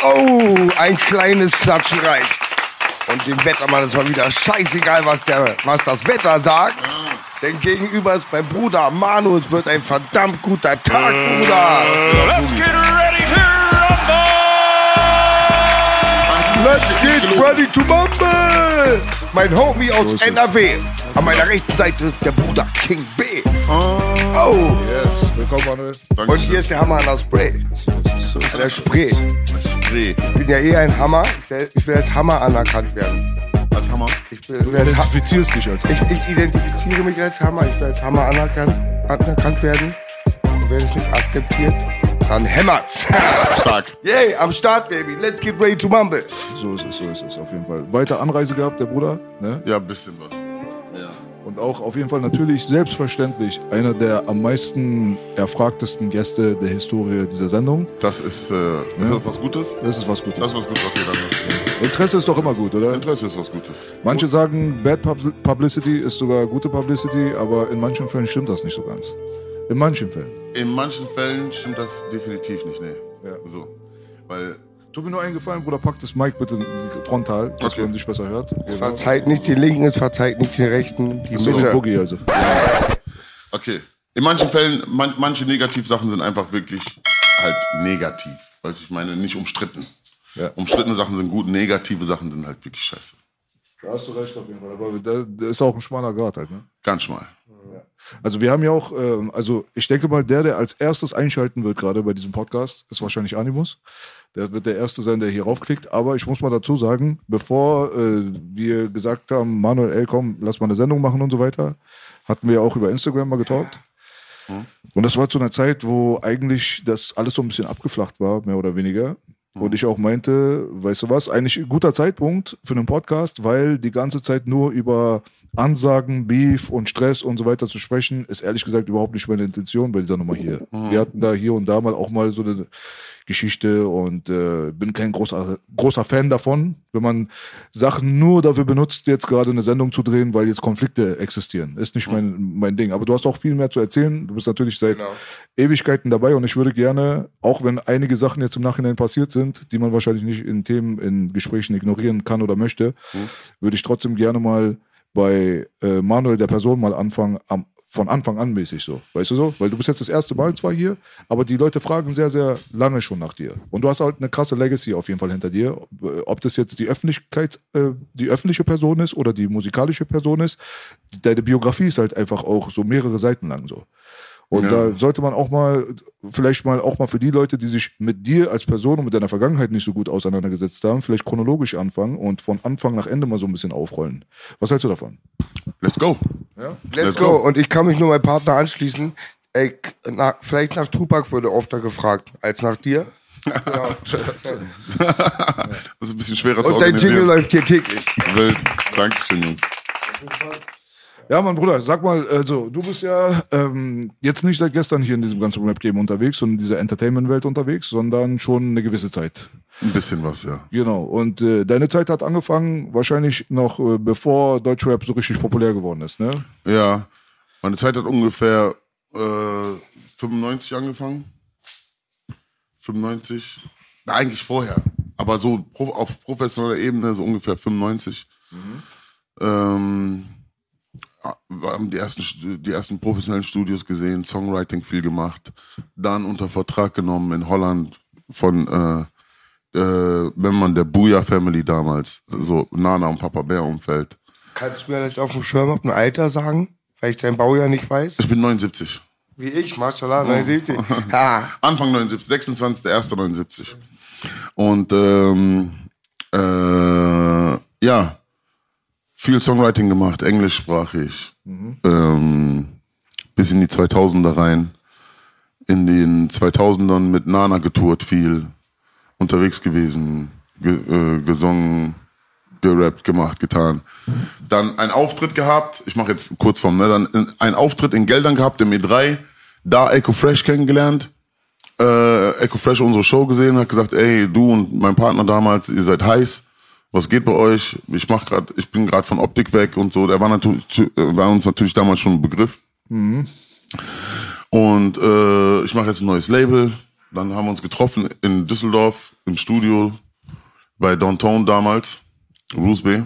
Oh, ein kleines Klatschen reicht. Und dem Wettermann ist mal wieder scheißegal, was, der, was das Wetter sagt. Denn gegenüber ist mein Bruder Manu. Es wird ein verdammt guter Tag, Bruder. Let's get ready Let's get ready to mumble! Mein Homie aus NRW. An meiner rechten Seite der Bruder King B. Oh. Yes, willkommen, Manuel. Und hier ist der Hammer an der Spray. Der Spray. Ich bin ja eh ein Hammer. Ich will, ich will als Hammer anerkannt werden. Als Hammer. Ich, als ha Identifizierst dich als ich, ich identifiziere mich als Hammer. Ich will als Hammer anerkannt, anerkannt werden. Und wer es nicht akzeptiert, dann hämmert's. Stark. Yay, am Start, Baby. Let's get ready to mumble. So ist es, so ist es, auf jeden Fall. Weiter Anreise gehabt, der Bruder. Ne? Ja, ein bisschen was. Ja. Und auch auf jeden Fall natürlich selbstverständlich einer der am meisten erfragtesten Gäste der Historie dieser Sendung. Das ist, äh, ist das was Gutes? Das ist was Gutes. Das ist was Gutes. Okay, danke. Interesse ist doch immer gut, oder? Interesse ist was Gutes. Manche sagen, Bad Pub- Publicity ist sogar gute Publicity, aber in manchen Fällen stimmt das nicht so ganz. In manchen Fällen. In manchen Fällen stimmt das definitiv nicht, nee. Ja. So. Weil, Tut mir nur eingefallen, Bruder, pack das Mic bitte frontal, dass Okay. man dich besser hört. Verzeiht nicht den Linken, es verzeiht nicht den Rechten. Die So, Mitte. Boogie also. okay. In manchen Fällen, man, manche Negativsachen sind einfach wirklich halt negativ. Weißt du, ich meine, nicht umstritten. Ja. Umstrittene Sachen sind gut, negative Sachen sind halt wirklich scheiße. Da hast du recht auf jeden Fall. Aber da, da ist auch ein schmaler Grad halt, ne? Ganz schmal. Also wir haben ja auch, ähm, also ich denke mal, der, der als erstes einschalten wird gerade bei diesem Podcast, ist wahrscheinlich Animus. Der wird der Erste sein, der hier raufklickt. Aber ich muss mal dazu sagen, bevor äh, wir gesagt haben, Manuel, ey, komm, lass mal eine Sendung machen und so weiter, hatten wir auch über Instagram mal getalkt. Und das war zu einer Zeit, wo eigentlich das alles so ein bisschen abgeflacht war, mehr oder weniger. Und ich auch meinte, weißt du was, eigentlich ein guter Zeitpunkt für einen Podcast, weil die ganze Zeit nur über Ansagen, Beef und Stress und so weiter zu sprechen, ist ehrlich gesagt überhaupt nicht meine Intention bei dieser Nummer hier. Wir hatten da hier und da mal auch mal so eine Geschichte und äh, bin kein großer, großer Fan davon, wenn man Sachen nur dafür benutzt, jetzt gerade eine Sendung zu drehen, weil jetzt Konflikte existieren. Ist nicht mein, mein Ding. Aber du hast auch viel mehr zu erzählen. Du bist natürlich seit Ewigkeiten dabei und ich würde gerne, auch wenn einige Sachen jetzt im Nachhinein passiert sind, die man wahrscheinlich nicht in Themen, in Gesprächen ignorieren kann oder möchte, würde ich trotzdem gerne mal bei äh, Manuel der Person mal anfangen, am, von Anfang an mäßig so. Weißt du so? Weil du bist jetzt das erste Mal zwar hier, aber die Leute fragen sehr, sehr lange schon nach dir. Und du hast halt eine krasse Legacy auf jeden Fall hinter dir. Ob das jetzt die Öffentlichkeit, äh, die öffentliche Person ist oder die musikalische Person ist, deine Biografie ist halt einfach auch so mehrere Seiten lang so. Und Ja. da sollte man auch mal, vielleicht mal auch mal für die Leute, die sich mit dir als Person und mit deiner Vergangenheit nicht so gut auseinandergesetzt haben, vielleicht chronologisch anfangen und von Anfang nach Ende mal so ein bisschen aufrollen. Was hältst du davon? Let's go. Let's, Let's go. go. Und ich kann mich nur meinem Partner anschließen. Ey, nach, vielleicht nach Tupac würde öfter gefragt als nach dir. Das ist ein bisschen schwerer zu Und dein Jingle läuft hier täglich. Wild. Dankeschön, Jungs. Ja, mein Bruder, sag mal, also du bist ja ähm, jetzt nicht seit gestern hier in diesem ganzen Rap-Game unterwegs und in dieser Entertainment-Welt unterwegs, sondern schon eine gewisse Zeit. Ein bisschen was, ja. Genau. Und äh, deine Zeit hat angefangen, wahrscheinlich noch äh, bevor Deutschrap so richtig populär geworden ist, ne? Ja, meine Zeit hat ungefähr äh, 95 angefangen. 95. Na, eigentlich vorher. Aber so auf professioneller Ebene so ungefähr 95. Ähm, ja, wir haben die ersten, die ersten professionellen Studios gesehen, Songwriting viel gemacht, dann unter Vertrag genommen in Holland von äh, äh, Membern der Booyah Family damals, so Nana und Papa Bär Umfeld. Kannst du mir das auf dem Schirm auf ein Alter sagen? Weil ich dein Baujahr nicht weiß. Ich bin 79. Wie ich, Mashallah, 79. Ha. Anfang 79, 26.01.79. Und ähm, äh, ja, viel Songwriting gemacht, englischsprachig. Ähm, bis in die 2000er rein. In den 2000ern mit Nana getourt viel. Unterwegs gewesen, ge äh, gesungen, gerappt, gemacht, getan. Dann einen Auftritt gehabt, ich mache jetzt kurz vom, ne, dann in- einen Auftritt in Geldern gehabt, im E3, da Echo Fresh kennengelernt, äh, Echo Fresh unsere Show gesehen, hat gesagt, ey, du und mein Partner damals, ihr seid heiß, was geht bei euch? Ich mach grad, ich bin gerade von Optik weg und so. Der war natürlich, äh, war uns natürlich damals schon ein Begriff. Und äh, ich mache jetzt ein neues Label. Dann haben wir uns getroffen in Düsseldorf im Studio bei Downtown damals, Bruce B.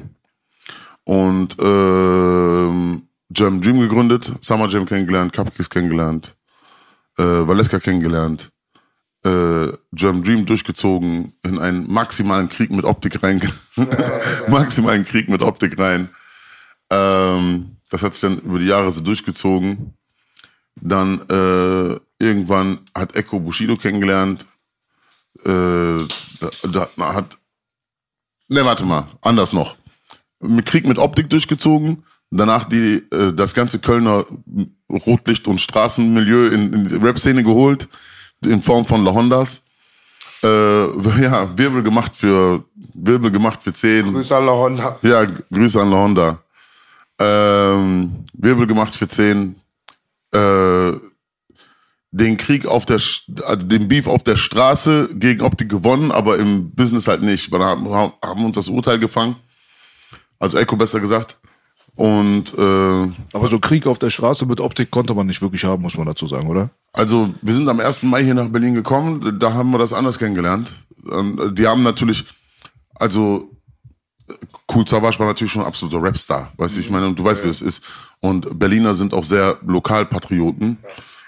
Und ähm, Jam Dream gegründet, Summer Jam kennengelernt, Cupcakes kennengelernt, äh, Valeska kennengelernt, äh, Jam Dream durchgezogen, in einen maximalen Krieg mit Optik rein, maximalen Krieg mit Optik rein. Ähm, das hat sich dann über die Jahre so durchgezogen. Dann äh, irgendwann hat Echo Bushido kennengelernt. Äh, da, da hat. Ne, warte mal, anders noch. Mit Krieg mit Optik durchgezogen. Danach die, äh, das ganze Kölner Rotlicht- und Straßenmilieu in, in die Rap-Szene geholt. In Form von La Hondas. Äh, ja, Wirbel gemacht für Wirbel gemacht für 10. Grüße an La Honda. Ja, Grüße an La Honda. Ähm, Wirbel gemacht für 10. Äh, den Krieg auf der, also den Beef auf der Straße gegen Optik gewonnen, aber im Business halt nicht. Weil da haben, haben uns das Urteil gefangen. Also Echo besser gesagt. Und äh, Aber so Krieg auf der Straße mit Optik konnte man nicht wirklich haben, muss man dazu sagen, oder? Also, wir sind am 1. Mai hier nach Berlin gekommen, da haben wir das anders kennengelernt. Ähm, Die haben natürlich, also, Cool Savage war natürlich schon ein absoluter Rapstar, weißt du, ich meine, und du weißt, wie es ist. Und Berliner sind auch sehr Lokalpatrioten.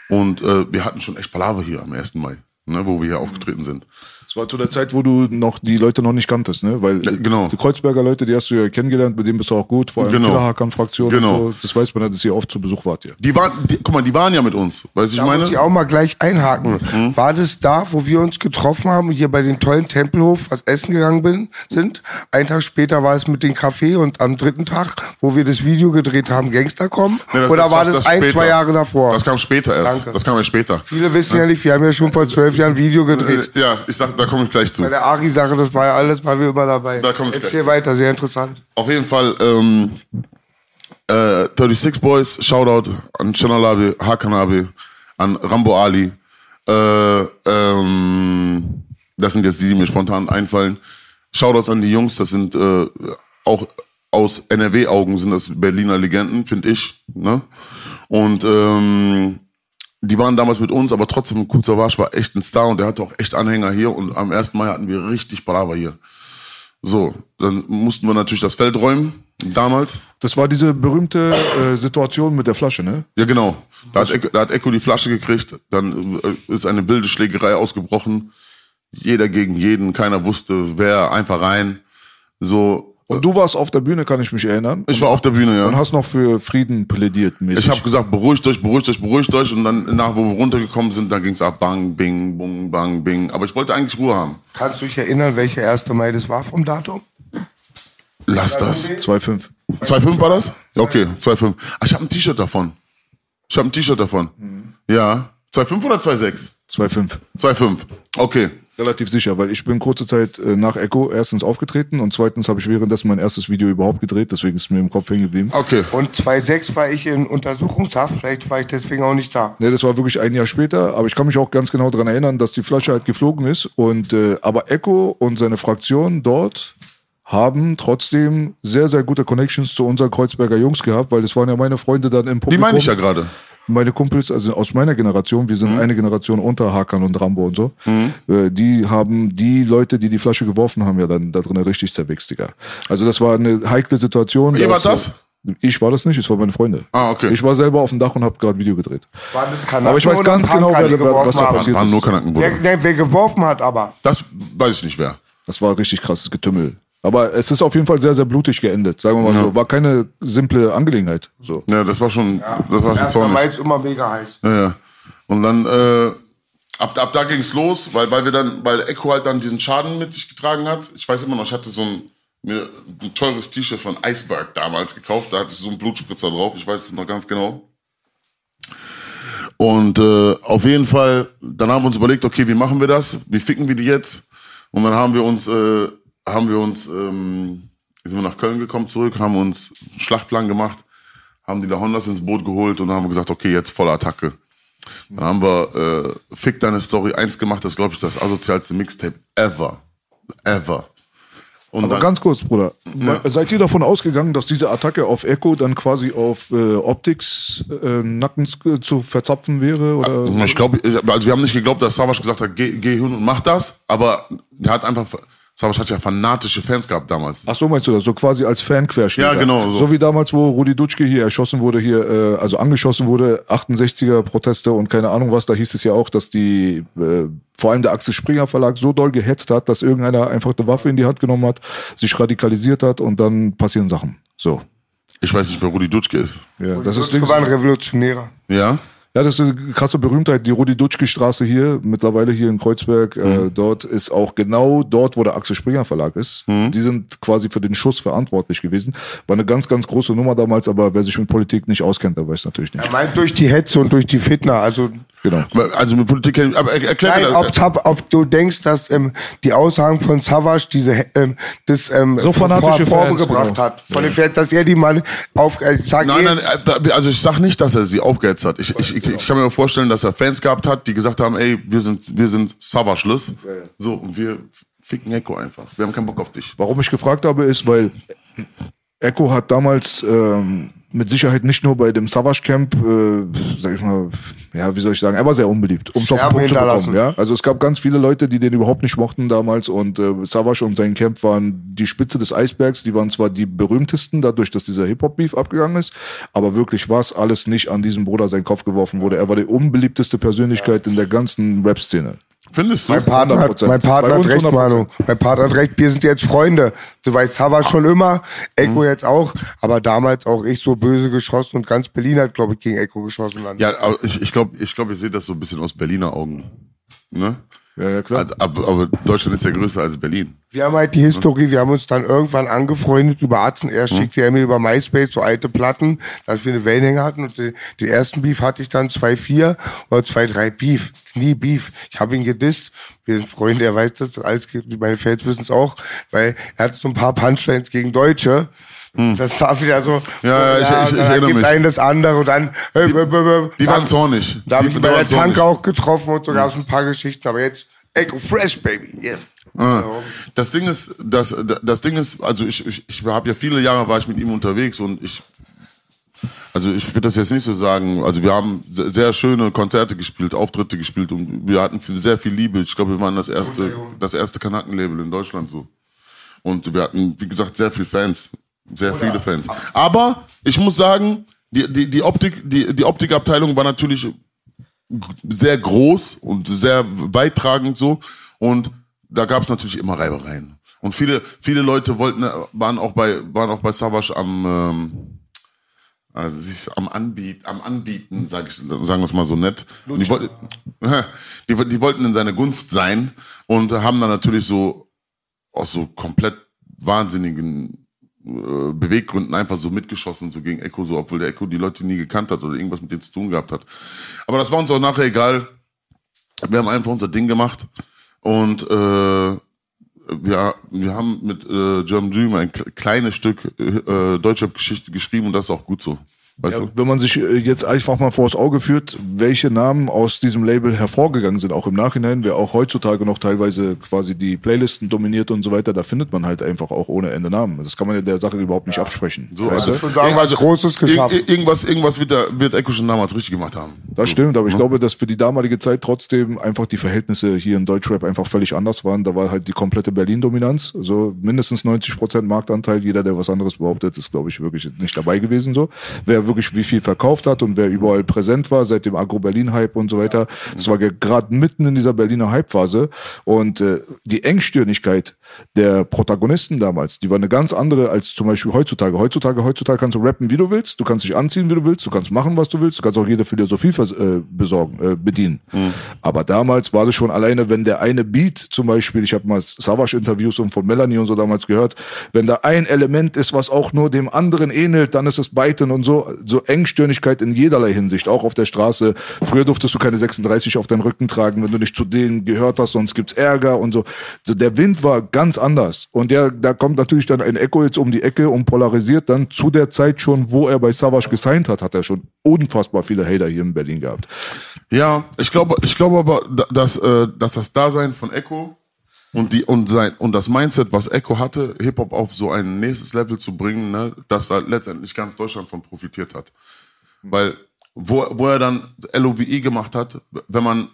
Und äh, wir hatten schon echt Palaver hier am 1. Mai, ne, wo wir hier aufgetreten sind. Das war zu der Zeit, wo du noch die Leute noch nicht kanntest, ne? Weil Ja, genau. die Kreuzberger Leute, die hast du ja kennengelernt, mit denen bist du auch gut, vor allem Genau. Killerhakan-Fraktion Genau. und so. Das weiß man ja, dass ihr oft zu Besuch wart hier. Die waren, die, guck mal, die waren ja mit uns, weißt du, ich Da meine? muss ich auch mal gleich einhaken. Mhm. War das da, wo wir uns getroffen haben, hier bei den tollen Tempelhof, was essen gegangen bin, sind? Ein Tag später war es mit dem Café und am dritten Tag, wo wir das Video gedreht haben, Gangster kommen? Nee, das- Oder war das, ein, später. zwei Jahre davor? Das kam später erst. Danke. Das kam ja später. Viele wissen ja nicht, wir haben ja schon vor zwölf Jahren ein Video gedreht. Äh, Ja, ich sag, da komme ich gleich zu. Bei der Ari-Sache, das war ja alles, waren wir immer dabei. Da komm ich Erzähl gleich weiter, sehr interessant. Auf jeden Fall, ähm, äh, 36 Boys, Shoutout an Chanalabi, Hakanabi, an Rambo Ali. Äh, ähm, das sind jetzt die, die mir spontan einfallen. Shoutouts an die Jungs, das sind äh, auch aus NRW-Augen sind das Berliner Legenden, finde ich. Ne? Und ähm, die waren damals mit uns, aber trotzdem, Kurt Savage war echt ein Star und der hatte auch echt Anhänger hier und am 1. Mai hatten wir richtig Palaver hier. So, dann mussten wir natürlich das Feld räumen, damals. Das war diese berühmte äh, Situation mit der Flasche, ne? Ja, genau. Da hat, Echo, da hat Echo die Flasche gekriegt, dann äh, ist eine wilde Schlägerei ausgebrochen. Jeder gegen jeden, keiner wusste, wer, einfach rein. So, Und du warst auf der Bühne, kann ich mich erinnern. ich war auf der Bühne, ja. Und hast noch für Frieden plädiert. Mäßig. Ich habe gesagt, beruhigt euch, beruhigt euch, beruhigt euch. Und dann, nach wo wir runtergekommen sind, dann ging's ab, bang, bing, bung, bang, bing. Aber ich wollte eigentlich Ruhe haben. Kannst du dich erinnern, welcher 1. Mai das war vom Datum? Lass das. 2,5. 2,5 war das? Ja, okay, 2,5. Ah, ich habe ein T-Shirt davon. Ich habe ein T-Shirt davon. Ja. 2,5 oder 2,6? 2,5. 2,5. Okay. Relativ sicher, weil ich bin kurze Zeit äh, nach Echo erstens aufgetreten und zweitens habe ich währenddessen mein erstes Video überhaupt gedreht, deswegen ist mir im Kopf hängen geblieben. Okay. Und 2,6 war ich in Untersuchungshaft, vielleicht war ich deswegen auch nicht da. Ne, das war wirklich ein Jahr später, aber ich kann mich auch ganz genau daran erinnern, dass die Flasche halt geflogen ist und äh, aber Echo und seine Fraktion dort haben trotzdem sehr, sehr gute Connections zu unseren Kreuzberger Jungs gehabt, weil das waren ja meine Freunde dann im Die Publikum. meine ich ja gerade. Meine Kumpels, also aus meiner Generation, wir sind eine Generation unter Hakan und Rambo und so, äh, die haben die Leute, die die Flasche geworfen haben, ja dann da drin richtig zerwichst, Digga. Also das war eine heikle Situation. Ihr Da wart ist so- Ich war das nicht, es waren meine Freunde. Ah, okay. Ich war selber auf dem Dach und habe gerade Video gedreht. War das Kanaken Aber ich weiß ganz genau, wer, was da passiert Waren nur ist. Kanaken, Wer, Bruder. wer, wer geworfen hat aber. Das weiß ich nicht wer. Das war richtig krasses Getümmel. Aber es ist auf jeden Fall sehr, sehr blutig geendet, sagen wir mal so. War keine simple Angelegenheit. So. Ja, das war schon, das war schon 1. Mai zornig. ist immer mega heiß. Ja, ja. Und dann, äh, ab, ab da ging's los, weil, weil wir dann, weil Echo halt dann diesen Schaden mit sich getragen hat. Ich weiß immer noch, ich hatte so ein, mir ein teures T-Shirt von Iceberg damals gekauft, da hatte ich so einen Blutspritzer drauf, ich weiß es noch ganz genau. Und äh, auf jeden Fall, dann haben wir uns überlegt, okay, wie machen wir das? Wie ficken wir die jetzt? Und dann haben wir uns, äh, haben wir uns, ähm, sind wir nach Köln gekommen zurück, haben uns einen Schlachtplan gemacht, haben die da Hondas ins Boot geholt und haben gesagt, okay, jetzt volle Attacke. Dann haben wir äh, Fick deine Story 1 gemacht, das ist, glaube ich, das asozialste Mixtape ever. Ever. Und Aber dann, ganz kurz, Bruder. Seid ihr davon ausgegangen, dass diese Attacke auf Echo dann quasi auf äh, Optics äh, Nackens äh, zu verzapfen wäre? Oder? ich glaube, also wir haben nicht geglaubt, dass Savage gesagt hat, geh, geh hin und mach das, aber der hat einfach, Savage hat ja fanatische Fans gehabt damals. Ach so meinst du das? So quasi als Fanquerschnitt. Ja, genau, so. So wie damals, wo Rudi Dutschke hier erschossen wurde, hier, äh, also angeschossen wurde, 68er Proteste und keine Ahnung was, da hieß es ja auch, dass die, äh, vor allem der Axel Springer Verlag so doll gehetzt hat, dass irgendeiner einfach eine Waffe in die Hand genommen hat, sich radikalisiert hat und dann passieren Sachen. So. Ich weiß nicht, wer Rudi Dutschke ist. Ja, das ist Dutschke war ein Revolutionärer. Ja? Ja, das ist eine krasse Berühmtheit. Die Rudi-Dutschke-Straße hier, mittlerweile hier in Kreuzberg, äh, dort ist auch genau dort, wo der Axel Springer Verlag ist. Die sind quasi für den Schuss verantwortlich gewesen. War eine ganz, ganz große Nummer damals, aber wer sich mit Politik nicht auskennt, der weiß natürlich nicht. Er meint durch die Hetze und durch die Fitna. Also Genau. Also mit Politik, aber er- erklär Nein, mir das. ob, Tab- ob du denkst, dass ähm, die Aussagen von Savage diese ähm, das ähm, So vor- Fans, vorgebracht genau. hat. Von den Fans, dass er die mal auf äh, sag Nein, nein, äh, also ich sag nicht, dass er sie aufgehetzt hat. Ich, ich, ich, ich kann mir vorstellen, dass er Fans gehabt hat, die gesagt haben, ey, wir sind, wir sind Savage-less. So, und wir ficken Echo einfach. Wir haben keinen Bock auf dich. Warum ich gefragt habe, ist, weil Echo hat damals ähm, mit Sicherheit nicht nur bei dem Savage Camp, äh, sag ich mal, ja, wie soll ich sagen, er war sehr unbeliebt, um es auf den Punkt zu bekommen. Ja? Also es gab ganz viele Leute, die den überhaupt nicht mochten damals und äh, Savage und sein Camp waren die Spitze des Eisbergs. Die waren zwar die berühmtesten, dadurch, dass dieser Hip-Hop-Beef abgegangen ist, aber wirklich was alles nicht an diesen Bruder seinen Kopf geworfen wurde. Er war die unbeliebteste Persönlichkeit in der ganzen Rap-Szene. Findest du? Mein Partner, hat, 100%. mein Partner hat recht, 100%. Manu. Mein Partner hat recht. Wir sind jetzt Freunde. Du weißt, Savage schon immer, Echo jetzt auch, aber damals auch ich so böse geschossen und ganz Berlin hat, glaube ich, gegen Echo geschossen. Dann. Ja, aber ich, ich glaube, ich, glaub, ich sehe das so ein bisschen aus Berliner Augen. Ne? Ja, ja, klar. Also, Aber, aber Deutschland ist ja größer als Berlin. Wir haben halt die Historie, wir haben uns dann irgendwann angefreundet über Arzt und er schickte er mir über MySpace so alte Platten, dass wir eine Wellenlänge hatten und den, den ersten Beef hatte ich dann 2,4 oder 2,3 Beef, Knie Beef. Ich habe ihn gedisst. Wir sind Freunde, er weiß das, alles, meine Fans wissen es auch, weil er hatte so ein paar Punchlines gegen Deutsche. Das war wieder so, Hm. Ja, ja, ich- ich- ich dann erinnere gibt mich. einen das andere und dann, äh, Die da- waren zornig. Da habe Die- ich die bei der. Tanke auch getroffen und so gab es ein paar Geschichten, aber jetzt Echo Fresh, Baby, yes. Ah, Das Ding ist, das, das Ding ist, also ich, ich, ich habe ja viele Jahre war ich mit ihm unterwegs und ich, also ich würde das jetzt nicht so sagen, also wir haben se- sehr schöne Konzerte gespielt, Auftritte gespielt und wir hatten viel- sehr viel Liebe. Ich glaube, wir waren das erste, das erste Kanackenlabel in Deutschland so. Und wir hatten, wie gesagt, sehr viele Fans, sehr viele Fans. Aber ich muss sagen, die, die, die Optik, die, die Optikabteilung war natürlich sehr groß und sehr weittragend so. Und da gab es natürlich immer Reibereien. Und viele, viele Leute wollten, waren auch bei, waren auch bei Savage am, ähm, also sich am Anbieten, am Anbieten, sag ich, sagen wir es mal so nett. Die, wollten, die, die wollten in seine Gunst sein und haben dann natürlich so aus so komplett wahnsinnigen Beweggründen einfach so mitgeschossen, so gegen Echo, so, obwohl der Echo die Leute nie gekannt hat oder irgendwas mit denen zu tun gehabt hat. Aber das war uns auch nachher egal. Wir haben einfach unser Ding gemacht und äh, wir, wir haben mit äh, German Dream ein kle- kleines Stück äh, deutscher Geschichte geschrieben und das ist auch gut so. Weißt Ja, du? wenn man sich äh, jetzt einfach mal vors Auge führt, welche Namen aus diesem Label hervorgegangen sind, auch im Nachhinein, wer auch heutzutage noch teilweise quasi die Playlisten dominiert und so weiter, da findet man halt einfach auch ohne Ende Namen. Das kann man ja der Sache überhaupt nicht absprechen. So, weißt also, du? schon sagen, was Großes geschaffen. ir- Irgendwas, irgendwas wird, der, wird Echo schon damals richtig gemacht haben. Das stimmt, aber ich glaube, dass für die damalige Zeit trotzdem einfach die Verhältnisse hier in Deutschrap einfach völlig anders waren. Da war halt die komplette Berlin-Dominanz, so mindestens 90 Prozent Marktanteil. Jeder, der was anderes behauptet, ist, glaube ich, wirklich nicht dabei gewesen. So, wer wirklich wie viel verkauft hat und wer überall präsent war seit dem Agro-Berlin-Hype und so weiter. Das war gerade mitten in dieser Berliner Hype-Phase und äh, die Engstirnigkeit der Protagonisten damals, die war eine ganz andere als zum Beispiel heutzutage. Heutzutage, heutzutage kannst du rappen, wie du willst, du kannst dich anziehen, wie du willst, du kannst machen, was du willst, du kannst auch jede Philosophie äh, besorgen, äh, bedienen. Aber damals war das schon alleine, wenn der eine Beat zum Beispiel, ich habe mal Savage-Interviews und von Melanie und so damals gehört, wenn da ein Element ist, was auch nur dem anderen ähnelt, dann ist es Beiten und so, so Engstirnigkeit in jederlei Hinsicht, auch auf der Straße. Früher durftest du keine 36 auf deinen Rücken tragen, wenn du nicht zu denen gehört hast, sonst gibt's Ärger und so. so der Wind war ganz anders. Und der, da kommt natürlich dann ein Echo jetzt um die Ecke und polarisiert dann zu der Zeit schon, wo er bei Savage gesigned hat, hat er schon unfassbar viele Hater hier in Berlin gehabt. Ja, ich glaube, ich glaube aber, da- dass, äh, dass das Dasein von Echo und die und sein und das Mindset, was Echo hatte, Hip Hop auf so ein nächstes Level zu bringen, ne, dass da letztendlich ganz Deutschland von profitiert hat, weil wo, wo er dann LOVE gemacht hat, wenn man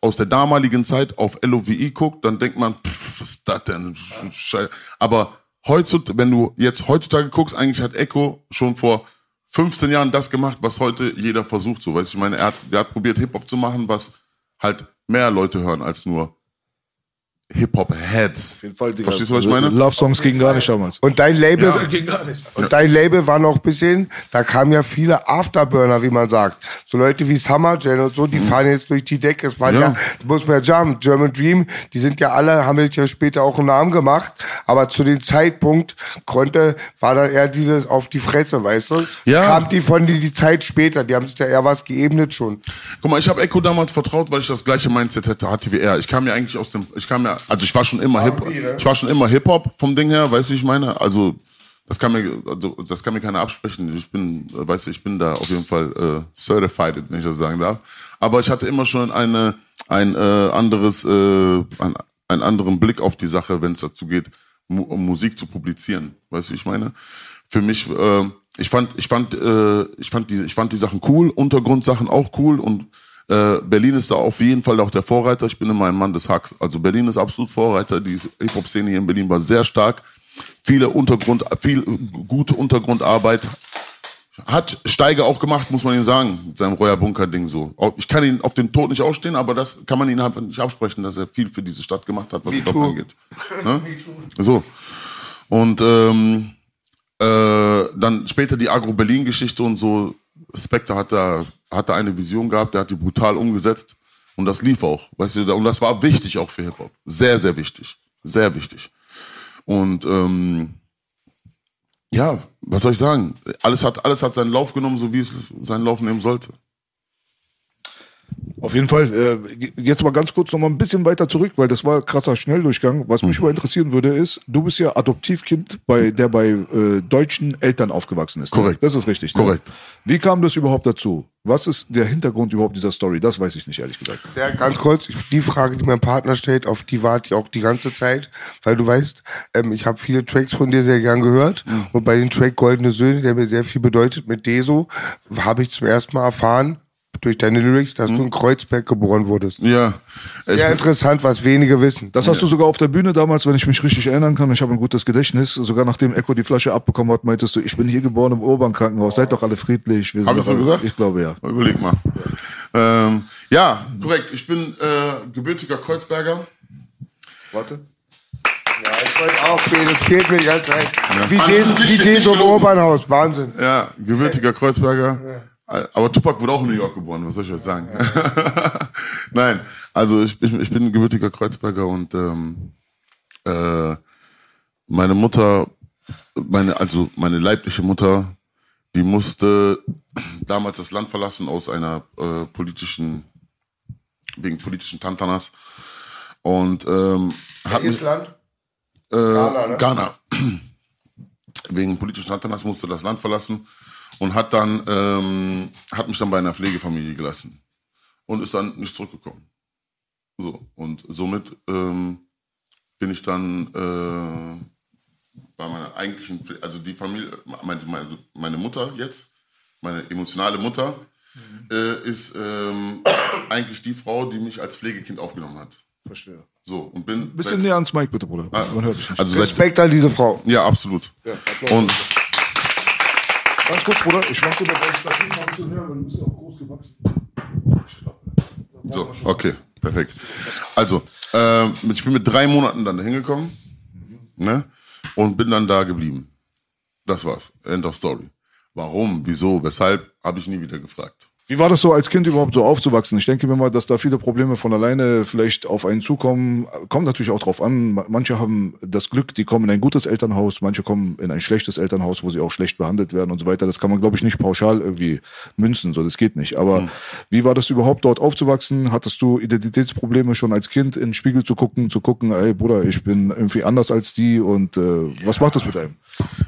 aus der damaligen Zeit auf LOVE guckt, dann denkt man, pff, was ist das denn? Schei- Aber heutzutage, wenn du jetzt heutzutage guckst, eigentlich hat Echo schon vor 15 Jahren das gemacht, was heute jeder versucht. So, weißt du, ich meine, er hat, er hat probiert Hip-Hop zu machen, was halt mehr Leute hören als nur Hip-Hop-Heads. Auf jeden Fall, Digga. Verstehst du, was ich meine? Love Songs gingen gar nicht damals. Und dein Label, Ja. Ging gar nicht. und dein Label war noch ein bisschen, da kamen ja viele Afterburner, wie man sagt. So Leute wie Summer Jam und so, die fahren jetzt durch die Decke. Es waren ja, Ja. muss man ja jump, German Dream, die sind ja alle, haben jetzt ja später auch einen Namen gemacht. Aber zu dem Zeitpunkt konnte, war dann eher dieses auf die Fresse, weißt du? Ja. Kam die von die, die Zeit später, die haben sich da eher was geebnet schon. Guck mal, ich habe Echo damals vertraut, weil ich das gleiche Mindset hätte, hatte wie er. Ich kam ja eigentlich aus dem, ich kam ja, also ich war schon immer Hip, ich war schon immer Hip Hop vom Ding her, weißt du, wie ich meine? Also das kann mir, also, das kann mir keiner absprechen. Ich bin, äh, weißt du, ich bin da auf jeden Fall äh, certified, wenn ich das sagen darf. Aber ich hatte immer schon eine, ein äh, anderes, äh, ein, einen anderen Blick auf die Sache, wenn es dazu geht, Mu um Musik zu publizieren. Weißt du, wie ich meine? Für mich, äh, ich fand, ich fand, äh, ich fand die, ich fand die Sachen cool, Untergrundsachen auch cool und äh, Berlin ist da auf jeden Fall auch der Vorreiter. Ich bin immer ein Mann des Hacks. Also Berlin ist absolut Vorreiter. Die Hip-Hop-Szene hier in Berlin war sehr stark. Viele Untergrund, viel gute Untergrundarbeit. Hat Steiger auch gemacht, muss man ihm sagen, mit seinem Royer Bunker-Ding so. Ich kann ihn auf den Tod nicht ausstehen, aber das kann man ihn einfach nicht absprechen, dass er viel für diese Stadt gemacht hat, was Hip-Hop too. angeht. Ne? So. Und ähm, äh, dann später die Agro-Berlin-Geschichte und so. Spectre hat da, hat da eine Vision gehabt, der hat die brutal umgesetzt. Und das lief auch. Weißt du, und das war wichtig auch für Hip-Hop. Sehr, sehr wichtig. Sehr wichtig. Und ähm, ja, was soll ich sagen? Alles hat, alles hat seinen Lauf genommen, so wie es seinen Lauf nehmen sollte. Auf jeden Fall. Äh, jetzt mal ganz kurz noch mal ein bisschen weiter zurück, weil das war ein krasser Schnelldurchgang. Was mich mal interessieren würde, ist, du bist ja Adoptivkind, bei, der bei äh, deutschen Eltern aufgewachsen ist. ne? Korrekt. Das ist richtig. Ne? Korrekt. Wie kam das überhaupt dazu? Was ist der Hintergrund überhaupt dieser Story? Das weiß ich nicht, ehrlich gesagt. Sehr ganz kurz, die Frage, die mein Partner stellt, auf die warte ich auch die ganze Zeit, weil du weißt, ähm, ich habe viele Tracks von dir sehr gern gehört und bei dem Track Goldene Söhne, der mir sehr viel bedeutet, mit Deso, habe ich zum ersten Mal erfahren, durch deine Lyrics, dass du in Kreuzberg geboren wurdest. Ja. Sehr interessant, was wenige wissen. Das hast du sogar auf der Bühne damals, wenn ich mich richtig erinnern kann. Ich habe ein gutes Gedächtnis. Sogar nachdem Echo die Flasche abbekommen hat, meintest du, ich bin hier geboren im Urban-Krankenhaus. Seid doch alle friedlich. Wir Hab ich so gesagt? Ich glaube ja. Überleg mal. Ähm, ja, korrekt. Ich bin äh, gebürtiger Kreuzberger. Warte. Ja, ich wollte auch fehlen, das fehlt mir die ganze Zeit. Wie Mann, wie nicht Deso im. Opernhaus, Wahnsinn. Ja, gebürtiger Kreuzberger. Aber Tupac wurde auch in New York geboren, was soll ich euch sagen? Nein, also ich, ich, ich bin gebürtiger Kreuzberger und ähm, äh, meine Mutter, meine, also meine leibliche Mutter, die musste damals das Land verlassen aus einer äh, politischen, wegen politischen Tantanas. Und ähm, hat Island? äh, Ghana, ne? Ghana. Wegen politischen Tantanas musste das Land verlassen und hat dann ähm, hat mich dann bei einer Pflegefamilie gelassen und ist dann nicht zurückgekommen. So und somit ähm, bin ich dann äh, bei meiner eigentlichen, Pfle- also die Familie, meine, meine, meine Mutter jetzt, meine emotionale Mutter, äh, ist ähm, eigentlich die Frau, die mich als Pflegekind aufgenommen hat. Verstehe. So und bin Bisschen näher ans Mic, bitte, Bruder. Man hört dich nicht. also Respekt an diese Frau. ja, absolut. und Ganz kurz, Bruder, ich mach dir mal dein Stativ mal ein bisschen höher, weil du bist ja auch groß gewachsen. so, okay, perfekt. Also, ähm, ich bin mit drei Monaten dann hingekommen Ne? Und bin dann da geblieben. Das war's. End of story. Warum, wieso, weshalb, habe ich nie wieder gefragt. Wie war das so als Kind überhaupt so aufzuwachsen? Ich denke mir mal, dass da viele Probleme von alleine vielleicht auf einen zukommen. Kommt natürlich auch drauf an. Ma- Manche haben das Glück, die kommen in ein gutes Elternhaus, manche kommen in ein schlechtes Elternhaus, wo sie auch schlecht behandelt werden und so weiter. Das kann man, glaube ich, nicht pauschal irgendwie münzen. So, das geht nicht. Aber wie war das überhaupt dort aufzuwachsen? Hattest du Identitätsprobleme schon als Kind in den Spiegel zu gucken, zu gucken, ey Bruder, ich bin irgendwie anders als die und äh, was macht das mit einem?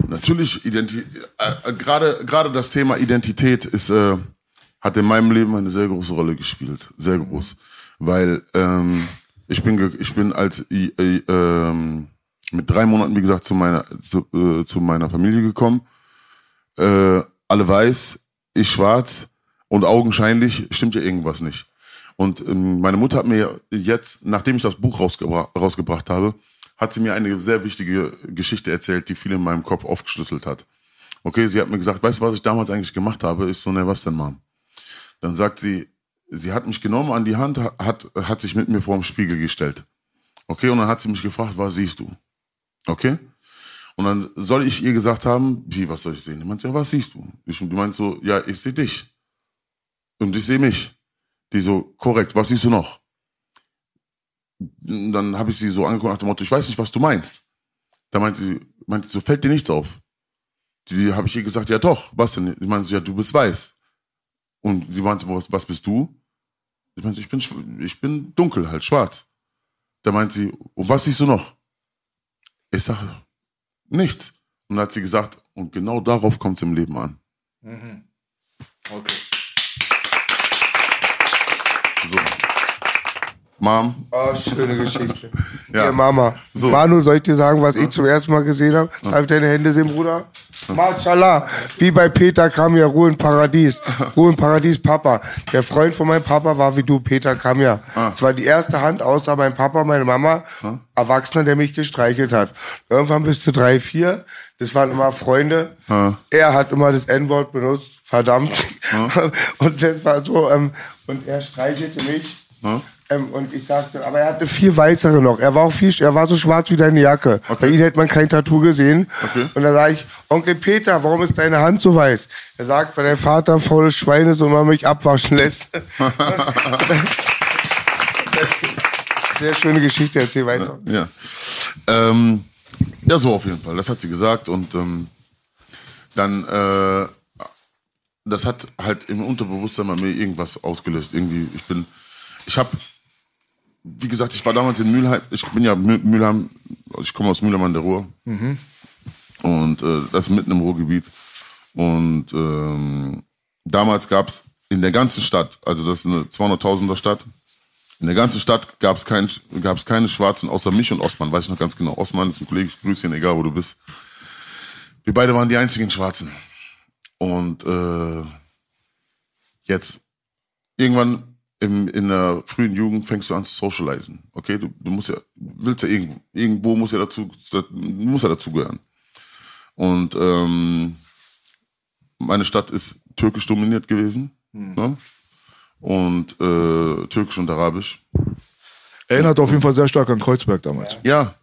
Natürlich, Identi äh, äh, gerade gerade das Thema Identität ist äh, hat in meinem Leben eine sehr große Rolle gespielt, sehr groß, weil ähm, ich bin ich bin als äh, ähm, mit drei Monaten wie gesagt zu meiner zu, äh, zu meiner Familie gekommen, äh, alle weiß, ich schwarz und augenscheinlich stimmt ja irgendwas nicht. Und ähm, meine Mutter hat mir jetzt, nachdem ich das Buch rausgebra rausgebracht habe, hat sie mir eine sehr wichtige Geschichte erzählt, die viel in meinem Kopf aufgeschlüsselt hat. Okay, sie hat mir gesagt, weißt du, was ich damals eigentlich gemacht habe? Ist so, ne, was denn, Mom? Dann sagt sie, sie hat mich genommen an die Hand, hat, hat sich mit mir vor dem Spiegel gestellt. Okay, und dann hat sie mich gefragt, was siehst du? Okay? Und dann soll ich ihr gesagt haben, wie, was soll ich sehen? Die meinte, ja, was siehst du? Ich, die meint so, ja, ich sehe dich. Und ich sehe mich. Die so, korrekt, was siehst du noch? Und dann habe ich sie so angeguckt nach dem Motto, ich weiß nicht, was du meinst. Da meinte sie, meinte so, fällt dir nichts auf? Die habe ich ihr gesagt, ja doch, was denn? Ich meinte so, ja, du bist weiß. Und sie meinte, was, was bist du? Ich meinte, ich bin, ich bin dunkel, halt schwarz. Da meint sie, und was siehst du noch? Ich sage, nichts. Und dann hat sie gesagt, und genau darauf kommt es im Leben an. Okay. So. Mom, Oh, schöne Geschichte. Ja. Ja, Mama. So. Manu, soll ich dir sagen, was ich zum ersten Mal gesehen habe? Darf ich deine Hände sehen, Bruder? Mashallah. Wie bei Peter kam ja Ruhe im Paradies. Ruhe im Paradies, Papa. Der Freund von meinem Papa war wie du, Peter kam ja. Das war die erste Hand, außer mein Papa, meine Mama, Erwachsener, der mich gestreichelt hat. Irgendwann bis zu drei, vier. Das waren immer Freunde. Er hat immer das N-Wort benutzt. Verdammt. Und das war so, ähm, und er streichelte mich. Ähm, und ich sagte, aber er hatte vier weißere noch. Er war auch viel, er war so schwarz wie deine Jacke. Bei ihm hätte man kein Tattoo gesehen. Okay. Und da sage ich, Onkel Peter, warum ist deine Hand so weiß? Er sagt, weil dein Vater faules Schwein ist und man mich abwaschen lässt. Sehr schöne Geschichte, erzähl weiter. Ja. Ähm, ja, so auf jeden Fall. Das hat sie gesagt und ähm, dann, äh, das hat halt im Unterbewusstsein bei mir irgendwas ausgelöst. Irgendwie, ich bin, ich habe, wie gesagt, ich war damals in Mülheim, ich bin ja Mü- Mülheim, also ich komme aus Mülheim an der Ruhr und äh, das ist mitten im Ruhrgebiet und ähm, damals gab's in der ganzen Stadt, also das ist eine 200.000er Stadt, in der ganzen Stadt gab es kein, gab's keine Schwarzen außer mich und Osman, weiß ich noch ganz genau. Osman ist ein Kollege, ich grüße ihn, egal wo du bist. Wir beide waren die einzigen Schwarzen. Und äh, jetzt, irgendwann im, in der frühen Jugend fängst du an zu socialisen. Okay, du, du musst ja, willst ja irgendwo, irgendwo muss ja dazu, muss ja dazugehören. Und ähm, meine Stadt ist türkisch dominiert gewesen. Ne? Und äh, türkisch und arabisch. Erinnert auf jeden Fall sehr stark an Kreuzberg damals. Ja,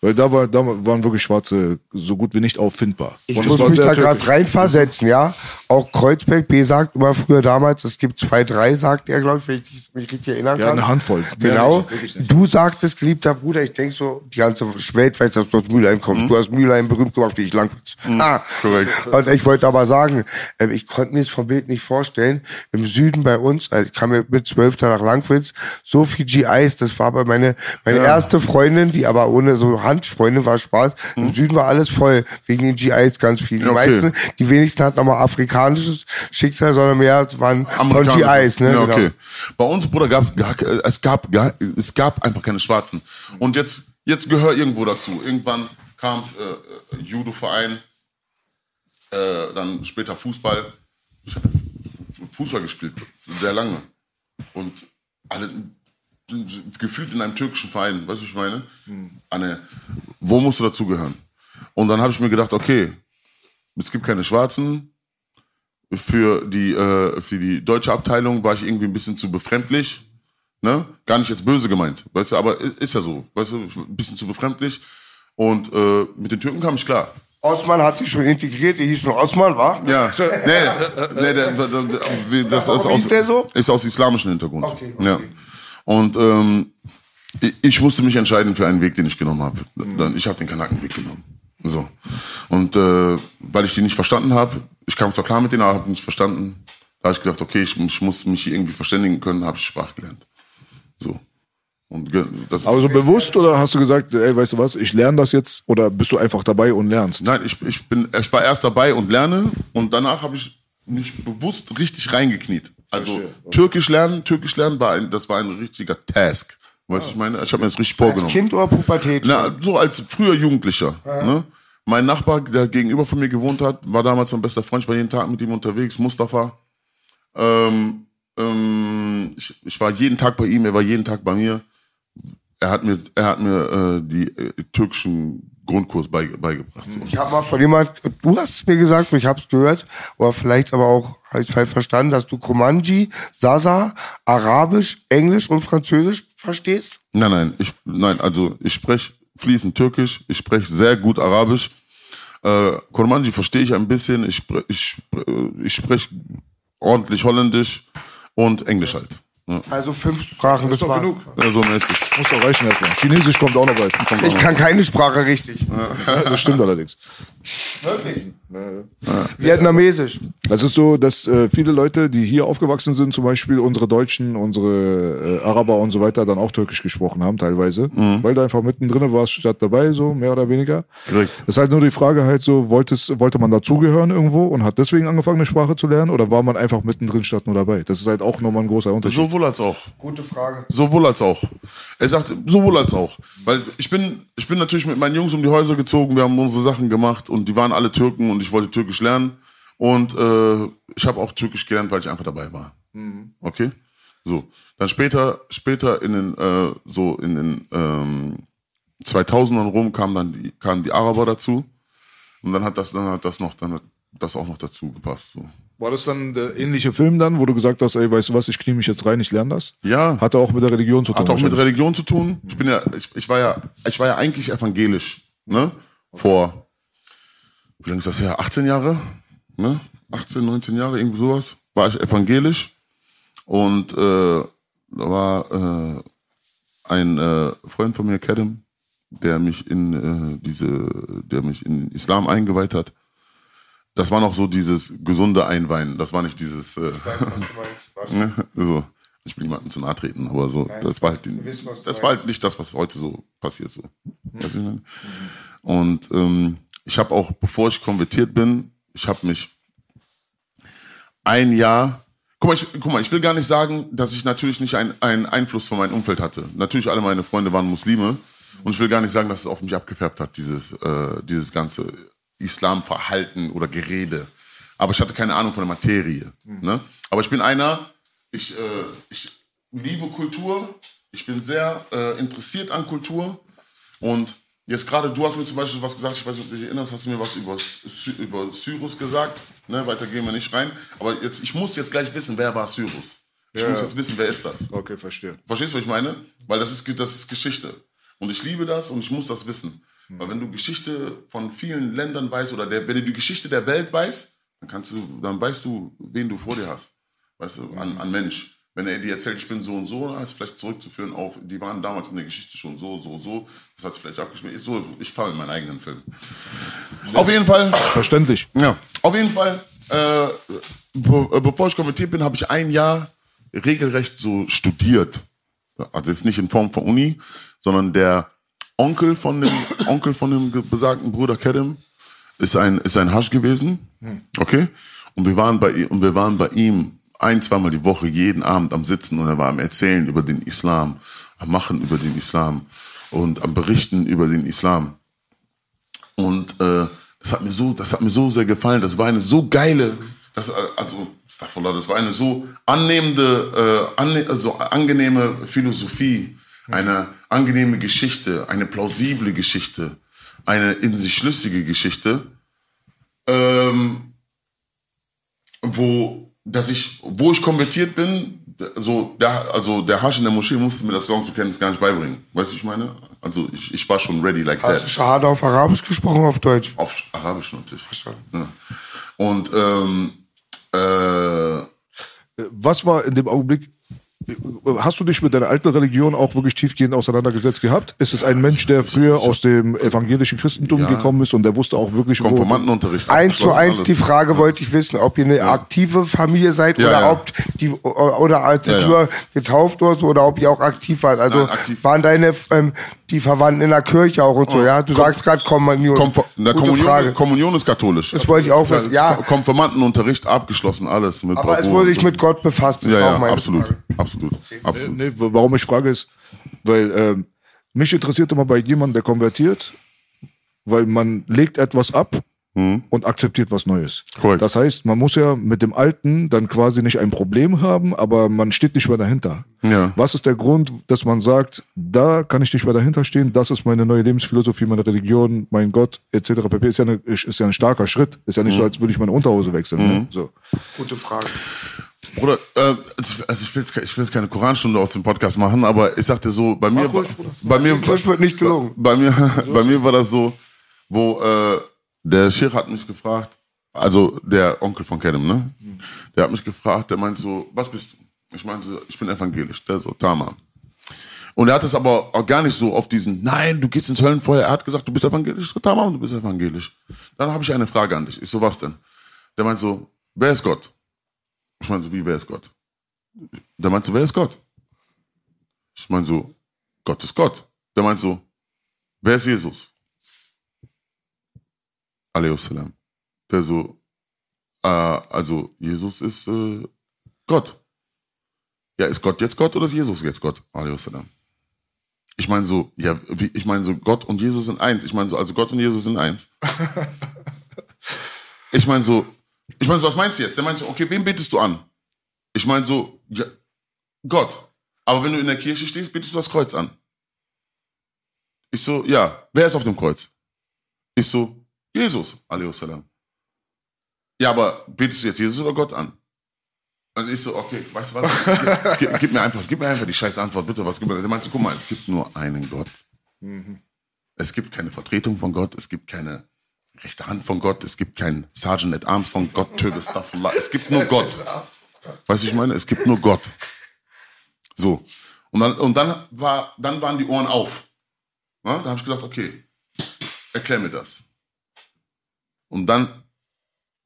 Weil da, war, da waren wirklich Schwarze so gut wie nicht auffindbar. Ich Und muss mich da gerade reinversetzen, ja. Auch Kreuzberg, B sagt immer früher damals, es gibt zwei, drei, sagt er, glaube ich, wenn ich mich richtig erinnern Ja, kann. eine Handvoll. Genau. nicht. Du sagtest, geliebter Bruder, ich denk so, die ganze Welt weiß, dass du aus Mülheim kommst. Du hast Mülheim berühmt gemacht, wie ich Langwitz. Ah. korrekt. Und ich wollte aber sagen, ähm, ich konnte mir das vom Bild nicht vorstellen. Im Süden bei uns, also ich kam ja mit zwölf nach Langwitz, so viel GIs, das war bei meine, meine erste Freundin, die aber ohne so Handfreundin war Spaß. Im Süden war alles voll, wegen den GIs ganz viel. Die Okay. meisten, die wenigsten hatten nochmal afrikanisches Schicksal, sondern mehr waren von. GIs, ne? Ja, Genau. okay. Bei uns, Bruder, gab's gar, es gab gar, es gab einfach keine Schwarzen. Und jetzt, jetzt gehört irgendwo dazu. Irgendwann kam es äh, äh, Judo-Verein, äh, dann später Fußball. Ich habe Fußball gespielt, sehr lange. Und alle gefühlt in einem türkischen Verein, weißt du, was ich meine? Anne, wo musst du dazugehören? Und dann habe ich mir gedacht, okay, es gibt keine Schwarzen, für die, äh, für die deutsche Abteilung war ich irgendwie ein bisschen zu befremdlich. Ne? Gar nicht jetzt böse gemeint, weißt du, aber ist ja so, weißt du, ein bisschen zu befremdlich. Und äh, mit den Türken kam ich klar. Osman hat sich schon integriert, der hieß schon Osman, war? Ja, nee, nee der, der, der, das ist aus, der so? ist aus islamischem Hintergrund. Okay, okay. Ja. Und ähm, ich, ich musste mich entscheiden für einen Weg, den ich genommen habe. Ich habe den Kanakenweg genommen. So. Und äh, weil ich die nicht verstanden habe, ich kam zwar klar mit denen, aber habe nicht verstanden, da habe ich gedacht, okay, ich, ich muss mich hier irgendwie verständigen können, habe ich Sprache gelernt. So. Und das Aber so bewusst oder hast du gesagt, ey, weißt du was, ich lerne das jetzt oder bist du einfach dabei und lernst? Nein, ich, ich, bin, ich war erst dabei und lerne und danach habe ich mich bewusst richtig reingekniet. Also. Türkisch lernen, Türkisch lernen war ein, das war ein richtiger Task. Weißt du, ich meine, ich habe mir das richtig Als vorgenommen. Kind oder Pubertät? schon? Na, so als früher Jugendlicher. Ne? Mein Nachbar, der gegenüber von mir gewohnt hat, war damals mein bester Freund. Ich war jeden Tag mit ihm unterwegs, Mustafa. Ähm, ähm, ich, ich war jeden Tag bei ihm, er war jeden Tag bei mir. Er hat mir, er hat mir äh, die äh, türkischen Grundkurs beige, beigebracht. So. Ich habe mal von jemand, du hast es mir gesagt ich habe es gehört, oder vielleicht aber auch, habe ich falsch verstanden, dass du Komanji, Sasa, Arabisch, Englisch und Französisch verstehst? Nein, nein, ich, nein, also ich spreche fließend Türkisch, ich spreche sehr gut Arabisch. Äh, Kurmanji verstehe ich ein bisschen, ich, spre- ich, spre- ich spreche ordentlich Holländisch und Englisch halt. Ja. Also fünf Sprachen, das ist doch war. genug. Ja, so mäßig. Muss doch reichen erstmal. Chinesisch kommt auch noch bald. Ich kann keine Sprache richtig. Das stimmt allerdings. Wirklich? Vietnamesisch. Das ist so, dass äh, viele Leute, die hier aufgewachsen sind, zum Beispiel unsere Deutschen, unsere äh, Araber und so weiter, dann auch Türkisch gesprochen haben teilweise, weil du einfach mittendrin warst statt dabei, so mehr oder weniger. Korrekt. Das ist halt nur die Frage halt so, wolltest, wollte man dazugehören irgendwo und hat deswegen angefangen, eine Sprache zu lernen oder war man einfach mittendrin statt nur dabei? Das ist halt auch nochmal ein großer Unterschied. Sowohl als auch. Gute Frage. Sowohl als auch. Er sagt, sowohl als auch. Weil ich bin, ich bin natürlich mit meinen Jungs um die Häuser gezogen, wir haben unsere Sachen gemacht und die waren alle Türken und ich wollte Türkisch lernen. Und äh, ich habe auch Türkisch gelernt, weil ich einfach dabei war. Okay? So. Dann später, später in den, äh, so in den ähm, 2000ern rum kamen dann die, kamen die Araber dazu. Und dann hat das, dann hat das noch, dann hat das auch noch dazu gepasst. So. War das dann der ähnliche Film dann, wo du gesagt hast, ey, weißt du was, ich knie mich jetzt rein, ich lerne das? Ja. Hatte auch mit der Religion zu tun. Hat auch mit. Religion zu tun. Ich bin ja, ich, ich war ja, ich war ja eigentlich evangelisch, ne? Vor, wie lange ist das her? 18 Jahre, ne? 18, 19 Jahre, irgendwie sowas, war ich evangelisch. Und äh, da war äh, ein äh, Freund von mir, Kedem, der mich in äh, diese, der mich in Islam eingeweiht hat. Das war noch so dieses gesunde Einweihen. Das war nicht dieses, äh, Ne? So. Ich will niemandem zu nahe treten, aber so, das war halt, du das war halt nicht das, was heute so passiert. So. Ich meine? Und ähm, ich habe auch, bevor ich konvertiert bin, ich habe mich ein Jahr, guck mal, ich, guck mal, ich will gar nicht sagen, dass ich natürlich nicht ein- einen Einfluss von meinem Umfeld hatte. Natürlich alle meine Freunde waren Muslime und ich will gar nicht sagen, dass es auf mich abgefärbt hat, dieses, äh, dieses ganze Islamverhalten oder Gerede. Aber ich hatte keine Ahnung von der Materie. Ne? Aber ich bin einer, ich, äh, ich liebe Kultur, ich bin sehr äh, interessiert an Kultur und jetzt gerade, du hast mir zum Beispiel was gesagt, ich weiß nicht, ob du dich erinnerst, hast du mir was über, Sy über Cyrus gesagt, ne? weiter gehen wir nicht rein, aber jetzt, ich muss jetzt gleich wissen, wer war Cyrus? Ich Ja. muss jetzt wissen, wer ist das? Okay, verstehe. Verstehst du, was ich meine? Weil das ist, das ist Geschichte. Und ich liebe das und ich muss das wissen. Weil wenn du Geschichte von vielen Ländern weißt oder der, wenn du die Geschichte der Welt weißt, dann kannst du, dann weißt du, wen du vor dir hast. Weißt du, an, an Mensch. Wenn er dir erzählt, ich bin so und so, ist vielleicht zurückzuführen auf, die waren damals in der Geschichte schon so, so, so. Das hat sich vielleicht abgeschmiert. So, ich fahre in meinen eigenen Film. Auf jeden Fall. Verständlich. Ja, auf jeden Fall, äh, be äh, bevor ich konvertiert bin, habe ich ein Jahr regelrecht so studiert. Also jetzt nicht in Form von Uni, sondern der Onkel von dem Onkel von dem besagten Bruder Kerem ist ein ist ein Hasch gewesen. Okay? Und wir waren bei und wir waren bei ihm ein, zweimal die Woche jeden Abend am Sitzen und er war am erzählen über den Islam, am machen über den Islam und am berichten über den Islam. Und äh, das hat mir so, das hat mir so sehr gefallen. Das war eine so geile, das, äh, also Astaghfirullah, das war eine so annehmende, äh, anne also angenehme Philosophie, eine angenehme Geschichte, eine plausible Geschichte, eine in sich schlüssige Geschichte, ähm, wo, dass ich, wo ich konvertiert bin, so, der, also der Hasch in der Moschee musste mir das Glaubensbekenntnis gar nicht beibringen. Weißt du, ich meine? Also ich, ich war schon ready like Hast du that. Schade auf Arabisch gesprochen, auf Deutsch? Auf Arabisch natürlich. Verstanden. Ja. Und ähm, äh, Was war in dem Augenblick, hast du dich mit deiner alten Religion auch wirklich tiefgehend auseinandergesetzt gehabt? Ist es ein Mensch, der früher aus dem evangelischen Christentum Ja. gekommen ist und der wusste auch wirklich, wo... Konformantenunterricht. Eins zu eins alles. die Frage wollte ich wissen, ob ihr eine aktive Familie seid Ja, oder ja. ob die oder als Ja, ja. nur getauft oder so oder ob ihr auch aktiv wart. Also Nein, aktiv. waren deine ähm, die Verwandten in der Kirche auch und so, ja? Du sagst gerade Kommunion. Konfor na, Kommunion, Frage. Kommunion ist katholisch. Das wollte ich auch wissen, ja. Kon- Konformantenunterricht abgeschlossen, alles. Mit Aber es Bravour wurde und sich so. mit Gott befasst. Ja, ja, absolut. Frage. Absolut. Absolut. Nee, warum ich frage ist, weil ähm, mich interessiert immer bei jemandem, der konvertiert, weil man legt etwas ab und akzeptiert was Neues. Mhm. Korrekt. Das heißt, man muss ja mit dem Alten dann quasi nicht ein Problem haben, aber man steht nicht mehr dahinter. Ja. Was ist der Grund, dass man sagt, da kann ich nicht mehr dahinter stehen, das ist meine neue Lebensphilosophie, meine Religion, mein Gott, etc. pp. Ist ja, eine, ist ja ein starker Schritt. Ist ja nicht Mhm. so, als würde ich meine Unterhose wechseln. Ne? So. Gute Frage. Bruder, äh, also also ich will, jetzt, ich will jetzt keine Koranstunde aus dem Podcast machen, aber ich sagte so, bei mir, ruhig, bei mir, Das wird nicht gelogen. bei mir, bei mir war das so, wo äh, der Sheikh hat mich gefragt, also der Onkel von Kenem, ne? Der hat mich gefragt, der meint so, was bist du? Ich meinte so, ich bin evangelisch. Der so, Tamam. Und er hat es aber auch gar nicht so auf diesen, nein, du gehst ins Höllenfeuer. Er hat gesagt, du bist evangelisch. Tamam, du bist evangelisch. Dann habe ich eine Frage an dich. Ich so, was denn? Der meint so, wer ist Gott? Ich meine so, wie, wer ist Gott? Der meint so, wer ist Gott? Ich meine so, Gott ist Gott. Der meint so, wer ist Jesus? Salam. Der so, äh, also Jesus ist äh, Gott. Ja, ist Gott jetzt Gott oder ist Jesus jetzt Gott? Salam. Ich meine so, ja, wie, ich meine so, Gott und Jesus sind eins. Ich meine so, also Gott und Jesus sind eins. ich meine so, ich meine so, was meinst du jetzt? Der meint so, okay, wen betest du an? Ich meine so, ja, Gott. Aber wenn du in der Kirche stehst, betest du das Kreuz an. Ich so, ja, wer ist auf dem Kreuz? Ich so, Jesus, salam. Ja, aber betest du jetzt Jesus oder Gott an? Und ich so, okay, weißt du was? Gib, gib, mir einfach, gib mir einfach die scheiß Antwort, bitte. Was gibt mir? Der meinte so, guck mal, es gibt nur einen Gott. Es gibt keine Vertretung von Gott, es gibt keine rechte Hand von Gott, es gibt keinen Sergeant at Arms von Gott, Staffel. Es gibt nur Gott. Weißt du, ich meine, es gibt nur Gott. So. Und dann, und dann, war, dann waren die Ohren auf. Na, da habe ich gesagt, okay, erklär mir das. Und dann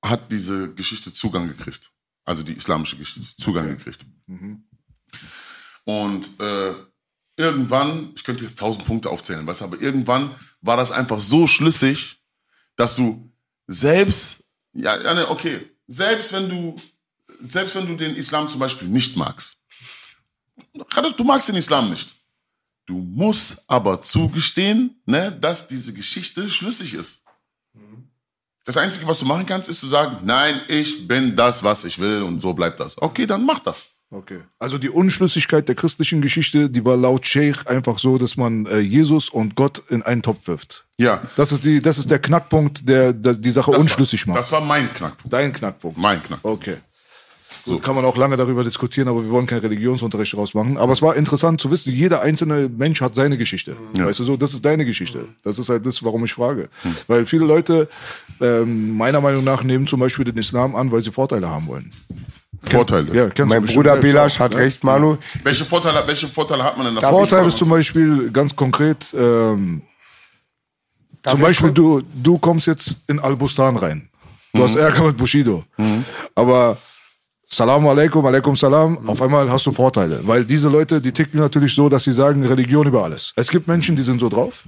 hat diese Geschichte Zugang gekriegt. Also die islamische Geschichte Zugang gekriegt. Und äh, irgendwann, ich könnte jetzt tausend Punkte aufzählen, weißt aber irgendwann war das einfach so schlüssig, dass du selbst, ja, ja, ne, okay, selbst wenn du, selbst wenn du den Islam zum Beispiel nicht magst, du magst den Islam nicht. Du musst aber zugestehen, ne, dass diese Geschichte schlüssig ist. Das Einzige, was du machen kannst, ist zu sagen, nein, ich bin das, was ich will und so bleibt das. Okay, dann mach das. Okay. Also die Unschlüssigkeit der christlichen Geschichte, die war laut Sheikh einfach so, dass man äh, Jesus und Gott in einen Topf wirft. Ja. Das ist, die, das ist der Knackpunkt, der, der die Sache Das unschlüssig war, macht. Das war mein Knackpunkt. Dein Knackpunkt. Mein Knackpunkt. Okay. So kann man auch lange darüber diskutieren, aber wir wollen keinen Religionsunterricht draus machen. Aber es war interessant zu wissen, jeder einzelne Mensch hat seine Geschichte. Weißt du so, das ist deine Geschichte. Das ist halt das, warum ich frage. Weil viele Leute ähm, meiner Meinung nach nehmen zum Beispiel den Islam an, weil sie Vorteile haben wollen. Vorteile. Ja, kennst Mein Bruder Belasch hat ne? recht, Manu. Welche, Vorteile, welche Vorteile hat man denn davon? Vorteil ist zum Beispiel ganz konkret, ähm, zum Beispiel du, du kommst jetzt in Al-Bustan rein. Du hast Ärger mit Bushido. Aber Salam alaikum, alaikum salam, auf einmal hast du Vorteile. Weil diese Leute, die ticken natürlich so, dass sie sagen, Religion über alles. Es gibt Menschen, die sind so drauf.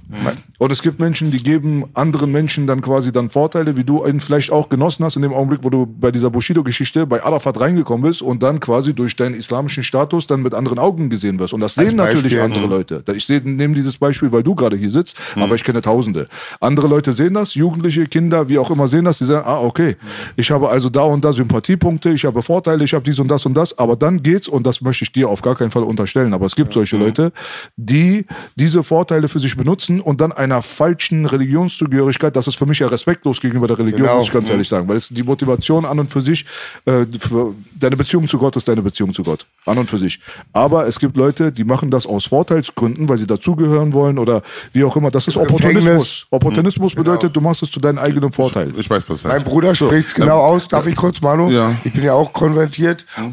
Und es gibt Menschen, die geben anderen Menschen dann quasi dann Vorteile, wie du ihn vielleicht auch genossen hast in dem Augenblick, wo du bei dieser Bushido-Geschichte bei Arafat reingekommen bist und dann quasi durch deinen islamischen Status dann mit anderen Augen gesehen wirst. Und das sehen natürlich Beispiel, andere mhm. Leute. Ich sehe, nehme dieses Beispiel, weil du gerade hier sitzt, aber ich kenne Tausende. Andere Leute sehen das, Jugendliche, Kinder, wie auch immer sehen das, die sagen, ah, okay, ich habe also da und da Sympathiepunkte, ich habe Vorteile Vorteile, ich habe dies und das und das, aber dann geht's, und das möchte ich dir auf gar keinen Fall unterstellen, aber es gibt solche Leute, die diese Vorteile für sich benutzen und dann einer falschen Religionszugehörigkeit, das ist für mich ja respektlos gegenüber der Religion, Genau. muss ich ganz ehrlich sagen, weil es die Motivation an und für sich, äh, für deine Beziehung zu Gott ist deine Beziehung zu Gott, an und für sich. Aber es gibt Leute, die machen das aus Vorteilsgründen, weil sie dazugehören wollen oder wie auch immer. Das ist Opportunismus. Opportunismus bedeutet, du machst es zu deinem eigenen Vorteil. Ich weiß, was das Mein heißt. Bruder spricht genau aus. Darf ich kurz, Manu? Ja. Ich bin ja auch konvertiert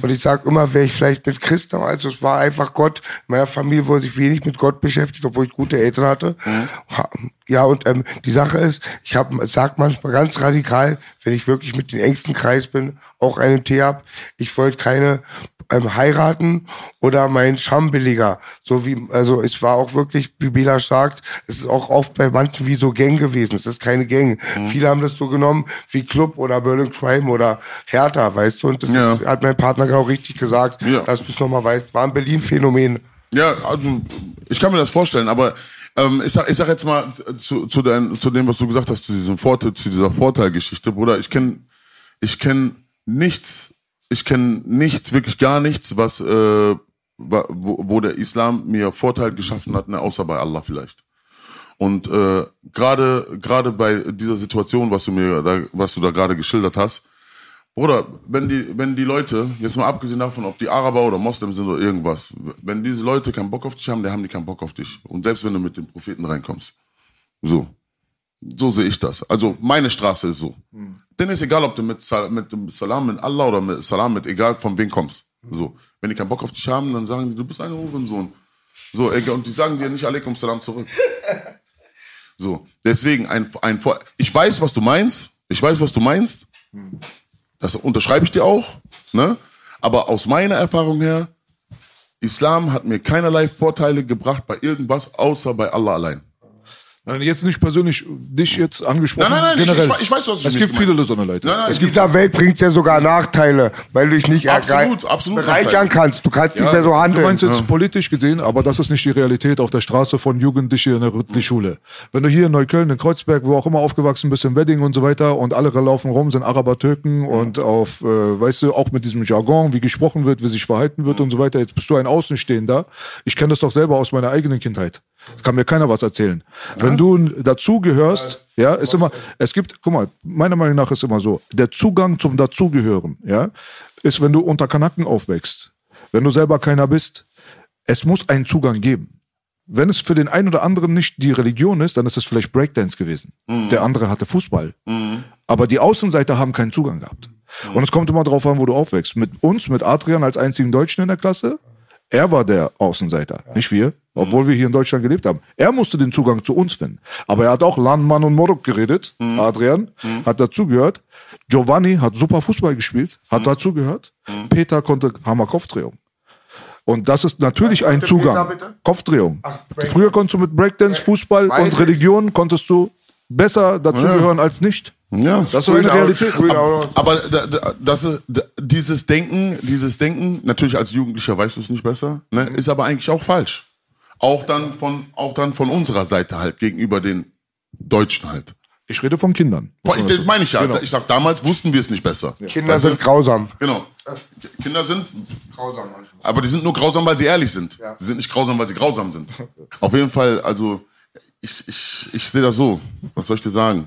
und ich sag immer, wäre ich vielleicht mit Christen, also es war einfach Gott. In meiner Familie wurde sich wenig mit Gott beschäftigt, obwohl ich gute Eltern hatte. Ja, und ähm, die Sache ist, ich habe, sag manchmal ganz radikal, wenn ich wirklich mit dem engsten Kreis bin, auch einen Tee hab, ich wollte keine ähm, heiraten oder mein Schambilliger. So wie, also es war auch wirklich, wie Bela sagt, es ist auch oft bei manchen wie so Gang gewesen. Es ist keine Gang. Viele haben das so genommen wie Club oder Berlin Crime oder Hertha, weißt du? Und das Ja. ist, hat mein Partner genau richtig gesagt, Ja. dass du es nochmal weißt. War ein Berlin-Phänomen. Ja, also ich kann mir das vorstellen, aber ähm, ich, sag, ich sag jetzt mal zu, zu, dein, zu dem, was du gesagt hast, zu diesem Vorteil, zu dieser Vorteilgeschichte, Bruder, ich kenne ich kenn nichts, ich kenne nichts, wirklich gar nichts, was äh, wo, wo der Islam mir Vorteil geschaffen hat, ne, außer bei Allah vielleicht. Und äh, gerade gerade bei dieser Situation, was du mir da, was du da gerade geschildert hast, Bruder, wenn die, wenn die Leute, jetzt mal abgesehen davon, ob die Araber oder Moslem sind oder irgendwas, wenn diese Leute keinen Bock auf dich haben, dann haben die keinen Bock auf dich. Und selbst wenn du mit den Propheten reinkommst. So. So sehe ich das. Also meine Straße ist so. Denn ist egal, ob du mit, Sal mit dem Salam mit Allah oder mit Salam mit egal von wem kommst. So. Wenn die keinen Bock auf dich haben, dann sagen die, du bist ein Hurensohn. So. Und die sagen dir nicht Alaikum Salam zurück. So. Deswegen ein, ein Ich weiß, was du meinst. Ich weiß, was du meinst. Das unterschreibe ich dir auch. Ne? Aber aus meiner Erfahrung her, Islam hat mir keinerlei Vorteile gebracht bei irgendwas, außer bei Allah allein. Nein, jetzt nicht persönlich dich jetzt angesprochen. Nein, nein, nein, ich- generell. ich- ich weiß, was ich Es gibt viele habe. so eine Leute. Nein, nein, es In gibt dieser Welt bringt's ja sogar Nachteile, weil du dich nicht Absolut, absolut bereichern kannst. Du kannst nicht mehr so Du handeln. meinst jetzt politisch gesehen, aber das ist nicht die Realität auf der Straße von Jugendlichen in der Rüttli-Schule. Wenn du hier in Neukölln, in Kreuzberg, wo auch immer aufgewachsen bist, im Wedding und so weiter und alle laufen rum, sind Araber, Türken und auf, äh, weißt du, auch mit diesem Jargon, wie gesprochen wird, wie sich verhalten wird und so weiter. Jetzt bist du ein Außenstehender. Ich kenne das doch selber aus meiner eigenen Kindheit. Das kann mir keiner was erzählen. Wenn du dazugehörst, ja, ist immer, es gibt, guck mal, meiner Meinung nach ist immer so, der Zugang zum Dazugehören, ja, ist, wenn du unter Kanaken aufwächst. Wenn du selber keiner bist, es muss einen Zugang geben. Wenn es für den einen oder anderen nicht die Religion ist, dann ist es vielleicht Breakdance gewesen. Der andere hatte Fußball. Aber die Außenseiter haben keinen Zugang gehabt. Und es kommt immer darauf an, wo du aufwächst. Mit uns, mit Adrian als einzigen Deutschen in der Klasse, er war der Außenseiter, nicht wir, obwohl wir hier in Deutschland gelebt haben. Er musste den Zugang zu uns finden. Aber er hat auch Landmann und Morok geredet, Adrian, hat dazugehört. Giovanni hat super Fußball gespielt, hat dazugehört. Peter konnte Hammer Kopfdrehung. Und das ist natürlich ein Zugang. Peter bitte? Kopfdrehung. Breakdance. Früher konntest du mit Breakdance, Fußball Weiß und ich. Religion konntest du besser dazugehören als nicht. Ja. Das ist so eine Realität. Aber da, das ist, dieses Denken, dieses Denken, natürlich als Jugendlicher weißt du es nicht besser, ne, ist aber eigentlich auch falsch. Auch dann von, auch dann von unserer Seite halt gegenüber den Deutschen halt. Ich rede von Kindern. Das meine ich ja. Genau. Ich sag, damals wussten wir es nicht besser. Kinder sind grausam. Genau. Kinder sind, Grausam manchmal. aber die sind nur grausam, weil sie ehrlich sind. Ja. Sie sind nicht grausam, weil sie grausam sind. Auf jeden Fall, also, ich, ich, ich sehe das so. Was soll ich dir sagen?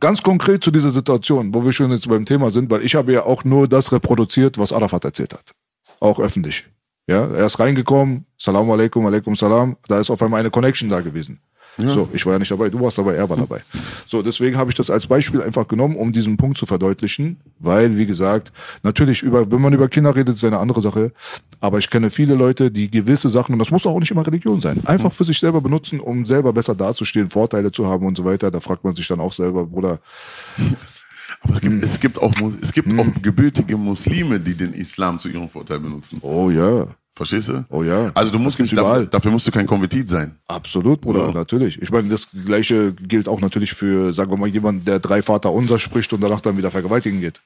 Ganz konkret zu dieser Situation, wo wir schon jetzt beim Thema sind, weil ich habe ja auch nur das reproduziert, was Arafat erzählt hat. Auch öffentlich. Ja, er ist reingekommen, Salam alaikum, alaikum salam, da ist auf einmal eine Connection da gewesen. So, ich war ja nicht dabei, du warst dabei, er war dabei. So, deswegen habe ich das als Beispiel einfach genommen, um diesen Punkt zu verdeutlichen, weil, wie gesagt, natürlich, über, wenn man über Kinder redet, ist eine andere Sache, aber ich kenne viele Leute, die gewisse Sachen, und das muss auch nicht immer Religion sein, einfach für sich selber benutzen, um selber besser dazustehen, Vorteile zu haben und so weiter. Da fragt man sich dann auch selber, Bruder, Aber es gibt, es gibt auch, es gibt Hm. auch gebürtige Muslime, die den Islam zu ihrem Vorteil benutzen. oh ja, Verstehst du? Oh ja. Also du musst nicht, dafür, dafür musst du kein Konvertit sein. Absolut, Bruder, So. natürlich. Ich meine, das Gleiche gilt auch natürlich für, sagen wir mal, jemand, der drei Vater unser spricht und danach dann wieder vergewaltigen geht.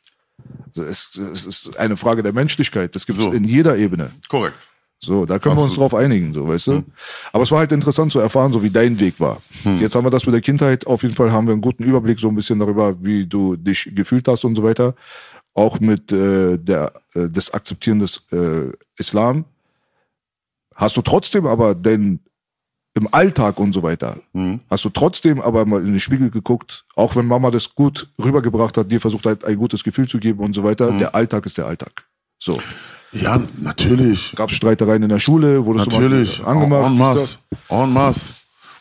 Also Es, es ist eine Frage der Menschlichkeit. Das gibt es So. in jeder Ebene. Korrekt. So, da können wir uns Absolut. drauf einigen, so, weißt du? Aber es war halt interessant zu erfahren, so wie dein Weg war. Jetzt haben wir das mit der Kindheit. Auf jeden Fall haben wir einen guten Überblick so ein bisschen darüber, wie du dich gefühlt hast und so weiter. auch mit äh, der, äh, des Akzeptieren des äh, Islam, hast du trotzdem aber den im Alltag und so weiter, Mhm. hast du trotzdem aber mal in den Spiegel geguckt, auch wenn Mama das gut rübergebracht hat, dir versucht hat, ein gutes Gefühl zu geben und so weiter, Mhm. der Alltag ist der Alltag. So. Ja, natürlich. Gab es Streitereien in der Schule, wurdest Natürlich. du mal angemacht? En masse. En masse.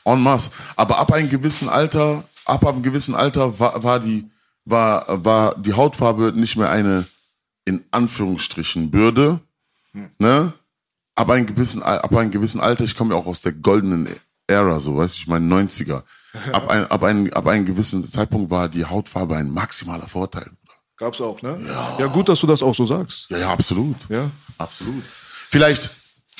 En masse. Aber ab einem gewissen Alter, ab einem gewissen Alter war, war die, war, war die Hautfarbe nicht mehr eine, in Anführungsstrichen, Bürde, ne? Ab einem gewissen, ab einem gewissen Alter, ich komme ja auch aus der goldenen Ära, so, weißt du, ich meine 90er. Ab, ein, ab, ein, ab einem gewissen Zeitpunkt war die Hautfarbe ein maximaler Vorteil. Gab's auch, ne? Ja. ja, gut, dass du das auch so sagst. Ja, ja, absolut. Ja. Absolut. Vielleicht,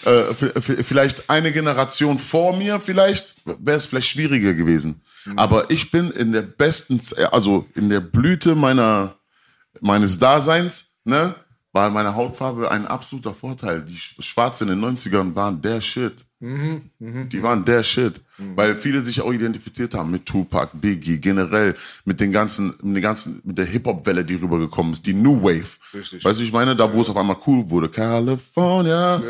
äh, vielleicht eine Generation vor mir, vielleicht wäre es vielleicht schwieriger gewesen. Aber ich bin in der besten, also in der Blüte meiner, meines Daseins, ne, war meine Hautfarbe ein absoluter Vorteil. Die Sch- Schwarze in den 90ern waren der Shit. Die waren der Shit. Weil viele sich auch identifiziert haben mit Tupac, Biggie, generell mit den ganzen, mit den ganzen, mit der Hip-Hop-Welle, die rübergekommen ist, die New Wave. Richtig. Weißt du, ich meine, da wo es auf einmal cool wurde. California,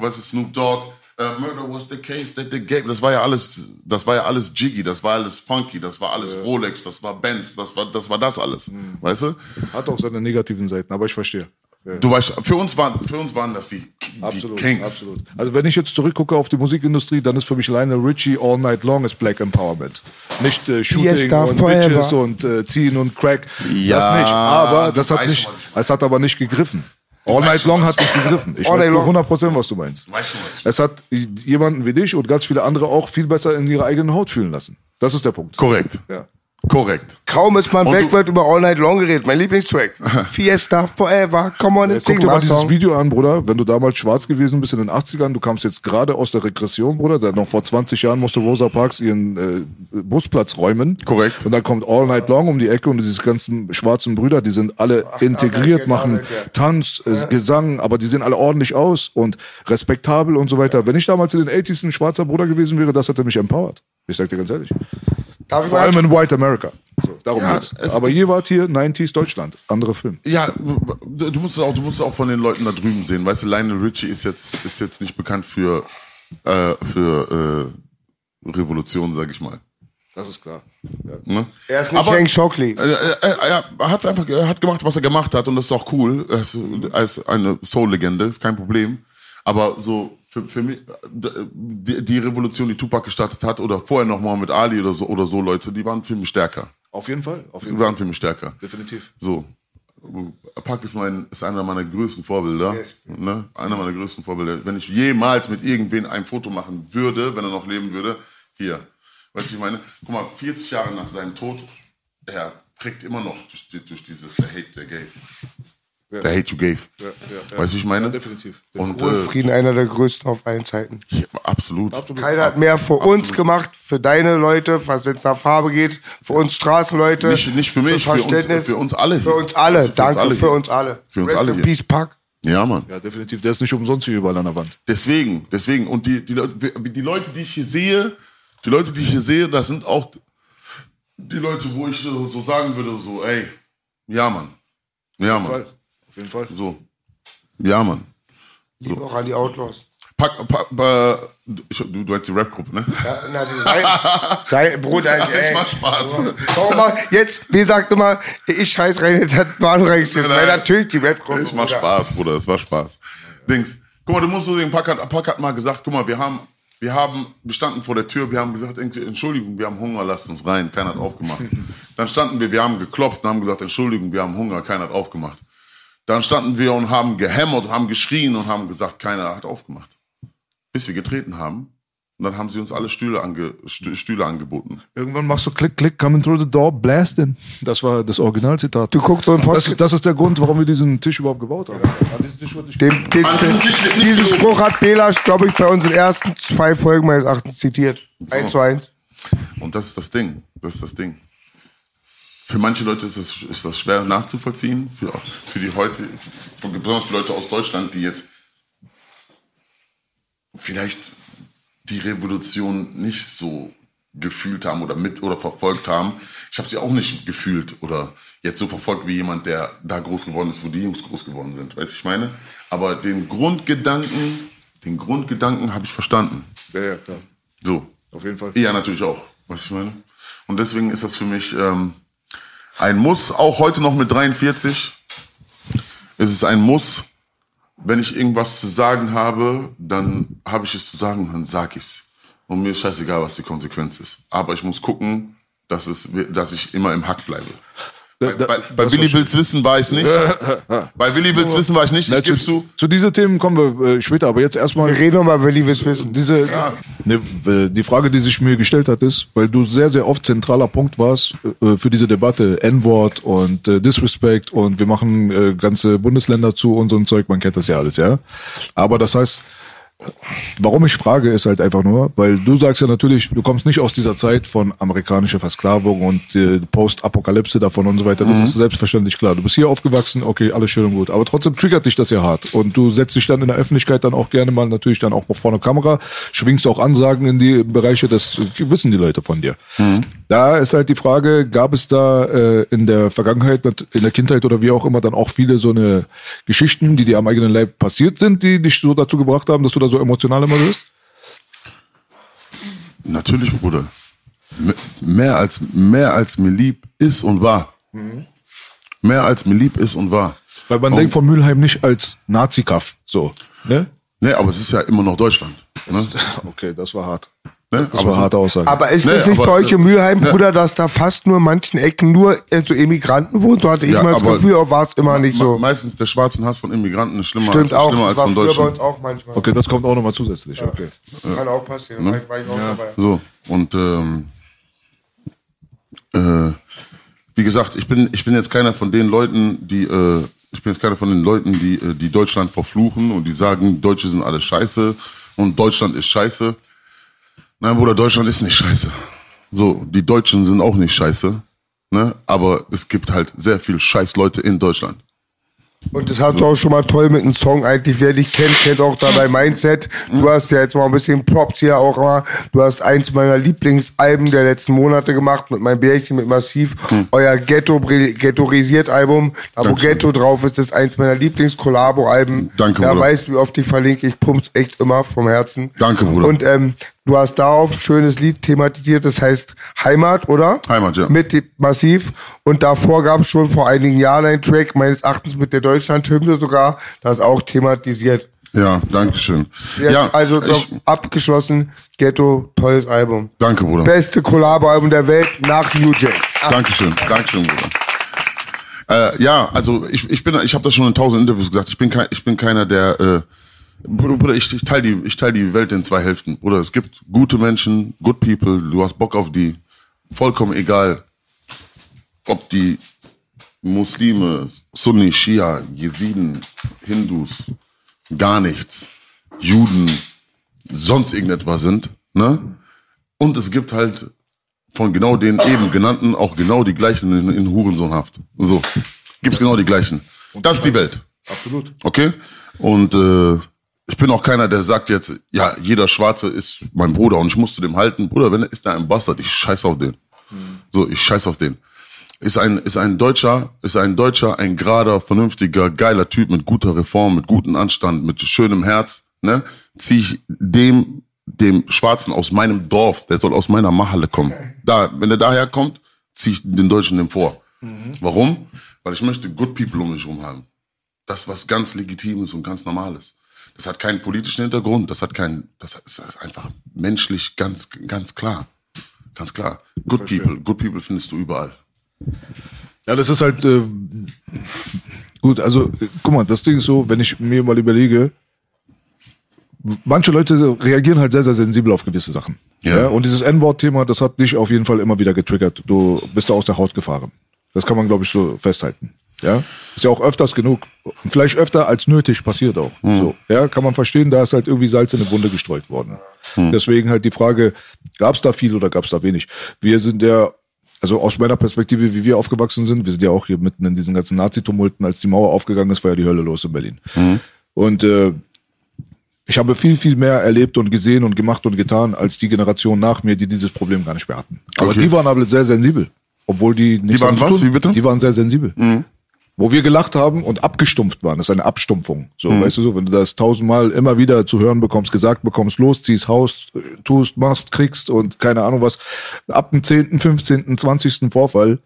was ist Snoop Dogg? Uh, murder was the case that they gave. Das war ja alles, das war ja alles Jiggy, das war alles Funky, das war alles Rolex, das war Benz, das war, das war das alles. Mhm. Weißt du? Hat auch seine negativen Seiten, aber ich verstehe. Du weißt, für uns waren, für uns waren das die, die Absolut, Kings. absolut. Also wenn ich jetzt zurückgucke auf die Musikindustrie, dann ist für mich Lionel Richie All Night Long ist Black Empowerment. Nicht äh, Shooting Fiesta und forever. Bitches und äh, Ziehen und Crack. Ja, das nicht. Aber das hat weißt nicht, es hat aber nicht gegriffen. All weißt Night Long hat ich nicht gegriffen. Ich All weiß Night nur Long. 100%, was du meinst. Weißt du was? Es hat jemanden wie dich und ganz viele andere auch viel besser in ihrer eigenen Haut fühlen lassen. Das ist der Punkt. Korrekt. Ja. Korrekt. Kaum ist man Und weg, wird über All Night Long geredet. Mein Lieblingstrack. Fiesta Forever. Come on and Guck dir mal dieses. Video an, Bruder. Wenn du damals schwarz gewesen bist in den 80ern, du kamst jetzt gerade aus der Regression, Bruder. Dann noch vor 20 Jahren musste Rosa Parks ihren äh, Busplatz räumen. Korrekt. Und dann kommt All Night Long um die Ecke und diese ganzen schwarzen Brüder, die sind alle integriert, genau, machen ja. Tanz, äh, Gesang, aber die sehen alle ordentlich aus und respektabel und so weiter. Wenn ich damals in den 80s ein schwarzer Bruder gewesen wäre, das hätte mich empowert. Ich sag dir ganz ehrlich. Darf Vor allem in White America. So, darum Ja, geht's. es- Aber ihr wart hier 90s Deutschland. Andere Film. Ja, du musst es auch, du musst es auch von den Leuten da drüben sehen. Weißt du, Lionel Richie ist jetzt, ist jetzt nicht bekannt für, äh, für äh, Revolution, sag ich mal. Das ist klar. Ne? Er ist nicht Aber- Hank Shockley. Er, er, er, er hat einfach, er hat gemacht, was er gemacht hat und das ist auch cool. Er ist, er ist eine Soul-Legende, ist kein Problem. Aber so für, für mich die, die Revolution, die Tupac gestartet hat oder vorher noch mal mit Ali oder so oder so Leute, die waren für mich stärker. Auf jeden Fall. Auf jeden Die waren für mich stärker. Definitiv. So. Pac ist mein, ist einer meiner größten Vorbilder. Yes. Ne? Einer meiner größten Vorbilder. Wenn ich jemals mit irgendwen ein Foto machen würde, wenn er noch leben würde, hier. Weißt du, ich meine, guck mal, 40 Jahre nach seinem Tod, er prägt immer noch durch, durch dieses Hate der Gave. The Hate you gave. ja, ja. Weißt du, ich meine? Ja, definitiv. Und äh, Frieden einer der größten auf allen Zeiten. ja, absolut. Keiner hat mehr für uns gemacht, für deine Leute, was wenn es nach Farbe geht, für uns Straßenleute. Nicht, nicht für mich, für uns, Verständnis. für uns alle. Für uns alle. Also für Danke uns alle für uns alle. Für uns Rest alle hier. Peace, Pack. Ja, Mann. Ja, definitiv. Der ist nicht umsonst hier überall an der Wand. Deswegen, deswegen. Und die, die, Leute- die Leute, die ich hier sehe, die Leute, die ich hier sehe, das sind auch die Leute, wo ich so, so sagen würde, so, ey, ja, Mann. Ja, Mann. Auf jeden Fall. So. Ja, Mann. Liebe auch an die Outlaws. Pack, pack, ich, du, du hast die Rap-Gruppe, ne? Ja, na, die sein, sein Bruder, ey. Ich mach Spaß. Warum mach, jetzt, wie sagt immer, ich scheiß rein, jetzt hat Manu Weil nein. natürlich die Rap-Gruppe. Ich mach Bruder. Spaß, Bruder, es war Spaß. Dings. Guck mal, du musst so sehen, Pack hat, Pack hat mal gesagt, guck mal, wir haben, wir haben, wir standen vor der Tür, wir haben gesagt, Entschuldigung, wir haben Hunger, lasst uns rein. Keiner hat aufgemacht. Dann standen wir, wir haben geklopft und haben gesagt, Entschuldigung, wir haben Hunger, keiner hat aufgemacht. Dann standen wir und haben gehämmert, haben geschrien und haben gesagt, keiner hat aufgemacht. Bis wir getreten haben. Und dann haben sie uns alle Stühle, ange, Stü- Stühle angeboten. Irgendwann machst du Klick, Klick, coming through the door, blasting. Das war das Originalzitat. Du guckst so das ist, das ist der Grund, warum wir diesen Tisch überhaupt gebaut haben. An Tisch Den, den, diesem Tisch wird nicht diesen. Spruch hat Belasch, glaube ich, bei unseren ersten zwei Folgen meines Erachtens zitiert. Eins zu eins. Und das ist das Ding. Das ist das Ding. Für manche Leute ist das, ist das schwer nachzuvollziehen. Für, für die heute, besonders für Leute aus Deutschland, die jetzt vielleicht die Revolution nicht so gefühlt haben oder mit oder verfolgt haben. Ich habe sie auch nicht gefühlt oder jetzt so verfolgt wie jemand, der da groß geworden ist, wo die Jungs groß geworden sind. Weißt du, ich meine? Aber den Grundgedanken, den Grundgedanken habe ich verstanden. Ja, ja, klar. So. Auf jeden Fall. Ja, natürlich auch. Weißt du, ich meine? Und deswegen ist das für mich ähm, ein Muss, auch heute noch mit 43. Es ist ein Muss. Wenn ich irgendwas zu sagen habe, dann habe ich es zu sagen, dann sag ich's. Und mir ist scheißegal, was die Konsequenz ist. Aber ich muss gucken, dass, es, dass ich immer im Hack bleibe. Bei, bei, bei Willi Wills Wissen war ich nicht. bei Willi Wills Wissen war ich nicht. Ich gib's zu, zu. diesen Themen kommen wir äh, später, aber jetzt erstmal Wir reden nochmal, Willi will's wissen. diese ne, äh, die Frage, die sich mir gestellt hat, ist, weil du sehr, sehr oft zentraler Punkt warst äh, für diese Debatte, N-Wort und äh, Disrespect und wir machen ganze Bundesländer zu und so ein Zeug, man kennt das ja alles, ja. Aber das heißt, Warum ich frage, ist halt einfach nur, weil du sagst ja natürlich, du kommst nicht aus dieser Zeit von amerikanischer Versklavung und äh, Post-Apokalypse davon und so weiter. Das ist selbstverständlich klar. Du bist hier aufgewachsen, okay, alles schön und gut. Aber trotzdem triggert dich das ja hart. Und du setzt dich dann in der Öffentlichkeit dann auch gerne mal natürlich dann auch vor einer Kamera, schwingst auch Ansagen in die Bereiche, das wissen die Leute von dir. Da ist halt die Frage, gab es da äh, in der Vergangenheit, in der Kindheit oder wie auch immer, dann auch viele so eine Geschichten, die dir am eigenen Leib passiert sind, die dich so dazu gebracht haben, dass du da so emotional immer bist? Natürlich, Bruder. Mehr als, mehr als mir lieb ist und war. Mehr als mir lieb ist und war. Weil man Warum? denkt von Mülheim nicht als Nazi-Kaff, so, ne? Nee, aber es ist ja immer noch Deutschland. Ne? Okay, das war hart. Ne? Das aber harte Aussage. Aber ist Nee, es nicht aber- bei euch in Mülheim, Bruder, dass da fast nur in manchen Ecken nur äh, so Immigranten wohnen? So hatte ich Ja, mal das aber- Gefühl, war es immer nicht Me- so. Meistens der schwarzen Hass von Immigranten ist schlimmer, Stimmt als, auch, schlimmer als von Deutschen. uns auch manchmal. okay, das kommt auch nochmal zusätzlich, okay. Kann auch passieren, Ne? war ich auch dabei. So, und ähm, äh, wie gesagt, ich bin, ich bin jetzt keiner von den Leuten, die, äh, ich bin jetzt keiner von den Leuten, die, äh, die Deutschland verfluchen und die sagen, Deutsche sind alle scheiße und Deutschland ist scheiße. Nein, Bruder, Deutschland ist nicht scheiße. So, die Deutschen sind auch nicht scheiße. Ne? Aber es gibt halt sehr viel Scheiß-Leute in Deutschland. Und das hast du auch schon mal toll mit einem Song eigentlich. Wer dich kennt, kennt auch dabei Mindset. Du hast ja jetzt mal ein bisschen Props hier auch mal. Du hast eins meiner Lieblingsalben der letzten Monate gemacht mit meinem Bärchen mit Massiv. Euer Ghetto Ghettoisiert Album. Da wo. Ghetto drauf ist, ist eins meiner Lieblings-Kollabo-Alben. Danke, Bruder. weißt du, wie oft ich verlinke. Ich pump's echt immer vom Herzen. Danke, Bruder. Und ähm, du hast darauf ein schönes Lied thematisiert, das heißt Heimat, oder? Heimat, ja. Mit Massiv. Und davor gab es schon vor einigen Jahren einen Track, meines Erachtens mit der Deutschland-Hymne sogar, das auch thematisiert. Ja, danke schön. Ja, Ja, also ich, abgeschlossen, Ghetto, tolles Album. danke, Bruder. Beste Collabo-Album der Welt nach New Jack. Dankeschön, Dankeschön, Bruder. Äh, ja, also ich, ich bin, ich habe das schon in tausend Interviews gesagt. Ich bin kein, ich bin keiner, der, äh, Bruder, Bruder, ich, ich teile die, ich teile die Welt in zwei Hälften. Bruder, es gibt gute Menschen, good people. Du hast Bock auf die, vollkommen egal, ob die Muslime, Sunni, Shia, Jesiden, Hindus, gar nichts, Juden, sonst irgendetwas sind, ne? Und es gibt halt von genau den eben genannten auch genau die gleichen in, in Hurensohnhaft. So. Gibt's genau die gleichen. Das ist die Welt. Absolut. Okay? Und äh, ich bin auch keiner, der sagt jetzt, ja, jeder Schwarze ist mein Bruder und ich muss zu dem halten. Bruder, wenn er ist da ein Bastard, ich scheiß auf den. So, ich scheiß auf den. Ist ein, ist ein Deutscher, ist ein Deutscher, ein gerader, vernünftiger, geiler Typ mit guter Reform, mit gutem Anstand, mit schönem Herz, ne? Zieh ich dem, dem Schwarzen aus meinem Dorf, der soll aus meiner Mahalle kommen. Da, wenn er daher kommt, zieh ich den Deutschen dem vor. Warum? Weil ich möchte good people um mich herum haben. Das, was ganz legitim ist und ganz normal ist. Das hat keinen politischen Hintergrund, das hat keinen, das ist einfach menschlich ganz, ganz klar. Ganz klar. Good people, good people findest du überall. Ja, das ist halt äh, gut. Also äh, guck mal, das Ding ist so, wenn ich mir mal überlege, manche Leute reagieren halt sehr, sehr sensibel auf gewisse Sachen. Ja. Ja. und dieses N-Wort-Thema, das hat dich auf jeden Fall immer wieder getriggert. Du bist da aus der Haut gefahren. Das kann man, glaube ich, so festhalten. Ja, ist ja auch öfters genug. Und vielleicht öfter als nötig passiert auch. So, ja, kann man verstehen, da ist halt irgendwie Salz in eine Wunde gestreut worden. Deswegen halt die Frage, gab es da viel oder gab es da wenig? Wir sind ja, also aus meiner Perspektive, wie wir aufgewachsen sind, wir sind ja auch hier mitten in diesen ganzen Nazi-Tumulten, als die Mauer aufgegangen ist, war ja die Hölle los in Berlin. Und äh, ich habe viel, viel mehr erlebt und gesehen und gemacht und getan als die Generation nach mir, die dieses Problem gar nicht mehr hatten. Aber Okay. die waren aber sehr sensibel. Obwohl die nichts waren damit was? tun. Wie bitte? Mhm. Die waren sehr sensibel. Wo wir gelacht haben und abgestumpft waren, das ist eine Abstumpfung. So, Mhm. weißt du so, wenn du das tausendmal immer wieder zu hören bekommst, gesagt bekommst, losziehst, haust, tust, machst, kriegst und keine Ahnung was, ab dem 10., 15., 20. Vorfall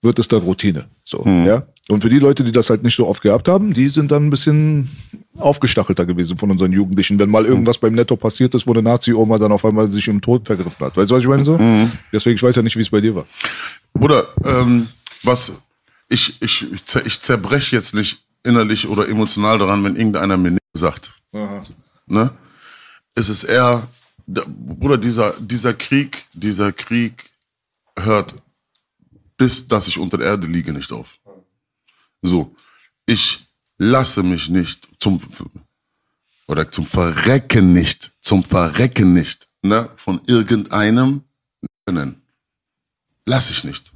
wird es dann Routine. So, Mhm. ja. Und für die Leute, die das halt nicht so oft gehabt haben, die sind dann ein bisschen aufgestachelter gewesen von unseren Jugendlichen, wenn mal irgendwas beim Netto passiert ist, wo eine Nazi-Oma dann auf einmal sich im Tod vergriffen hat. Weißt du, was ich meine so? Mhm. Deswegen, ich weiß ja nicht, wie es bei dir war. Bruder, ähm, was ich, ich, ich, zer, ich zerbreche jetzt nicht innerlich oder emotional daran, wenn irgendeiner mir nicht sagt. Ne? Es ist eher, der, Bruder, dieser, dieser Krieg, dieser Krieg hört bis, dass ich unter der Erde liege, nicht auf. So, ich lasse mich nicht zum, oder zum Verrecken nicht, zum Verrecken nicht, ne, von irgendeinem nennen. Lass ich nicht.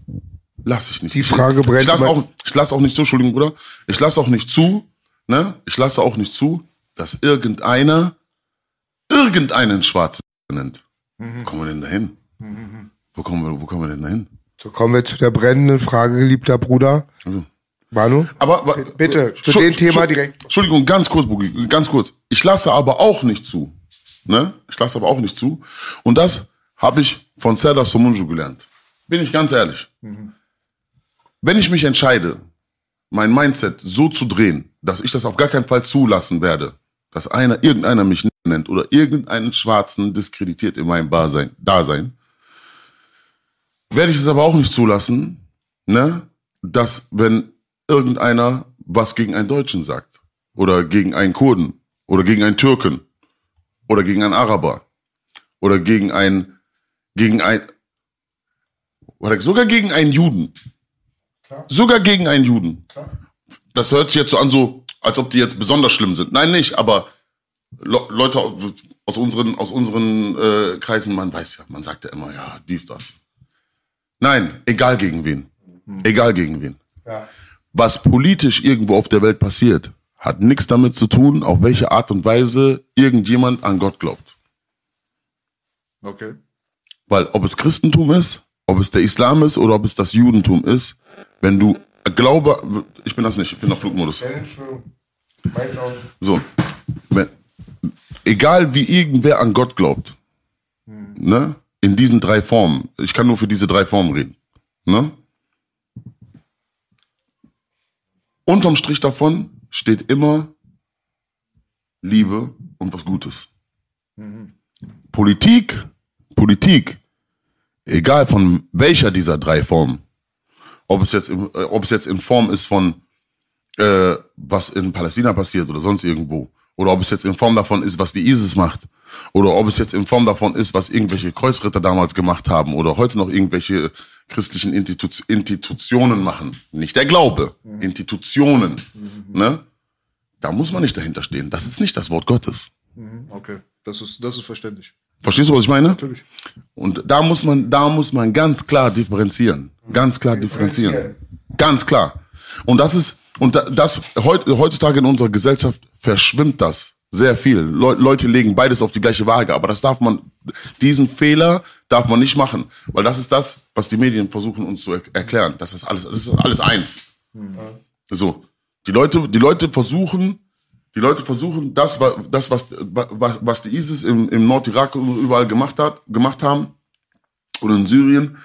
Lass ich nicht. Die Frage brennt Ich lasse immer- auch, ich lasse auch nicht zu, Entschuldigung, Bruder. Ich lasse auch nicht zu, ne? Ich lasse auch nicht zu, dass irgendeiner irgendeinen Schwarzen nennt. Wo kommen wir denn dahin? Wo kommen wir, wo kommen wir denn dahin? So kommen wir zu der brennenden Frage, geliebter Bruder. Also. Manu? Aber, aber Bitte, zu dem Thema direkt. Entschuldigung, ganz kurz, Bugi, ganz kurz. Ich lasse aber auch nicht zu. Ne? Ich lasse aber auch nicht zu. Und das habe ich von Serdar Somunju gelernt. Bin ich ganz ehrlich. Wenn ich mich entscheide, mein Mindset so zu drehen, dass ich das auf gar keinen Fall zulassen werde, dass einer, irgendeiner mich nennt oder irgendeinen Schwarzen diskreditiert in meinem Dasein, Dasein werde ich es aber auch nicht zulassen, ne, dass wenn irgendeiner was gegen einen Deutschen sagt oder gegen einen Kurden oder gegen einen Türken oder gegen einen Araber oder gegen ein gegen ein oder sogar gegen einen Juden. Sogar gegen einen Juden. Das hört sich jetzt so an, so als ob die jetzt besonders schlimm sind. Nein, nicht, aber Le Leute aus unseren aus unseren äh, Kreisen, man weiß ja, man sagt ja immer, ja, dies das. Nein, egal gegen wen. Egal gegen wen. Was politisch irgendwo auf der Welt passiert, hat nichts damit zu tun, auf welche Art und Weise irgendjemand an Gott glaubt. Okay. Weil ob es Christentum ist, ob es der Islam ist oder ob es das Judentum ist, wenn du Glaube, ich bin das nicht, ich bin auf Flugmodus. So, wenn, egal wie irgendwer an Gott glaubt, ne, in diesen drei Formen, ich kann nur für diese drei Formen reden, ne? Unterm Strich davon steht immer Liebe und was Gutes. Politik, Politik, egal von welcher dieser drei Formen, ob es jetzt, im- äh, ob es jetzt in Form ist von äh, was in Palästina passiert oder sonst irgendwo. Oder ob es jetzt in Form davon ist, was die ISIS macht. Oder ob es jetzt in Form davon ist, was irgendwelche Kreuzritter damals gemacht haben. Oder heute noch irgendwelche christlichen Institu Institutionen machen. Nicht der Glaube. Institutionen. Ne? Da muss man nicht dahinter stehen. Das ist nicht das Wort Gottes. Okay. Das ist, das ist verständlich. Verstehst du, was ich meine? Natürlich. Und da muss man, da muss man ganz klar differenzieren. Ganz klar differenzieren. Ganz klar. Und das ist, und da- das heut, heutzutage in unserer Gesellschaft verschwimmt das sehr viel. Leu Leute legen beides auf die gleiche Waage, aber das darf man, diesen Fehler darf man nicht machen, weil das ist das, was die Medien versuchen uns zu er erklären. Das ist alles, das ist alles eins. So. Die Leute, die Leute versuchen, die Leute versuchen, das, das was, was, was die ISIS im, im Nordirak überall gemacht hat, gemacht haben, oder in Syrien,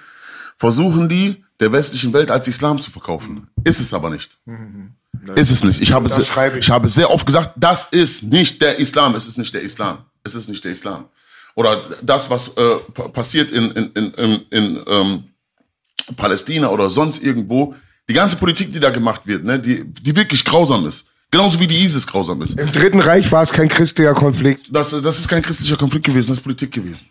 versuchen die der westlichen Welt als Islam zu verkaufen. Ist es aber nicht. Ist es nicht. Ich habe, es, ich. ich habe sehr oft gesagt, das ist nicht der Islam. Es ist nicht der Islam. Es ist nicht der Islam. Oder das, was äh, pa- passiert in, in, in, in, in ähm, Palästina oder sonst irgendwo, die ganze Politik, die da gemacht wird, ne, die, die wirklich grausam ist. Genauso wie die ISIS grausam ist. Im Dritten Reich war es kein christlicher Konflikt. Das, das ist kein christlicher Konflikt gewesen, das ist Politik gewesen.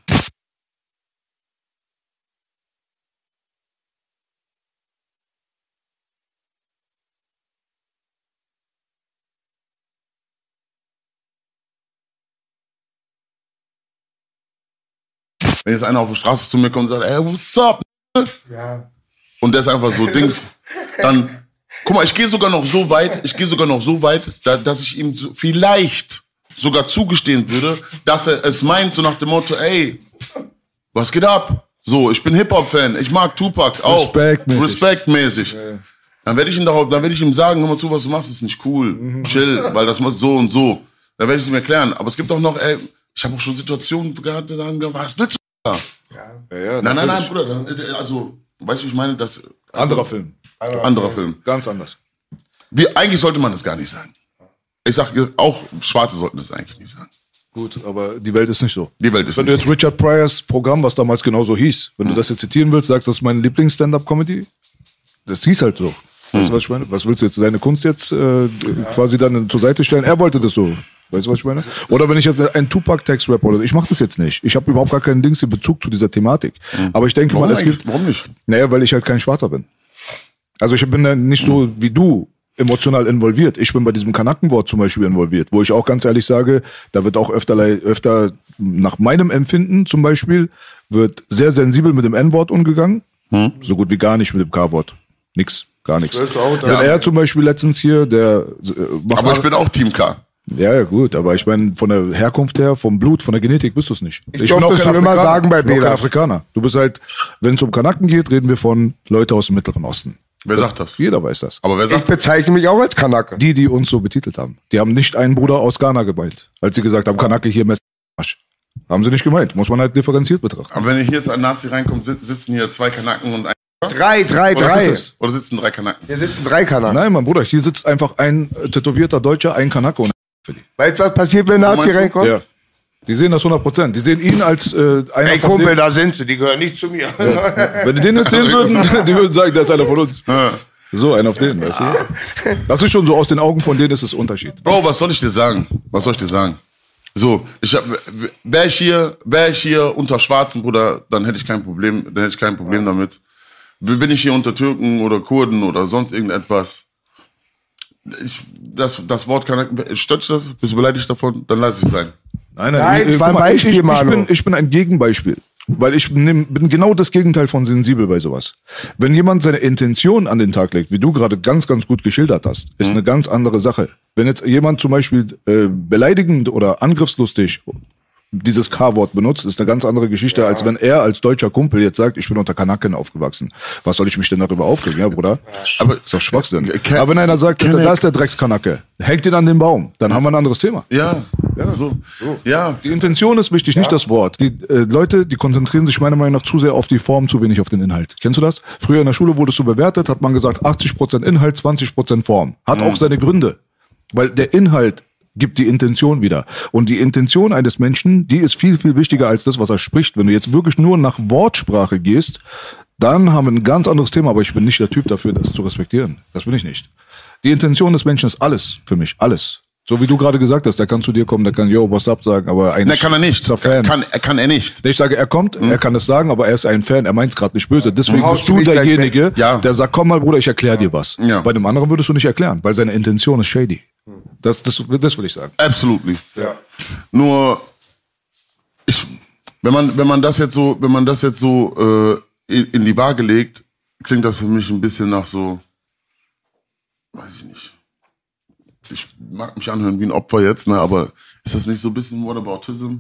Wenn jetzt einer auf der Straße zu mir kommt und sagt, ey, what's up? Ja. Und der ist einfach so Dings, dann, guck mal, ich gehe sogar noch so weit, ich gehe sogar noch so weit, da, dass ich ihm so, vielleicht, sogar zugestehen würde, dass er es meint, so nach dem Motto, ey, was geht ab? So, ich bin Hip-Hop-Fan, ich mag Tupac auch. Respektmäßig. Respektmäßig. Dann werde ich ihm darauf, dann werde ich ihm sagen, hör mal zu, was du machst, ist nicht cool. Mhm. Chill, weil das muss so und so. Dann werde ich es ihm erklären. Aber es gibt auch noch, ey, ich habe auch schon Situationen gehabt, da haben gesagt, was willst du? da? Ja, ja, Nein, nein, nein, natürlich. Bruder, dann, äh, also, weißt du, wie ich meine, das, also, Anderer Film. Anderer Film. Ganz anders. Wie, eigentlich sollte man das gar nicht sagen. Ich sag, auch Schwarze sollten das eigentlich nicht sagen. Gut, aber die Welt ist nicht so. Die Welt ist Wenn du nicht jetzt Richard Pryors Programm, was damals genauso hieß, wenn du das jetzt zitieren willst, sagst, das ist meine Lieblings-Stand-Up-Comedy, das hieß halt so. Weißt du, was ich meine? Was willst du jetzt, seine Kunst jetzt äh, quasi dann zur Seite stellen? Er wollte das so. Weißt du, was ich meine? Oder wenn ich jetzt einen Tupac-Text rappe oder so, ich mache das jetzt nicht. Ich habe überhaupt gar keinen Dings in Bezug zu dieser Thematik. Aber ich denke Warum mal, es eigentlich? gibt. Warum nicht? Naja, weil ich halt kein Schwarzer bin. Also ich bin da nicht so wie du emotional involviert. Ich bin bei diesem Kanackenwort zum Beispiel involviert, wo ich auch ganz ehrlich sage, da wird auch öfter, öfter nach meinem Empfinden zum Beispiel, wird sehr sensibel mit dem N-Wort umgegangen. So gut wie gar nicht mit dem K-Wort. Nix, gar nichts. Das ist auch Wenn das. er zum Beispiel letztens hier, der äh, macht Aber ich bin auch Team K. ja, ja, gut, aber ich meine, von der Herkunft her, vom Blut, von der Genetik bist du es nicht. Ich durfte es schon immer Afrikaner. sagen bei ich bin auch kein. Afrikaner. Du bist halt, wenn es um Kanaken geht, reden wir von Leute aus dem Mittleren Osten. Wer sagt das? Jeder weiß das. Aber wer Ich sagt, bezeichne mich auch als Kanake. Die, die uns so betitelt haben. Die haben nicht einen Bruder aus Ghana gemeint, als sie gesagt haben, Kanake hier Messer. Arsch. Haben sie nicht gemeint. Muss man halt differenziert betrachten. aber wenn hier jetzt ein Nazi reinkommt, sit- sitzen hier zwei Kanaken und ein. Drei, drei, Oder, drei. ist es? Oder sitzen drei Kanaken? Hier sitzen drei Kanaken. Nein, mein Bruder, hier sitzt einfach ein äh, tätowierter Deutscher, ein Kanake und ein Weißt du, was passiert, wenn ein Nazi meinst du? reinkommt? Ja. Die sehen das 100 Prozent. Die sehen ihn als äh, einer Ey, Kumpel, denen. da sind sie, die gehören nicht zu mir. Wenn die den erzählen würden, die würden sagen, der ist einer von uns. So, einer auf den, weißt du? Das ist schon so, aus den Augen von denen ist es Unterschied. Bro, was soll ich dir sagen? Was soll ich dir sagen? So, ich hab, wäre ich hier, wäre ich hier unter Schwarzen, Bruder, dann hätte ich kein Problem, dann hätte ich kein Problem damit. Bin ich hier unter Türken oder Kurden oder sonst irgendetwas, ich, das, das Wort kann, stört das? Bist du beleidigt davon? Dann lass es sein. Nein, Nein, das äh, war ein Beispiel, ich, ich, Manu. bin, ich bin ein Gegenbeispiel. Weil ich nehm, bin genau das Gegenteil von sensibel bei sowas. Wenn jemand seine Intention an den Tag legt, wie du gerade ganz, ganz gut geschildert hast, ist eine ganz andere Sache. Wenn jetzt jemand zum Beispiel äh, beleidigend oder angriffslustig dieses K-Wort benutzt, ist eine ganz andere Geschichte, als wenn er als deutscher Kumpel jetzt sagt, ich bin unter Kanaken aufgewachsen. Was soll ich mich denn darüber aufregen, ja, Bruder? Aber- ist doch Schwachsinn. Ken- Aber wenn einer sagt, da ist der Dreckskanacke, hängt ihn an den Baum, dann haben wir ein anderes Thema. Ja, so. Ja, Die Intention ist wichtig, nicht das Wort. Die äh, Leute, die konzentrieren sich meiner Meinung nach zu sehr auf die Form, zu wenig auf den Inhalt. Kennst du das? Früher in der Schule wurdest du bewertet, hat man gesagt 80% Inhalt, 20% Form. Hat auch seine Gründe. Weil der Inhalt gibt die Intention wieder. Und die Intention eines Menschen, die ist viel, viel wichtiger als das, was er spricht. Wenn du jetzt wirklich nur nach Wortsprache gehst, dann haben wir ein ganz anderes Thema, aber ich bin nicht der Typ dafür, das zu respektieren. Das bin ich nicht. Die Intention des Menschen ist alles für mich, alles. So wie du gerade gesagt hast, der kann zu dir kommen, der kann Yo, what's up sagen, aber eigentlich ne, kann er nicht. er Fan. Kann, er kann er nicht. ich sage, er kommt, er kann es sagen, aber er ist ein Fan, er meint es gerade nicht böse. Deswegen bist du derjenige. Ja. der sagt, komm mal, Bruder, ich erkläre dir was. Ja. Bei dem anderen würdest du nicht erklären, weil seine Intention ist shady. Das, das, das will ich sagen. Absolutely. Ja. Nur, ich, wenn man, wenn man das jetzt so, wenn man das jetzt so äh, in, in die Waage legt, klingt das für mich ein bisschen nach so, weiß ich nicht. Ich mag mich anhören wie ein Opfer jetzt, ne, aber ist das nicht so ein bisschen Whataboutism?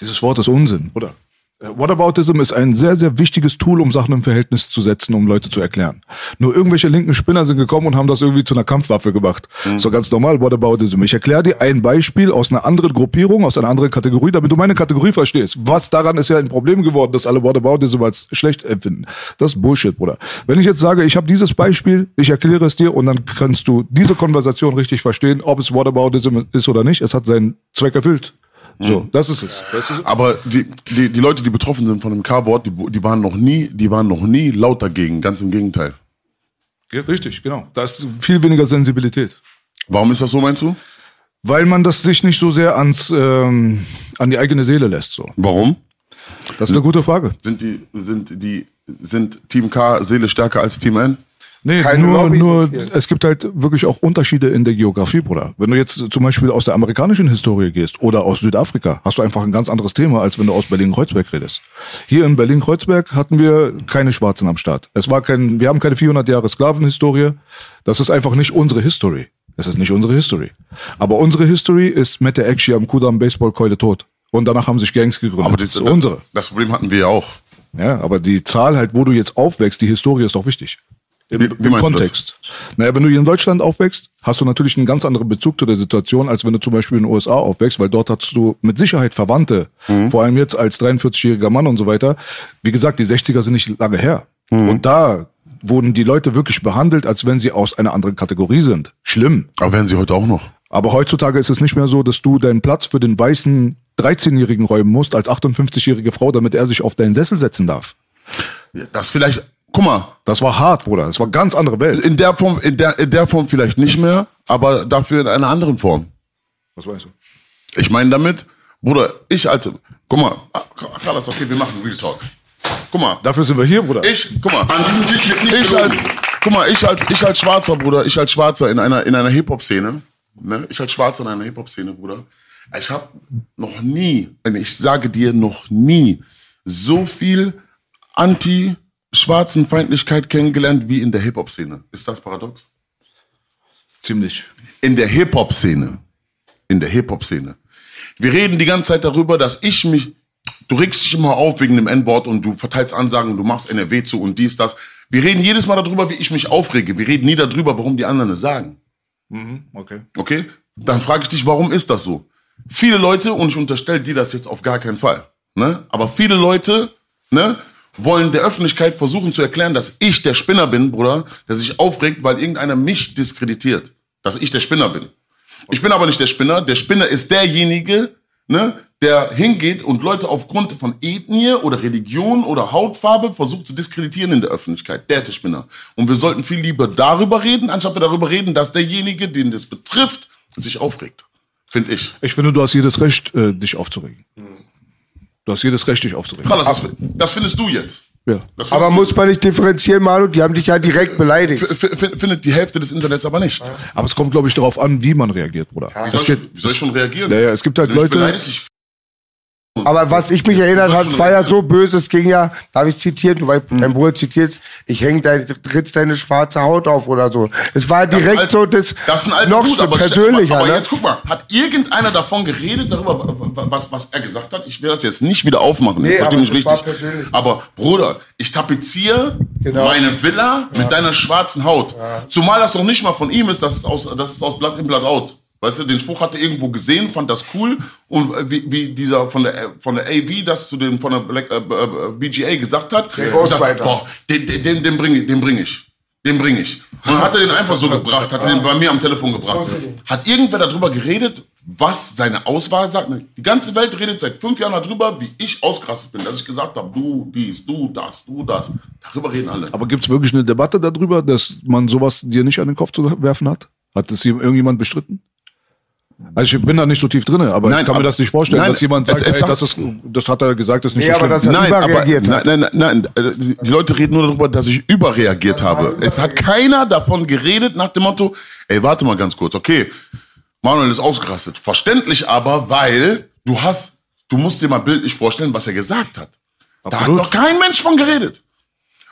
Dieses Wort ist Unsinn, oder? Äh, Whataboutism ist ein sehr, sehr wichtiges Tool, um Sachen im Verhältnis zu setzen, um Leute zu erklären. Nur irgendwelche linken Spinner sind gekommen und haben das irgendwie zu einer Kampfwaffe gemacht. So ganz normal, Whataboutism. Ich erkläre dir ein Beispiel aus einer anderen Gruppierung, aus einer anderen Kategorie, damit du meine Kategorie verstehst. Was daran ist ja ein Problem geworden, dass alle Whataboutism als schlecht empfinden. Das ist Bullshit, Bruder. Wenn ich jetzt sage, ich habe dieses Beispiel, ich erkläre es dir und dann kannst du diese Konversation richtig verstehen, ob es Whataboutism ist oder nicht. Es hat seinen Zweck erfüllt. So, das ist es. Weißt du? Aber die, die, die Leute, die betroffen sind von dem K-Wort, die, die waren noch nie, die waren noch nie laut dagegen, ganz im Gegenteil. Richtig, genau. Da ist viel weniger Sensibilität. Warum ist das so, meinst du? Weil man das sich nicht so sehr ans, ähm, an die eigene Seele lässt. So. Warum? Das ist eine gute Frage. Sind die, sind die, sind Team K Seele stärker als Team N? Nee, Keine nur, Lobby nur es gibt halt wirklich auch Unterschiede in der Geografie, Bruder. Wenn du jetzt zum Beispiel aus der amerikanischen Historie gehst oder aus Südafrika, hast du einfach ein ganz anderes Thema, als wenn du aus Berlin-Kreuzberg redest. Hier in Berlin-Kreuzberg hatten wir keine Schwarzen am Start. Es war kein, wir haben keine 400 Jahre Sklavenhistorie. Das ist einfach nicht unsere History. Es ist nicht unsere History. Aber unsere History ist mit der Ekshi am Kudam Baseballkeule tot. Und danach haben sich Gangs gegründet. Aber das das, ist unsere. das Problem hatten wir ja auch. Ja, aber die Zahl halt, wo du jetzt aufwächst, die Historie ist auch wichtig. Im, Wie- wie im Kontext. Naja, wenn du hier in Deutschland aufwächst, hast du natürlich einen ganz anderen Bezug zu der Situation, als wenn du zum Beispiel in den USA aufwächst, weil dort hast du mit Sicherheit Verwandte, Mhm. vor allem jetzt als 43-jähriger Mann und so weiter. Wie gesagt, die 60er sind nicht lange her. Mhm. Und da wurden die Leute wirklich behandelt, als wenn sie aus einer anderen Kategorie sind. Schlimm. Aber werden sie heute auch noch. Aber heutzutage ist es nicht mehr so, dass du deinen Platz für den weißen 13-Jährigen räumen musst als 58-jährige Frau, damit er sich auf deinen Sessel setzen darf. Das vielleicht, guck mal, Das war hart, Bruder. Das war ganz andere Welt. in der Form, in der, in der Form vielleicht nicht mehr, aber dafür in einer anderen Form. Was weißt du? Ich meine damit, Bruder, ich als, guck mal, ah, Carlos, okay, wir machen Real Talk. Guck mal, Dafür sind wir hier, Bruder. ich, guck mal, An diesem Tisch wird nicht ich gelogen. als, guck mal, ich als, ich als Schwarzer, Bruder, ich als Schwarzer in einer, in einer Hip-Hop-Szene, ne, ich als Schwarzer in einer Hip-Hop-Szene, Bruder, ich habe noch nie, und ich sage dir noch nie, so viel anti-schwarzen Feindlichkeit kennengelernt wie in der Hip-Hop-Szene. Ist das paradox? Ziemlich. in der Hip-Hop-Szene. In der Hip-Hop-Szene. Wir reden die ganze Zeit darüber, dass ich mich, du regst dich immer auf wegen dem N-Wort und du verteilst Ansagen und du machst NRW zu und dies, das. Wir reden jedes Mal darüber, wie ich mich aufrege. Wir reden nie darüber, warum die anderen es sagen. Okay. Okay? Dann frage ich dich, warum ist das so? Viele Leute, und ich unterstelle dir das jetzt auf gar keinen Fall, ne? aber viele Leute ne, wollen der Öffentlichkeit versuchen zu erklären, dass ich der Spinner bin, Bruder, der sich aufregt, weil irgendeiner mich diskreditiert, dass ich der Spinner bin. Ich bin aber nicht der Spinner. Der Spinner ist derjenige, ne, der hingeht und Leute aufgrund von Ethnie oder Religion oder Hautfarbe versucht zu diskreditieren in der Öffentlichkeit. Der ist der Spinner. Und wir sollten viel lieber darüber reden, anstatt wir darüber reden, dass derjenige, den das betrifft, sich aufregt. Finde ich. Ich finde, du hast jedes Recht, äh, dich aufzuregen. Du hast jedes Recht, dich aufzuregen. Das, das findest du jetzt. Ja. Das Aber muss man nicht differenzieren, Manu? Die haben dich ja direkt beleidigt. findet die Hälfte des Internets aber nicht. Aber es kommt, glaube ich, darauf an, wie man reagiert, Bruder. Wie soll, ich, wie soll ich schon reagieren? Ja, ja, es gibt halt Leute- Aber was ich mich erinnert habe, es war ja so böse, es ging ja, darf ich zitieren, du weißt, dein Bruder zitiert ich häng dein, trittst deine schwarze Haut auf oder so. Es war Das direkt alt- so das, das ist ein alter noch Hut, aber, persönlicher, aber, aber ne? jetzt guck mal, hat irgendeiner davon geredet, darüber, was, was er gesagt hat? Ich will das jetzt nicht wieder aufmachen, Nee, aber war richtig. Aber Bruder, ich tapeziere Genau. meine Villa mit deiner schwarzen Haut. Zumal das noch nicht mal von ihm ist, das ist aus, das ist aus Blatt in Blatt out. Weißt du, den Spruch hat er irgendwo gesehen, fand das cool und äh, wie, wie dieser von der von der AV das zu dem von der Black, äh, äh, BGA gesagt hat, Der gesagt, boah, den, den, den, bringe ich, den bringe ich. Den bringe ich. Und hat er den einfach so gebracht, hat er den bei mir am Telefon gebracht. Hat irgendwer darüber geredet, was seine Auswahl sagt? Die ganze Welt redet seit fünf Jahren darüber, wie ich ausgerastet bin, dass ich gesagt habe, du dies, du das, du das. Darüber reden alle. aber gibt es wirklich eine Debatte darüber, dass man sowas dir nicht an den Kopf zu werfen hat? Hat das hier irgendjemand bestritten? Also ich bin da nicht so tief drin, aber Nein, ich kann mir aber- das nicht vorstellen, nein, dass jemand es- sagt, es ey, sagt- das, ist, das hat er gesagt, das ist nicht Nee, so aber schlimm. Nein, aber überreagiert nein, hat. nein, nein, nein, äh, die Leute reden nur darüber, dass ich überreagiert habe. Es hat keiner davon geredet nach dem Motto, ey, warte mal ganz kurz, okay, Manuel ist ausgerastet. Verständlich aber, weil du hast, du musst dir mal bildlich vorstellen, was er gesagt hat. Da hat Absolut. noch kein Mensch von geredet.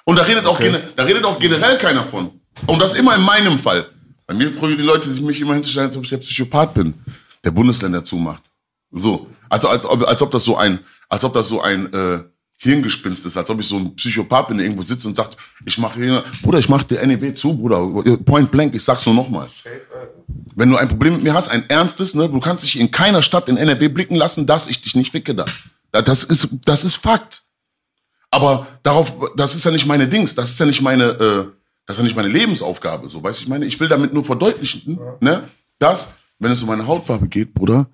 Und da redet, auch, gene- da redet auch generell keiner von. Und das immer in meinem Fall. Bei mir probieren die Leute, sich mich immer hinzustellen, als ob ich der Psychopath bin, der Bundesländer zumacht. So. Also als ob, als ob das so ein, als ob das so ein äh, Hirngespinst ist, als ob ich so ein Psychopath bin, der irgendwo sitzt und sagt, ich mache hier, Bruder, ich mache der NEW zu, Bruder, point blank, ich sag's nur nochmal. Wenn du ein Problem mit mir hast, ein ernstes, ne, du kannst dich in keiner Stadt in NRW blicken lassen, dass ich dich nicht ficke da. Das ist, das ist Fakt. Aber darauf, das ist ja nicht meine Dings, das ist ja nicht meine, äh, das ist ja nicht meine Lebensaufgabe, so, weißt du, ich meine, ich will damit nur verdeutlichen, ne, dass, wenn es um meine Hautfarbe geht, Bruder,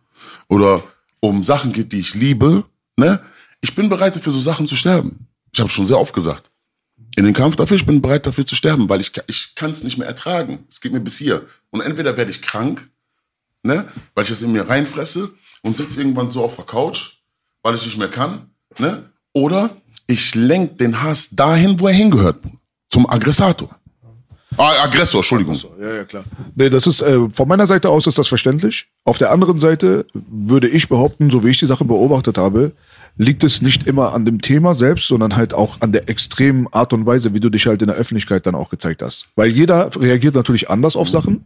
oder um Sachen geht, die ich liebe, ne, ich bin bereit dafür so Sachen zu sterben. Ich habe schon sehr oft gesagt. In den Kampf dafür, ich bin bereit dafür zu sterben, weil ich, ich kann es nicht mehr ertragen. Es geht mir bis hier. Und entweder werde ich krank, ne, weil ich das in mir reinfresse und sitze irgendwann so auf der Couch, weil ich nicht mehr kann, ne, oder ich lenk den Hass dahin, wo er hingehört, zum Aggressator. Ah, Aggressor, Entschuldigung. Ja, ja, klar. Nee, das ist, äh, von meiner Seite aus ist das verständlich. Auf der anderen Seite würde ich behaupten, so wie ich die Sache beobachtet habe, liegt es nicht immer an dem Thema selbst, sondern halt auch an der extremen Art und Weise, wie du dich halt in der Öffentlichkeit dann auch gezeigt hast. Weil jeder reagiert natürlich anders auf Sachen.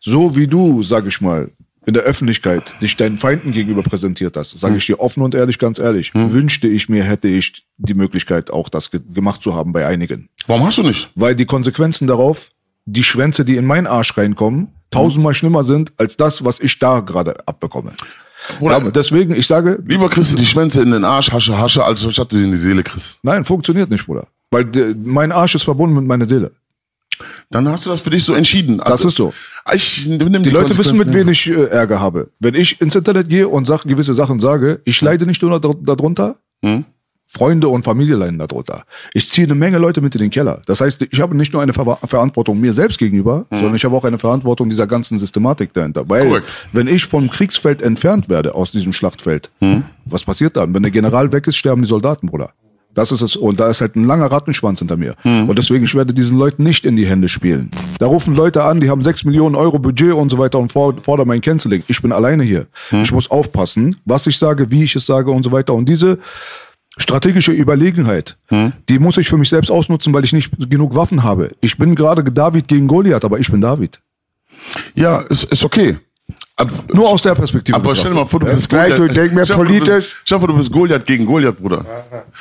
So wie du, sag ich mal, in der Öffentlichkeit dich deinen Feinden gegenüber präsentiert hast, sage ich dir offen und ehrlich, ganz ehrlich, wünschte ich mir, hätte ich die Möglichkeit auch das ge gemacht zu haben bei einigen. Warum hast du nicht? Weil die Konsequenzen darauf, die Schwänze, die in meinen Arsch reinkommen, tausendmal schlimmer sind als das, was ich da gerade abbekomme. Bruder, Ja, deswegen, ich sage, lieber kriegst du die Schwänze in den Arsch, Hasche, Hasche, als statt du die in die Seele kriegst. nein, funktioniert nicht, Bruder. Weil mein Arsch ist verbunden mit meiner Seele. Dann hast du das für dich so entschieden. Also, Das ist so. Ich die, Die Leute wissen, mit wem ich äh, Ärger habe. Wenn ich ins Internet gehe und sag, gewisse Sachen sage, ich leide nicht nur dar- darunter, Freunde und Familie leiden darunter. Ich ziehe eine Menge Leute mit in den Keller. Das heißt, ich habe nicht nur eine Ver Verantwortung mir selbst gegenüber, sondern ich habe auch eine Verantwortung dieser ganzen Systematik dahinter. Weil, Korrekt. wenn ich vom Kriegsfeld entfernt werde aus diesem Schlachtfeld, was passiert dann? Wenn der General weg ist, sterben die Soldaten, Bruder. Das ist es. Und da ist halt ein langer Rattenschwanz hinter mir. Und deswegen, ich werde diesen Leuten nicht in die Hände spielen. Da rufen Leute an, die haben sechs Millionen Euro Budget und so weiter und for- fordern mein Canceling. Ich bin alleine hier. Ich muss aufpassen, was ich sage, wie ich es sage und so weiter. Und diese strategische Überlegenheit, die muss ich für mich selbst ausnutzen, weil ich nicht genug Waffen habe. Ich bin gerade David gegen Goliath, aber ich bin David. Ja, ist, ist okay. Aber, Nur aus der Perspektive. aber stell dir mal vor, du bist gleich, du denk bist- politisch. Stell dir vor, du bist Goliath gegen Goliath, Bruder.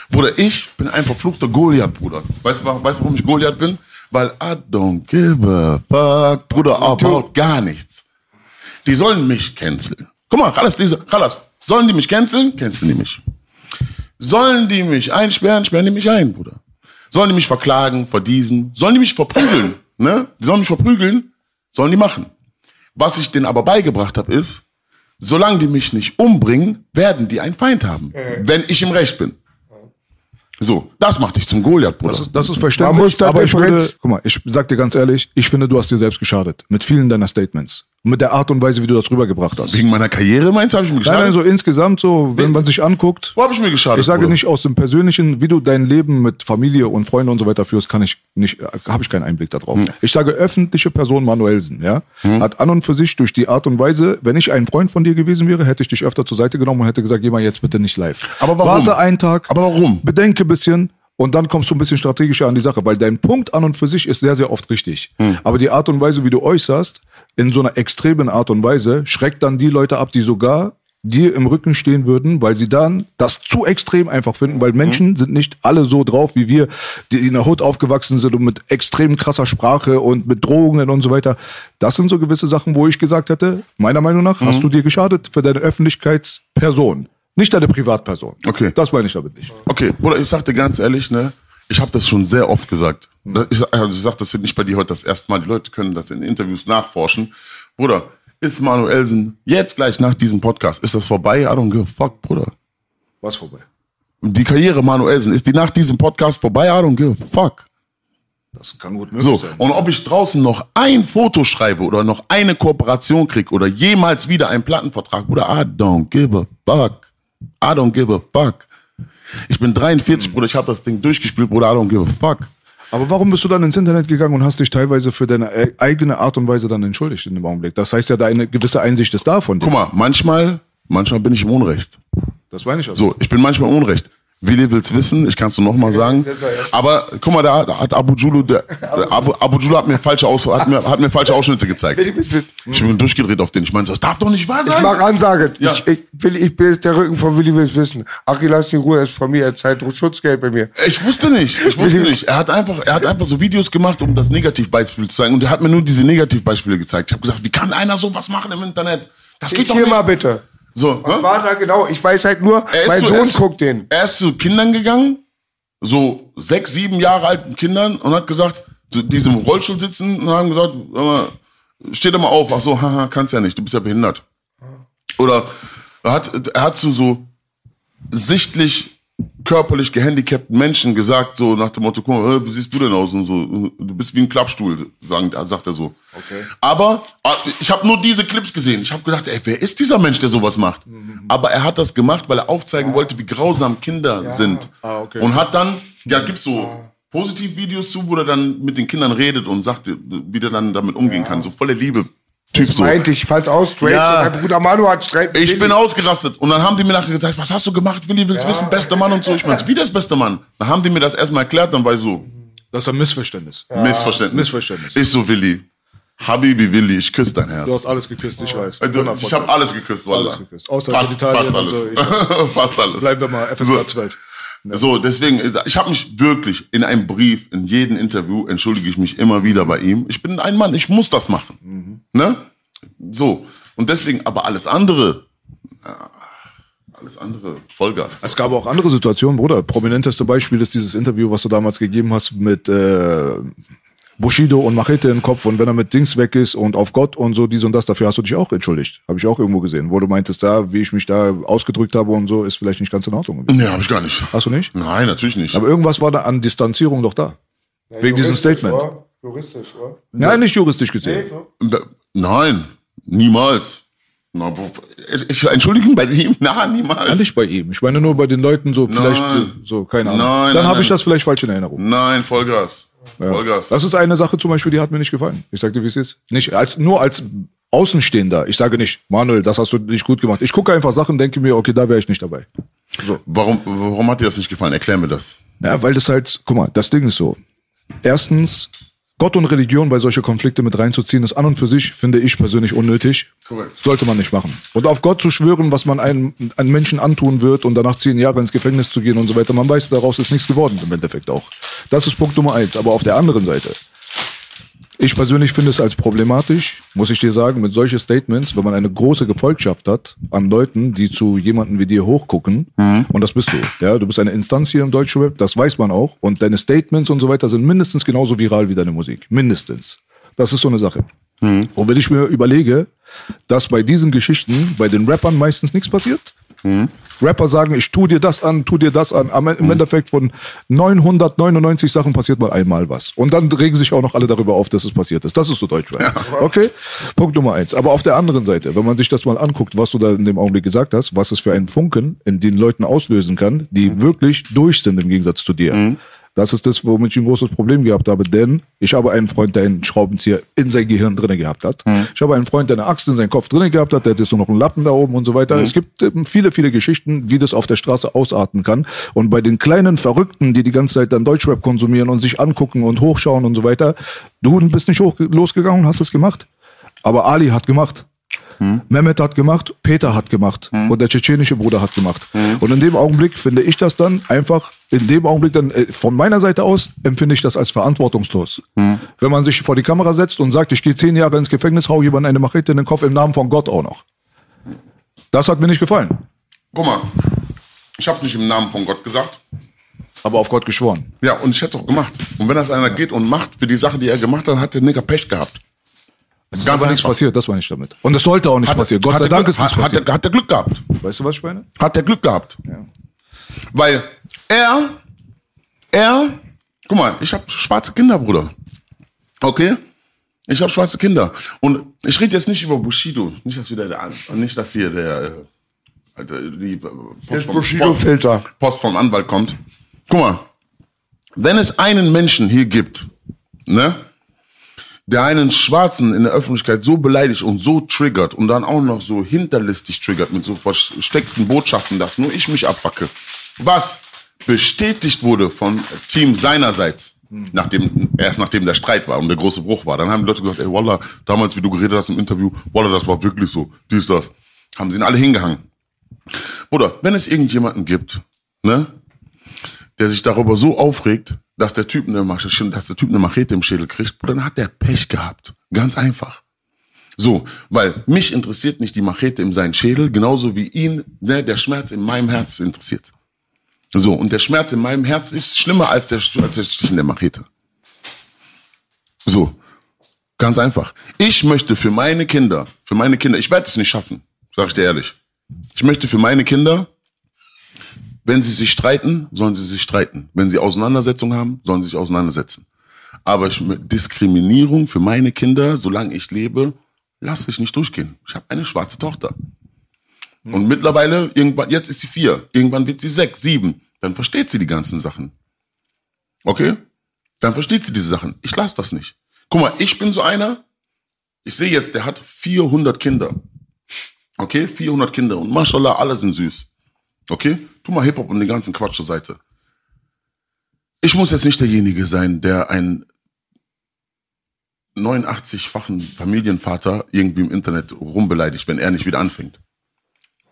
Bruder, ich bin ein verfluchter Goliath, Bruder. Weißt du, weißt warum ich Goliath bin? Weil I don't give a fuck, Bruder, about gar nichts. Die sollen mich canceln. Guck mal, Ralas, diese, Ralas, sollen die mich canceln? Canceln die mich. Sollen die mich einsperren? Sperren die mich ein, Bruder. Sollen die mich verklagen, verdiesen? Sollen die mich verprügeln? Ne? Die sollen mich verprügeln? Sollen die machen. Was ich denen aber beigebracht habe, ist, solange die mich nicht umbringen, werden die einen Feind haben. Wenn ich im Recht bin. So, das macht dich zum Goliath, Bruder. Das ist, das ist verständlich. Aber ich würde, guck mal, ich sag dir ganz ehrlich, ich finde, du hast dir selbst geschadet. Mit vielen deiner Statements. Mit der Art und Weise, wie du das rübergebracht hast. Wegen meiner Karriere, meinst du, habe ich mir Nein, geschadet? nein, so insgesamt so, wenn man sich anguckt. Wo habe ich mir geschadet? Ich sage Bruder? nicht aus dem persönlichen, wie du dein Leben mit Familie und Freunden und so weiter führst, kann ich nicht, habe ich keinen Einblick darauf. Hm. Ich sage öffentliche Person Manuelsen, ja, hat an und für sich durch die Art und Weise, wenn ich ein Freund von dir gewesen wäre, hätte ich dich öfter zur Seite genommen und hätte gesagt, geh mal jetzt bitte nicht live. Aber warum? Warte einen Tag. Aber warum? Bedenke ein bisschen. Und dann kommst du ein bisschen strategischer an die Sache, weil dein Punkt an und für sich ist sehr, sehr oft richtig. Hm. Aber die Art und Weise, wie du äußerst, in so einer extremen Art und Weise, schreckt dann die Leute ab, die sogar dir im Rücken stehen würden, weil sie dann das zu extrem einfach finden, weil Menschen Hm. sind nicht alle so drauf wie wir, die in der Hut aufgewachsen sind und mit extrem krasser Sprache und mit Drohungen und so weiter. Das sind so gewisse Sachen, wo ich gesagt hätte, meiner Meinung nach, Mhm. hast du dir geschadet für deine Öffentlichkeitsperson. Nicht deine Privatperson. Okay. Das meine ich damit nicht. Okay, Bruder, ich sag dir ganz ehrlich, ne, ich habe das schon sehr oft gesagt. Ich, also ich sag, das wird nicht bei dir heute das erste Mal. Die Leute können das in Interviews nachforschen. Bruder, ist Manuelsen jetzt gleich nach diesem Podcast, ist das vorbei? I don't give a fuck, Bruder. Was vorbei? Die Karriere Manuelsen, ist die nach diesem Podcast vorbei? I don't give a fuck. Das kann gut möglich So, sein. und ob ich draußen noch ein Foto schreibe oder noch eine Kooperation krieg oder jemals wieder einen Plattenvertrag, Bruder, I don't give a fuck. I don't give a fuck. Ich bin 43, Bruder, ich habe das Ding durchgespielt, Bruder, I don't give a fuck. Aber warum bist du dann ins Internet gegangen und hast dich teilweise für deine e- eigene Art und Weise dann entschuldigt in dem Augenblick? Das heißt ja, da eine gewisse Einsicht ist da von dir. Guck mal, manchmal, manchmal bin ich im Unrecht. Das meine ich also. So, ich bin manchmal im Unrecht. Willi will's wissen, ich kann's nur noch mal sagen. Aber guck mal, da, hat Abu Julu, der, Abu, Abu Julu hat mir falsche Aus, hat mir, hat mir falsche Ausschnitte gezeigt. Ich bin durchgedreht auf den. Ich meine, das darf doch nicht wahr sein. Ich mache Ansage. Ja. Ich, ich, Willi, ich bin der Rücken von Willi will's wissen. Achil, lass ihn in Ruhe, er ist von mir, er zahlt Schutzgeld bei mir. Ich wusste nicht, ich wusste nicht. Er hat einfach, er hat einfach so Videos gemacht, um das Negativbeispiel zu zeigen. Und er hat mir nur diese Negativbeispiele gezeigt. Ich habe gesagt, wie kann einer sowas machen im Internet? Das geht doch Hier nicht. mal bitte. So, Was hä? war da genau? Ich weiß halt nur, Er mein zu- Sohn er ist- guckt den. Er ist zu Kindern gegangen, so sechs, sieben Jahre alten Kindern und hat gesagt, zu diesem Rollstuhl sitzen und haben gesagt, sag mal, steh doch mal auf. Ach so, haha, kannst ja nicht, du bist ja behindert. Oder er hat, er hat zu so sichtlich körperlich gehandicapten Menschen gesagt, so nach dem Motto, guck mal, äh, wie siehst du denn aus? Und so, du bist wie ein Klappstuhl, sagen, sagt er so. Okay. Aber äh, ich habe nur diese Clips gesehen. Ich habe gedacht, ey, wer ist dieser Mensch, der sowas macht? Aber er hat das gemacht, weil er aufzeigen wollte, wie grausam Kinder sind. okay. Und hat dann, ja, gibt's so Positivvideos zu, wo er dann mit den Kindern redet und sagt, wie der dann damit umgehen kann. So voller Liebe. Typ Das so. meinte ich, falls auch straight. Ja. Mein Bruder Manu hat straight. Ich bin ausgerastet. Und dann haben die mir nachher gesagt, was hast du gemacht, Willi, willst wissen, bester Mann und so. Ich meine, wie das beste Mann? Dann haben die mir das erstmal erklärt, dann war ich so, Das ist ein Missverständnis. Missverständnis. Missverständnis. Ich so, Willi, Habibi Willi, ich küsse dein Herz. Du hast alles geküsst, ich weiß. Also, ich habe alles geküsst, Wallah. Alles geküsst. Außer fast, Italien fast und alles. so. Ich- fast alles. Bleiben wir mal FSK So. 12. So, deswegen, ich habe mich wirklich in einem Brief, in jedem Interview, entschuldige ich mich immer wieder bei ihm. Ich bin ein Mann, ich muss das machen. Ne? So. Und deswegen, aber alles andere, ja, alles andere, Vollgas. Es gab auch andere Situationen, Bruder. Prominenteste Beispiel ist dieses Interview, was du damals gegeben hast mit äh, Bushido und Machete im Kopf und wenn er mit Dings weg ist und auf Gott und so dies und das, dafür hast du dich auch entschuldigt. Habe ich auch irgendwo gesehen, wo du meintest, da, wie ich mich da ausgedrückt habe und so, ist vielleicht nicht ganz in Ordnung gewesen. Nee, habe ich gar nicht. Hast du nicht? Nein, natürlich nicht. Aber irgendwas war da an Distanzierung doch da. Wegen diesem Statement. Oder? Juristisch, oder? Nein, nicht juristisch gesehen. Da- Nein, niemals. Na, wo, ich entschuldige mich bei ihm? Na, Ja, niemals. nicht bei ihm. Ich meine nur bei den Leuten so, vielleicht Nein. so, so, keine Ahnung. Nein, Dann nein, habe ich nein. das vielleicht falsch in Erinnerung. Nein, Vollgas. Vollgas. Das ist eine Sache zum Beispiel, die hat mir nicht gefallen. Ich sag dir, wie es ist. Nicht als, nur als Außenstehender. Ich sage nicht, Manuel, das hast du nicht gut gemacht. Ich gucke einfach Sachen, denke mir, okay, da wäre ich nicht dabei. Warum, warum hat dir das nicht gefallen? Erklär mir das. Ja, weil das halt, guck mal, das Ding ist so. Erstens, Gott und Religion bei solche Konflikte mit reinzuziehen, ist an und für sich, finde ich persönlich unnötig. Korrekt. Sollte man nicht machen. Und auf Gott zu schwören, was man einem, einem Menschen antun wird und danach zehn Jahre ins Gefängnis zu gehen und so weiter, man weiß, daraus ist nichts geworden im Endeffekt auch. Das ist Punkt Nummer eins. Aber auf der anderen Seite, ich persönlich finde es als problematisch, muss ich dir sagen, mit solchen Statements, wenn man eine große Gefolgschaft hat an Leuten, die zu jemanden wie dir hochgucken, und das bist du. Ja, du bist eine Instanz hier im deutschen Web, das weiß man auch, und deine Statements und so weiter sind mindestens genauso viral wie deine Musik. Mindestens. Das ist so eine Sache. Und wenn ich mir überlege, dass bei diesen Geschichten bei den Rappern meistens nichts passiert, Rapper sagen, ich tu dir das an, tu dir das an. Am, Im Endeffekt von 999 Sachen passiert mal einmal was. Und dann regen sich auch noch alle darüber auf, dass es passiert ist. Das ist so Deutschrap. Okay? Punkt Nummer eins. Aber auf der anderen Seite, wenn man sich das mal anguckt, was du da in dem Augenblick gesagt hast, was es für einen Funken in den Leuten auslösen kann, die wirklich durch sind im Gegensatz zu dir. Das ist das, womit ich ein großes Problem gehabt habe, denn ich habe einen Freund, der einen Schraubenzieher in sein Gehirn drinne gehabt hat. Ich habe einen Freund, der eine Axt in seinen Kopf drinne gehabt hat, der hat jetzt nur noch einen Lappen da oben und so weiter. Es gibt ähm, viele, viele Geschichten, wie das auf der Straße ausarten kann. Und bei den kleinen Verrückten, die die ganze Zeit dann Deutschrap konsumieren und sich angucken und hochschauen und so weiter, du bist nicht hoch losgegangen und hast es gemacht. Aber Ali hat gemacht. Mehmet hat gemacht, Peter hat gemacht und der tschetschenische Bruder hat gemacht. Und in dem Augenblick finde ich das dann einfach, in dem Augenblick dann, äh, von meiner Seite aus, empfinde ich das als verantwortungslos. Wenn man sich vor die Kamera setzt und sagt, ich gehe zehn Jahre ins Gefängnis, hau jemand eine Machete in den Kopf im Namen von Gott auch noch. Das hat mir nicht gefallen. Guck mal, ich habe es nicht im Namen von Gott gesagt. Aber auf Gott geschworen. Ja, und ich hätte es auch gemacht. Und wenn das einer geht und macht für die Sache, die er gemacht hat, hat der Nigger Pech gehabt. Es ist aber nichts passiert, das meine ich damit. Und es sollte auch nicht passieren. Gott hat sei Dank Glück- ist nichts hat, hat, passiert. der, hat der Glück gehabt. Weißt du, was ich meine? Hat der Glück gehabt. Weil er, er, guck mal, ich habe schwarze Kinder, Bruder. Okay? Ich habe schwarze Kinder. Und ich rede jetzt nicht über Bushido. Nicht, dass wieder der, An- nicht, dass hier der, äh, die äh, Post vom- Bushido-Filter. Post vom Anwalt kommt. Guck mal, wenn es einen Menschen hier gibt, ne, der einen Schwarzen in der Öffentlichkeit so beleidigt und so triggert und dann auch noch so hinterlistig triggert mit so versteckten Botschaften, dass nur ich mich abwacke. Was bestätigt wurde von Team seinerseits, nachdem, erst nachdem der Streit war und der große Bruch war. Dann haben die Leute gesagt, ey, Wallah, damals, wie du geredet hast im Interview, Wallah, das war wirklich so, dies, das. Haben sie ihn alle hingehangen. Bruder, wenn es irgendjemanden gibt, ne, der sich darüber so aufregt, dass der Typ eine, dass der Typ eine Machete im Schädel kriegt, dann hat der Pech gehabt. Ganz einfach. So, weil mich interessiert nicht die Machete in seinem Schädel, genauso wie ihn ne, der Schmerz in meinem Herz interessiert. So, und der Schmerz in meinem Herz ist schlimmer als der, als der Stich in der Machete. So, ganz einfach. Ich möchte für meine Kinder, für meine Kinder, ich werde es nicht schaffen, sag ich dir ehrlich. Ich möchte für meine Kinder, wenn sie sich streiten, sollen sie sich streiten. Wenn sie Auseinandersetzungen haben, sollen sie sich auseinandersetzen. Aber ich, Diskriminierung für meine Kinder, solange ich lebe, lasse ich nicht durchgehen. Ich habe eine schwarze Tochter. Und mittlerweile, irgendwann, jetzt ist sie vier, irgendwann wird sie sechs, sieben. Dann versteht sie die ganzen Sachen. Okay? Dann versteht sie diese Sachen. Ich lasse das nicht. Guck mal, ich bin so einer, Ich sehe jetzt, der hat 400 Kinder. Okay, 400 Kinder und mashallah, alle sind süß. Okay, tu mal Hip-Hop und den ganzen Quatsch zur Seite. Ich muss jetzt nicht derjenige sein, der einen 89-fachen Familienvater irgendwie im Internet rumbeleidigt, wenn er nicht wieder anfängt.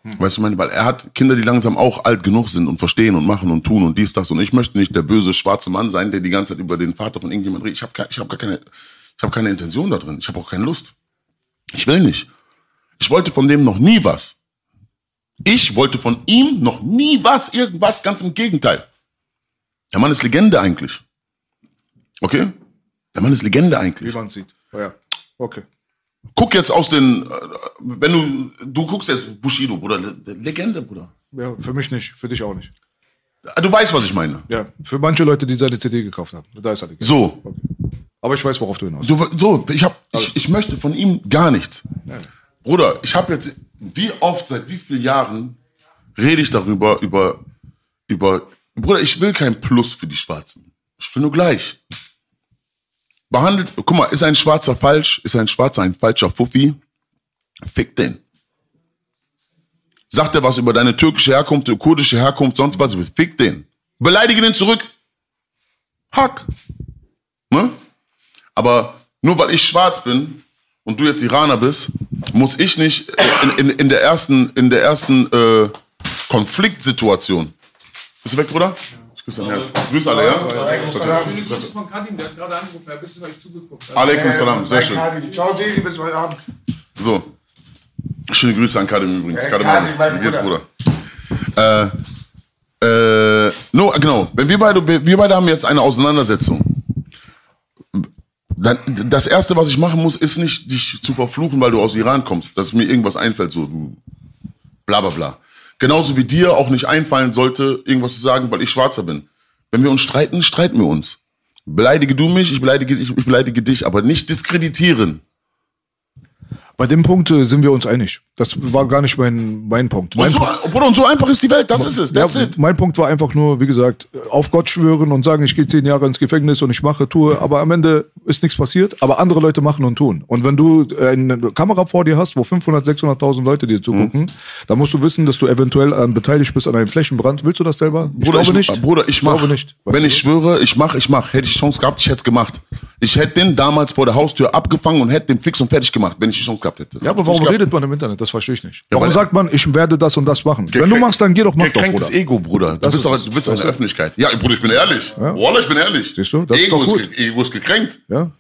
Weißt du, meine, weil er hat Kinder, die langsam auch alt genug sind und verstehen und machen und tun und dies, das. Und ich möchte nicht der böse schwarze Mann sein, der die ganze Zeit über den Vater von irgendjemand redet. Ich habe ich hab gar keine, ich habe keine Intention da drin. Ich habe auch keine Lust. Ich will nicht. Ich wollte von dem noch nie was. Ich wollte von ihm noch nie was, irgendwas, ganz im Gegenteil. Der Mann ist Legende eigentlich. Okay? Der Mann ist Legende Wie eigentlich. man sieht. Ja. Okay. Guck jetzt aus den, äh, wenn du, du guckst jetzt Bushido, Bruder, Le- Legende, Bruder. Ja, für mich nicht, für dich auch nicht. Du weißt, was ich meine. Ja, für manche Leute, die seine CD gekauft haben. Da ist er nicht. So, Aber ich weiß, worauf du hinaus. du, so, ich hab, ich, ich möchte von ihm gar nichts. Bruder, ich habe jetzt, wie oft, seit wie vielen Jahren rede ich darüber, über, über, Bruder, ich will kein Plus für die Schwarzen. Ich will nur gleich. Behandelt, guck mal, ist ein Schwarzer falsch, ist ein Schwarzer ein falscher Fuffi? Fick den. Sagt er was über deine türkische Herkunft, kurdische Herkunft, sonst was, fick den. Beleidige den zurück. Hack. Ne? Aber nur weil ich schwarz bin und du jetzt Iraner bist, muss ich nicht in, in, in der ersten, in der ersten äh, Konfliktsituation. Bist du weg, Bruder? Ich grüße dein Herz. Grüß alle, ja? Schöne Grüße von Kadim, der hat gerade angerufen, er hat ein bisschen euch zugeguckt. Alaikum salam, sehr schön. Ciao, Jerry, bis heute Abend. So. Schöne Grüße an Kadim übrigens. Äh, Kadim, wie geht's, Bruder? Äh, äh, no, genau. Wenn wir beide, wir beide haben jetzt eine Auseinandersetzung. Dann, das erste, was ich machen muss, ist nicht dich zu verfluchen, weil du aus Iran kommst, dass mir irgendwas einfällt, so du bla bla bla. Genauso wie dir auch nicht einfallen sollte, irgendwas zu sagen, weil ich Schwarzer bin. Wenn wir uns streiten, streiten wir uns. Beleidige du mich, ich beleidige, ich, ich beleidige dich, aber nicht diskreditieren. Bei dem Punkt äh, sind wir uns einig. Das war gar nicht mein, mein Punkt. Mein Und so, Punkt- Bruder, und so einfach ist die Welt, das ist es, that's ja, it. Mein Punkt war einfach nur, wie gesagt, auf Gott schwören und sagen, ich gehe zehn Jahre ins Gefängnis und ich mache, tue, aber am Ende ist nichts passiert, aber andere Leute machen und tun. Und wenn du eine Kamera vor dir hast, wo 500, 600.000 Leute dir zugucken, Mhm. dann musst du wissen, dass du eventuell an, beteiligt bist an einem Flächenbrand. Willst du das selber? Ich Bruder, glaube ich, nicht. Bruder, ich mach. glaube nicht. Wenn ich schwöre, ich mach, ich mach. Hätte ich Chance gehabt, ich hätte es gemacht. Ich hätte den damals vor der Haustür abgefangen und hätte den fix und fertig gemacht, wenn ich die Chance gehabt hätte. ja, aber warum redet man im Internet? Das verstehe ich nicht. Ja, warum sagt man, ich werde das und das machen? Wenn du machst, dann geh doch, mach doch, Bruder. Ego, Bruder. Du Das bist ist aber, du bist in der? Öffentlichkeit. Ja, Bruder, ich bin ehrlich. Ja. Wallah, ich bin ehrlich. Siehst du, das ist Ego doch gut. ge- Ego ist gekränkt. Ja?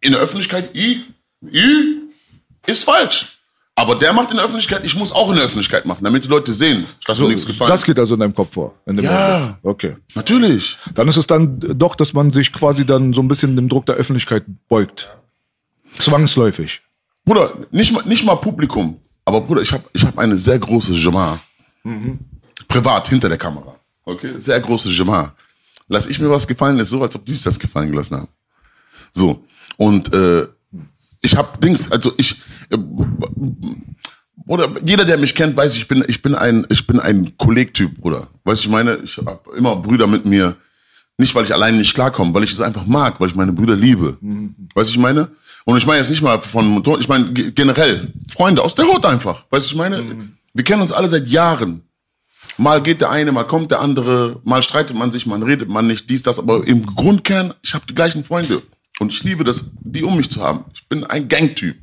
In der Öffentlichkeit, I, I, ist falsch. Aber der macht in der Öffentlichkeit, ich muss auch in der Öffentlichkeit machen, damit die Leute sehen, dass mir nichts gefallen. Das geht also in deinem Kopf vor. Ja. Moment. Okay. Natürlich. Dann ist es dann doch, dass man sich quasi dann so ein bisschen dem Druck der Öffentlichkeit beugt. Zwangsläufig. Bruder, nicht mal, nicht mal Publikum. Aber Bruder, ich habe ich hab eine sehr große Jamar. Privat, hinter der Kamera. Okay? Sehr große Jamar. Lass ich mir was gefallen, ist so, als ob die sich das gefallen gelassen haben. So. Und äh, ich habe Dings, also ich. Äh, oder jeder, der mich kennt, weiß, ich bin, ich bin ein, ich bin ein Kollegtyp, Bruder. Weißt du, ich meine, ich habe immer Brüder mit mir. Nicht, weil ich alleine nicht klarkomme, weil ich es einfach mag, weil ich meine Brüder liebe. Weißt du, ich meine? Und ich meine jetzt nicht mal von Motor, ich meine ge- generell Freunde aus der Haut einfach. Weißt du, ich meine? Wir kennen uns alle seit Jahren. Mal geht der eine, mal kommt der andere, mal streitet man sich, man redet man nicht, dies, das, aber im Grundkern, ich habe die gleichen Freunde. Und ich liebe das, die um mich zu haben. Ich bin ein Gangtyp.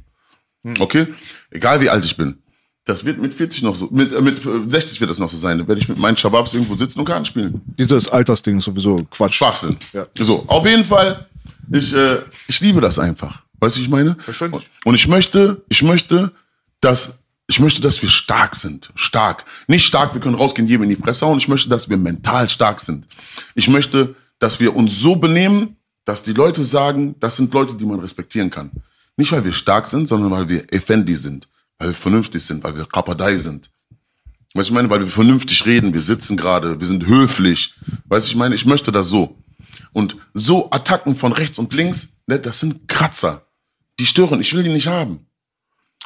Okay? Egal wie alt ich bin. Das wird mit 40 noch so, mit, äh, mit äh, 60 wird das noch so sein. Da werde ich mit meinen Shababs irgendwo sitzen und Karten spielen. Dieses Altersding ist sowieso Quatsch. Schwachsinn. Ja. So, auf jeden Fall, ich, äh, ich liebe das einfach. Weißt du, wie ich meine? Verständlich. Und ich möchte, ich möchte, dass, ich möchte, dass wir stark sind. Stark. Nicht stark, wir können rausgehen, jedem in die Fresse hauen. Ich möchte, dass wir mental stark sind. Ich möchte, dass wir uns so benehmen, dass die Leute sagen, das sind Leute, die man respektieren kann. Nicht, weil wir stark sind, sondern weil wir Effendi sind. Weil wir vernünftig sind, weil wir Kapadei sind. Weißt du, ich meine, weil wir vernünftig reden, wir sitzen gerade, wir sind höflich. Weißt du, ich meine, ich möchte das so. Und so Attacken von rechts und links, ne, das sind Kratzer. Die stören, ich will die nicht haben.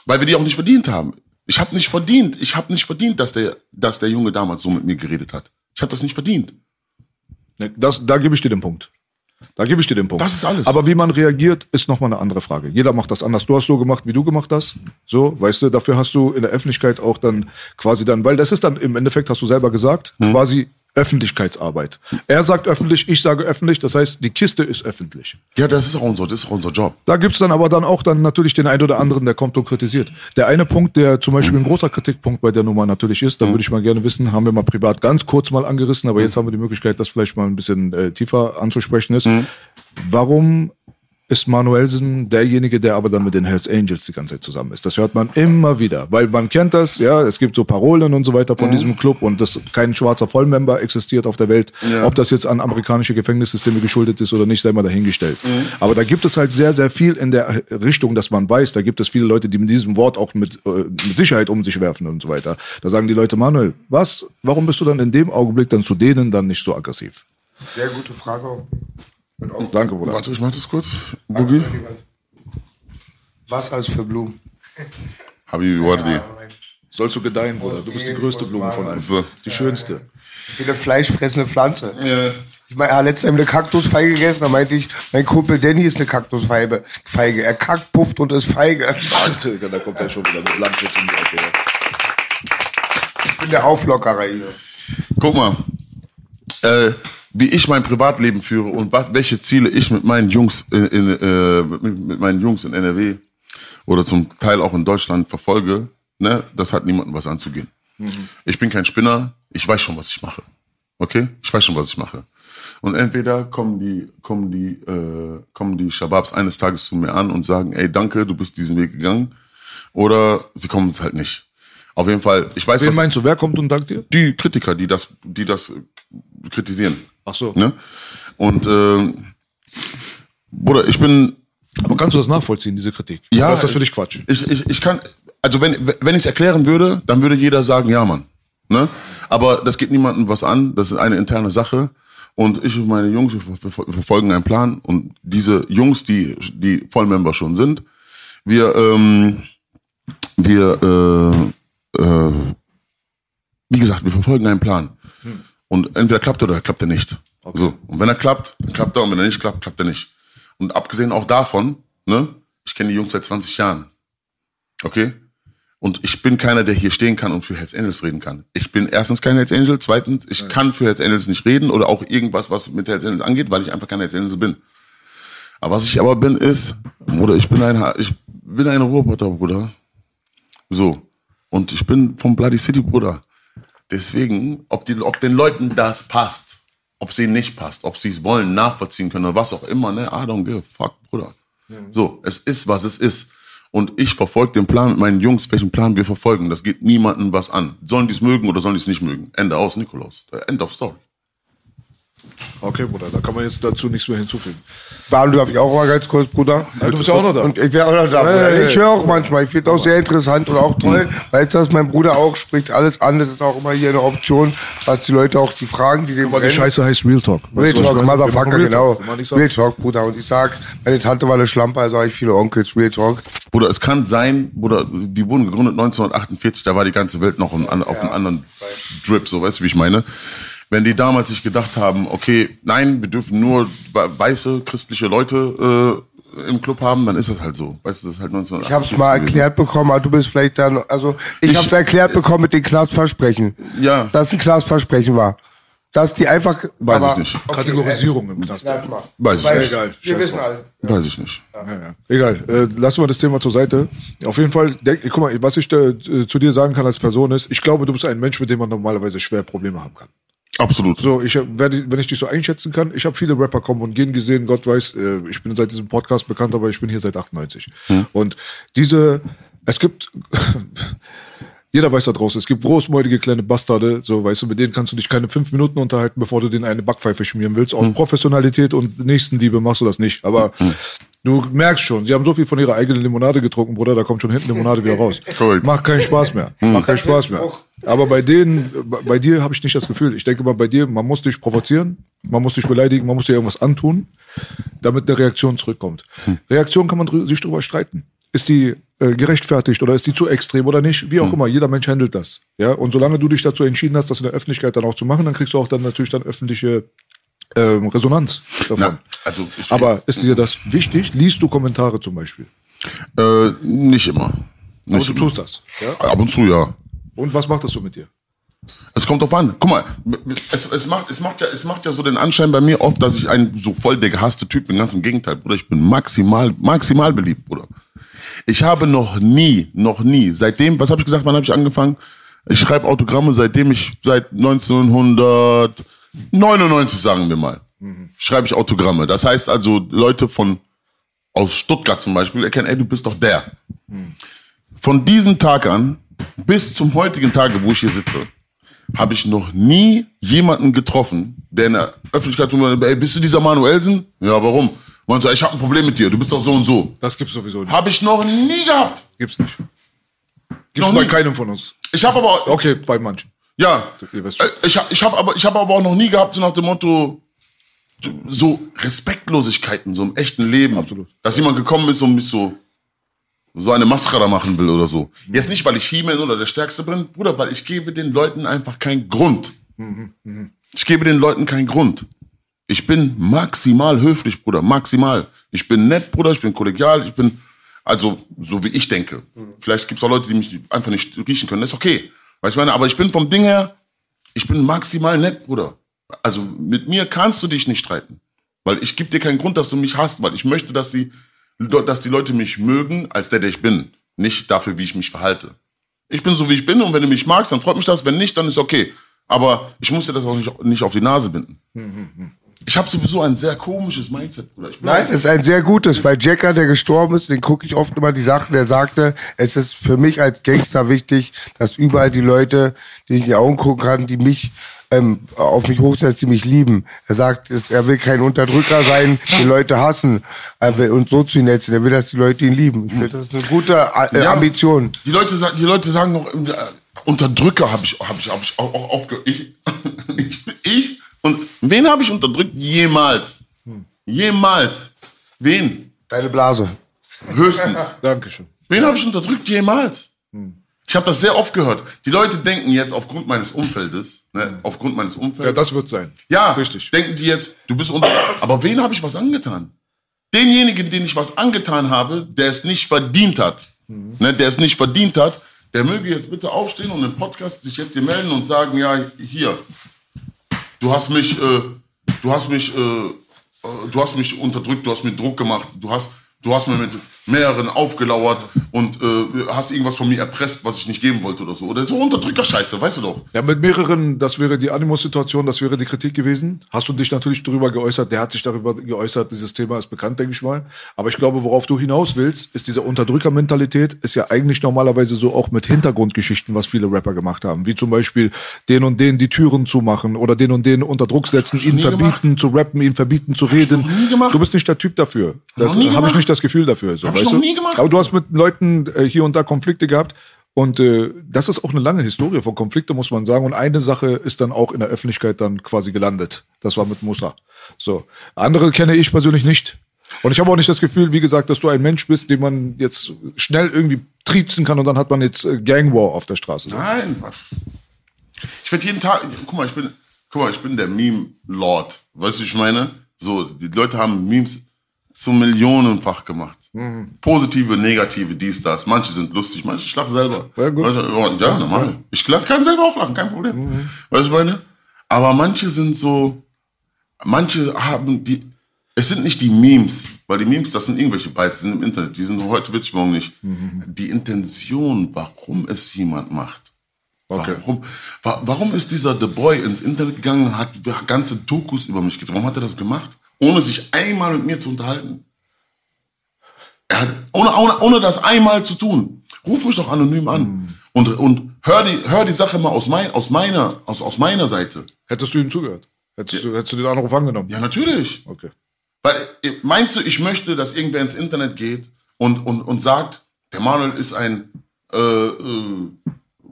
Weil wir die auch nicht verdient haben. Ich habe nicht verdient, ich habe nicht verdient, dass der, dass der Junge damals so mit mir geredet hat. Ich habe das nicht verdient. Ne, Das, da gebe ich dir den Punkt. Da gebe ich dir den Punkt. Das ist alles. Aber wie man reagiert, ist nochmal eine andere Frage. Jeder macht das anders. Du hast so gemacht, wie du gemacht hast. So, weißt du, dafür hast du in der Öffentlichkeit auch dann quasi dann, weil das ist dann im Endeffekt, hast du selber gesagt, Mhm. quasi Öffentlichkeitsarbeit. Er sagt öffentlich, ich sage öffentlich, das heißt, die Kiste ist öffentlich. Ja, das ist auch unser, das ist auch unser Job. Da gibt's dann aber dann auch dann natürlich den einen oder anderen, der kommt und kritisiert. Der eine Punkt, der zum Beispiel ein großer Kritikpunkt bei der Nummer natürlich ist, da würde ich mal gerne wissen, haben wir mal privat ganz kurz mal angerissen, aber jetzt haben wir die Möglichkeit, das vielleicht mal ein bisschen äh, tiefer anzusprechen ist. Warum ist Manuelsen derjenige, der aber dann mit den Hells Angels die ganze Zeit zusammen ist. Das hört man immer wieder, weil man kennt das, ja, es gibt so Parolen und so weiter von diesem Club und dass kein schwarzer Vollmember existiert auf der Welt. Ob das jetzt an amerikanische Gefängnissysteme geschuldet ist oder nicht, sei mal dahingestellt. Aber da gibt es halt sehr, sehr viel in der Richtung, dass man weiß, da gibt es viele Leute, die mit diesem Wort auch mit, äh, mit Sicherheit um sich werfen und so weiter. Da sagen die Leute, Manuel, was, warum bist du dann in dem Augenblick dann zu denen dann nicht so aggressiv? Sehr gute Frage. Auch. Danke, Bruder. Warte, ich mach das kurz. Boogie. Was alles für Blumen? Habibi Wardi. Sollst du gedeihen, Bruder. Du bist die größte Blume von allen. So. Die schönste. Wie eine fleischfressende Pflanze. Ja. Ich meine, er hat letztes Mal eine Kaktusfeige gegessen, da meinte ich, mein Kumpel Danny ist eine Kaktusfeige. Feige. Er kackt, pufft und ist feige. Digga, da kommt er schon wieder mit Landwitz um die Ecke. Ich bin der Auflockerer hier. Guck mal, äh, wie ich mein Privatleben führe und was, welche Ziele ich mit meinen Jungs in, in, äh, mit, mit meinen Jungs in NRW oder zum Teil auch in Deutschland verfolge, ne, das hat niemandem was anzugehen. Ich bin kein Spinner, ich weiß schon, was ich mache. Okay? Ich weiß schon, was ich mache. Und entweder kommen die, kommen die, äh, kommen die Shababs eines Tages zu mir an und sagen, ey, danke, du bist diesen Weg gegangen. Oder sie kommen es halt nicht. Auf jeden Fall, ich weiß, Wen was, meinst du, wer kommt und dankt dir? die Kritiker, die das, die das kritisieren. Ach so. Ne? Und äh, Bruder, ich bin Aber kannst du das nachvollziehen, diese Kritik? ja. Oder ist das für dich Quatsch? Ich, ich, ich kann, also wenn wenn ich es erklären würde, dann würde jeder sagen, ja, Mann. Ne? Aber das geht niemandem was an. Das ist eine interne Sache. Und ich und meine Jungs wir ver- ver- verfolgen einen Plan. Und diese Jungs, die die Vollmember schon sind, wir ähm, wir äh, äh, wie gesagt, wir verfolgen einen Plan. Und entweder klappt er oder klappt er nicht. So. Und wenn er klappt, dann klappt er. Und wenn er nicht klappt, klappt er nicht. Und abgesehen auch davon, ne, ich kenne die Jungs seit 20 Jahren. Okay? Und ich bin keiner, der hier stehen kann und für Hells Angels reden kann. Ich bin erstens kein Hells Angel, zweitens, ich kann für Hells Angels nicht reden oder auch irgendwas, was mit Hells Angels angeht, weil ich einfach kein Hells Angels bin. Aber was ich aber bin, ist, Bruder, ich bin ein, ich bin ein Roboter, Bruder. So. Und ich bin vom Bloody City, Bruder. Deswegen, ob, die, ob den Leuten das passt, ob ihnen nicht passt, ob sie es wollen, nachvollziehen können oder was auch immer, ne? I don't give a fuck, Bruder. So, es ist, was es ist. Und ich verfolge den Plan mit meinen Jungs, welchen Plan wir verfolgen. Das geht niemandem was an. Sollen die es mögen oder sollen die es nicht mögen? Ende aus, Nikolaus. End of story. Okay, Bruder, da kann man jetzt dazu nichts mehr hinzufügen. Banu darf ich auch mal ganz kurz, Bruder. Ja, du bist ja auch noch da. Und ich wäre auch noch da. Ja, Bruder. ja, ja. Ich höre auch manchmal. Ich finde es auch sehr interessant und auch toll, weil das mein Bruder auch spricht alles an. Das ist auch immer hier eine Option, was die Leute auch die Fragen, die dem Aber die Scheiße heißt Real Talk. Real Weißt du, was Talk, Motherfucker, Real genau. Talk. Real Talk, Bruder. Und ich sag, meine Tante war eine Schlampe, also habe ich viele Onkels. Real Talk. Bruder, es kann sein, Bruder, die wurden gegründet 1948, da war die ganze Welt noch auf einem anderen Drip, so weißt du, wie ich meine? Wenn die damals sich gedacht haben, okay, nein, wir dürfen nur we- weiße christliche Leute äh, im Club haben, dann ist das halt so. Weißt du, das ist halt 1948. Ich habe es mal gewesen. erklärt bekommen, aber du bist vielleicht dann, also ich, Ich- habe es erklärt bekommen mit den Knastversprechen. Ja. Dass es ein Knastversprechen war. Dass die einfach. Weiß aber- ich nicht. Okay, Kategorisierung im Knast. Weiß ich Weil nicht. Egal, Wir wissen halt. Weiß ich nicht. Ja, ja. Egal, äh, lassen wir das Thema zur Seite. Auf jeden Fall, denk, guck mal, was ich äh, zu dir sagen kann als Person ist, ich glaube, du bist ein Mensch, mit dem man normalerweise schwer Probleme haben kann. Absolut. So, ich, hab- wenn ich, dich so einschätzen kann, ich habe viele Rapper kommen und gehen gesehen, Gott weiß, äh, ich bin seit diesem Podcast bekannt, aber ich bin hier seit 98. Und diese, es gibt, jeder weiß da draußen, es gibt großmäulige kleine Bastarde, so, weißt du, mit denen kannst du dich keine fünf Minuten unterhalten, bevor du denen eine Backpfeife schmieren willst. Aus Professionalität und Nächstenliebe machst du das nicht. Aber du merkst schon, sie haben so viel von ihrer eigenen Limonade getrunken, Bruder, da kommt schon hinten Limonade wieder raus. Korrekt. Macht keinen Spaß mehr. Macht keinen Spaß mehr. Aber bei denen, bei- bei dir habe ich nicht das Gefühl. Ich denke mal, bei dir, man muss dich provozieren, man muss dich beleidigen, man muss dir irgendwas antun, damit eine Reaktion zurückkommt. Reaktion kann man sich drüber streiten. Ist die äh, gerechtfertigt oder ist die zu extrem oder nicht? Wie auch immer, jeder Mensch handelt das. Ja, und solange du dich dazu entschieden hast, das in der Öffentlichkeit dann auch zu machen, dann kriegst du auch dann natürlich dann öffentliche ähm, Resonanz davon. Na, Also ich, Aber ist dir das wichtig? Liest du Kommentare zum Beispiel? äh, nicht immer. Aber Nicht du immer. tust das. Ja? Ab und zu ja. Und was macht das so mit dir? Es kommt drauf an. Guck mal, es, es, macht, es, macht ja, es macht ja so den Anschein bei mir oft, dass ich ein so voll der gehasste Typ bin. Ganz im Gegenteil, Bruder. Ich bin maximal, maximal beliebt, Bruder. Ich habe noch nie, noch nie, seitdem, was habe ich gesagt, wann habe ich angefangen? Ich schreibe Autogramme, seitdem ich, seit 1999, sagen wir mal, schreibe ich Autogramme. Das heißt also, Leute von, aus Stuttgart zum Beispiel erkennen, ey, du bist doch der. Von diesem Tag an bis zum heutigen Tage, wo ich hier sitze, habe ich noch nie jemanden getroffen, der in der Öffentlichkeit tut, ey, bist du dieser Manuelsen? Ja, warum? Man sagt, ich habe ein Problem mit dir, du bist doch so und so. Das gibt's sowieso nicht. Habe ich noch nie gehabt. Gibt's nicht. Gibt's Noch bei nie. keinem von uns. Ich habe aber, Okay, bei manchen. Ja, äh, ich habe ich hab aber, ich hab aber auch noch nie gehabt, so nach dem Motto, so Respektlosigkeiten, so im echten Leben. Absolut. Dass jemand gekommen ist und mich so, so eine Mascara machen will oder so. Jetzt nicht, weil ich He-Man oder der Stärkste bin, Bruder, weil ich gebe den Leuten einfach keinen Grund. Ich gebe den Leuten keinen Grund. Ich bin maximal höflich, Bruder, maximal. Ich bin nett, Bruder, ich bin kollegial, ich bin, also, so wie ich denke. Vielleicht gibt's auch Leute, die mich einfach nicht riechen können, das ist okay. Weißt du, meine, aber ich bin vom Ding her, ich bin maximal nett, Bruder. Also, mit mir kannst du dich nicht streiten. Weil ich gebe dir keinen Grund, dass du mich hasst, weil ich möchte, dass die, dass die Leute mich mögen, als der, der ich bin. Nicht dafür, wie ich mich verhalte. Ich bin so, wie ich bin und wenn du mich magst, dann freut mich das. Wenn nicht, dann ist okay. Aber ich muss dir das auch nicht, nicht auf die Nase binden. Ich habe sowieso ein sehr komisches Mindset, Bruder. Nein, das ist ein sehr gutes, weil Jacker, der gestorben ist, den gucke ich oft immer die Sachen, der sagte, es ist für mich als Gangster wichtig, dass überall die Leute, die ich in die Augen gucken kann, die mich ähm, auf mich hochsetzen, die mich lieben. Er sagt, er will kein Unterdrücker sein, die Leute hassen er will, und so zu netzen. Er will, dass die Leute ihn lieben. Ich finde, das ist eine gute äh, Ja. Ambition. Die Leute, sagen- die Leute sagen noch, äh, Unterdrücker habe ich, hab ich, hab ich auch, auch aufgehört. Ich, ich und wen habe ich unterdrückt? Jemals. Jemals. Wen? Deine Blase. Höchstens. Dankeschön. Wen habe ich unterdrückt? Jemals. Ich habe das sehr oft gehört. Die Leute denken jetzt aufgrund meines Umfeldes, ne, aufgrund meines Umfeldes. Ja, das wird sein. Ja, Richtig. denken die jetzt, du bist unter. Aber wen habe ich was angetan? Denjenigen, den ich was angetan habe, der es nicht verdient hat, ne, der es nicht verdient hat, der möge jetzt bitte aufstehen und im Podcast sich jetzt hier melden und sagen, ja, hier, du hast mich, äh, du hast mich, äh, äh, du hast mich unterdrückt, du hast mir Druck gemacht, du hast, du hast mir mit mehreren aufgelauert und äh, hast irgendwas von mir erpresst, was ich nicht geben wollte oder so. Oder so Unterdrückerscheiße, weißt du doch. Ja, mit mehreren, das wäre die Animus-Situation, das wäre die Kritik gewesen. Hast du dich natürlich darüber geäußert, der hat sich darüber geäußert, dieses Thema ist bekannt, denke ich mal. Aber ich glaube, worauf du hinaus willst, ist diese Unterdrückermentalität, ist ja eigentlich normalerweise so auch mit Hintergrundgeschichten, was viele Rapper gemacht haben. Wie zum Beispiel den und den die Türen zumachen oder den und den unter Druck setzen, ihn verbieten zu rappen, ihn verbieten zu reden. gemacht. Du bist nicht der Typ dafür. Das habe ich gemacht. nicht das Gefühl dafür. So, Hab ich noch nie gemacht. Aber du hast mit Leuten äh, hier und da Konflikte gehabt. Und äh, das ist auch eine lange Historie von Konflikte, muss man sagen. Und eine Sache ist dann auch in der Öffentlichkeit dann quasi gelandet. Das war mit Musa. So. Andere kenne ich persönlich nicht. Und ich habe auch nicht das Gefühl, wie gesagt, dass du ein Mensch bist, den man jetzt schnell irgendwie triezen kann und dann hat man jetzt äh, Gangwar auf der Straße. Nein? Ich werde jeden Tag, guck mal, ich bin, guck mal, ich bin der Meme-Lord. Weißt du, ich meine? So, die Leute haben Memes zum Millionenfach gemacht. Positive, negative, dies, das. Manche sind lustig, manche ich lach selber. Ja, du, ja, normal. Ich lach, kann selber auch lachen, kein Problem. Weißt du, was ich meine? Aber manche sind so, manche haben die, es sind nicht die Memes, weil die Memes, das sind irgendwelche Bytes, die sind im Internet, die sind heute witzig, morgen nicht. Die Intention, warum es jemand macht. Okay. Warum, wa warum ist dieser The Boy ins Internet gegangen und hat ganze Dokus über mich gedreht? Warum hat er das gemacht? Ohne sich einmal mit mir zu unterhalten. Er hat, ohne, ohne, ohne das einmal zu tun. Ruf mich doch anonym an. Und, und hör, die, hör die Sache mal aus, mein, aus, meiner, aus, aus meiner Seite. Hättest du ihm zugehört? Hättest, du, hättest du den Anruf angenommen? Ja, natürlich. Okay. Weil, äh, meinst du, ich möchte, dass irgendwer ins Internet geht und, und, und sagt, der Manuel ist ein, äh, äh,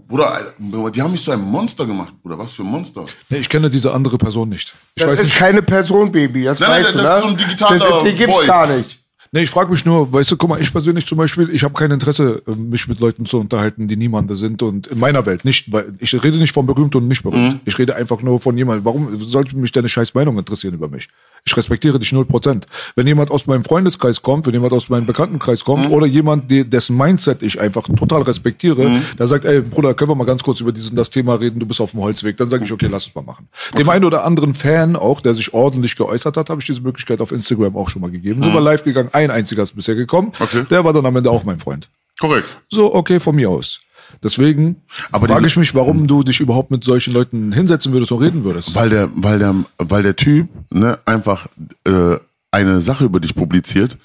Bruder, die haben mich so ein Monster gemacht, Bruder. Was für ein Monster? Nee, ich kenne diese andere Person nicht. Ich Das weiß ist nicht. keine Person, Baby. Das Nein, nein, weißt das du, ist ne? so ein digitaler das, Die gibt's Boy. gar nicht. Nee, ich frage mich nur, weißt du, guck mal, ich persönlich zum Beispiel, ich habe kein Interesse, äh, mich mit Leuten zu unterhalten, die niemande sind und in meiner Welt nicht, weil ich rede nicht von berühmt und nicht berühmt. Ich rede einfach nur von jemandem. Warum sollte mich deine scheiß Meinung interessieren über mich? Ich respektiere dich 0%. Wenn jemand aus meinem Freundeskreis kommt, wenn jemand aus meinem Bekanntenkreis kommt oder jemand, die, dessen Mindset ich einfach total respektiere, der sagt, ey Bruder, können wir mal ganz kurz über diesen, das Thema reden, du bist auf dem Holzweg, dann sage ich, okay, lass es mal machen. Dem einen oder anderen Fan auch, der sich ordentlich geäußert hat, habe ich diese Möglichkeit auf Instagram auch schon mal gegeben. Sind wir live gegangen, ein einziger ist bisher gekommen. Okay. Der war dann am Ende auch mein Freund. Korrekt. So, okay, von mir aus. Deswegen Aber frage ich mich, warum du dich überhaupt mit solchen Leuten hinsetzen würdest und reden würdest. Weil der, weil der, weil der Typ ne, einfach äh, eine Sache über dich publiziert,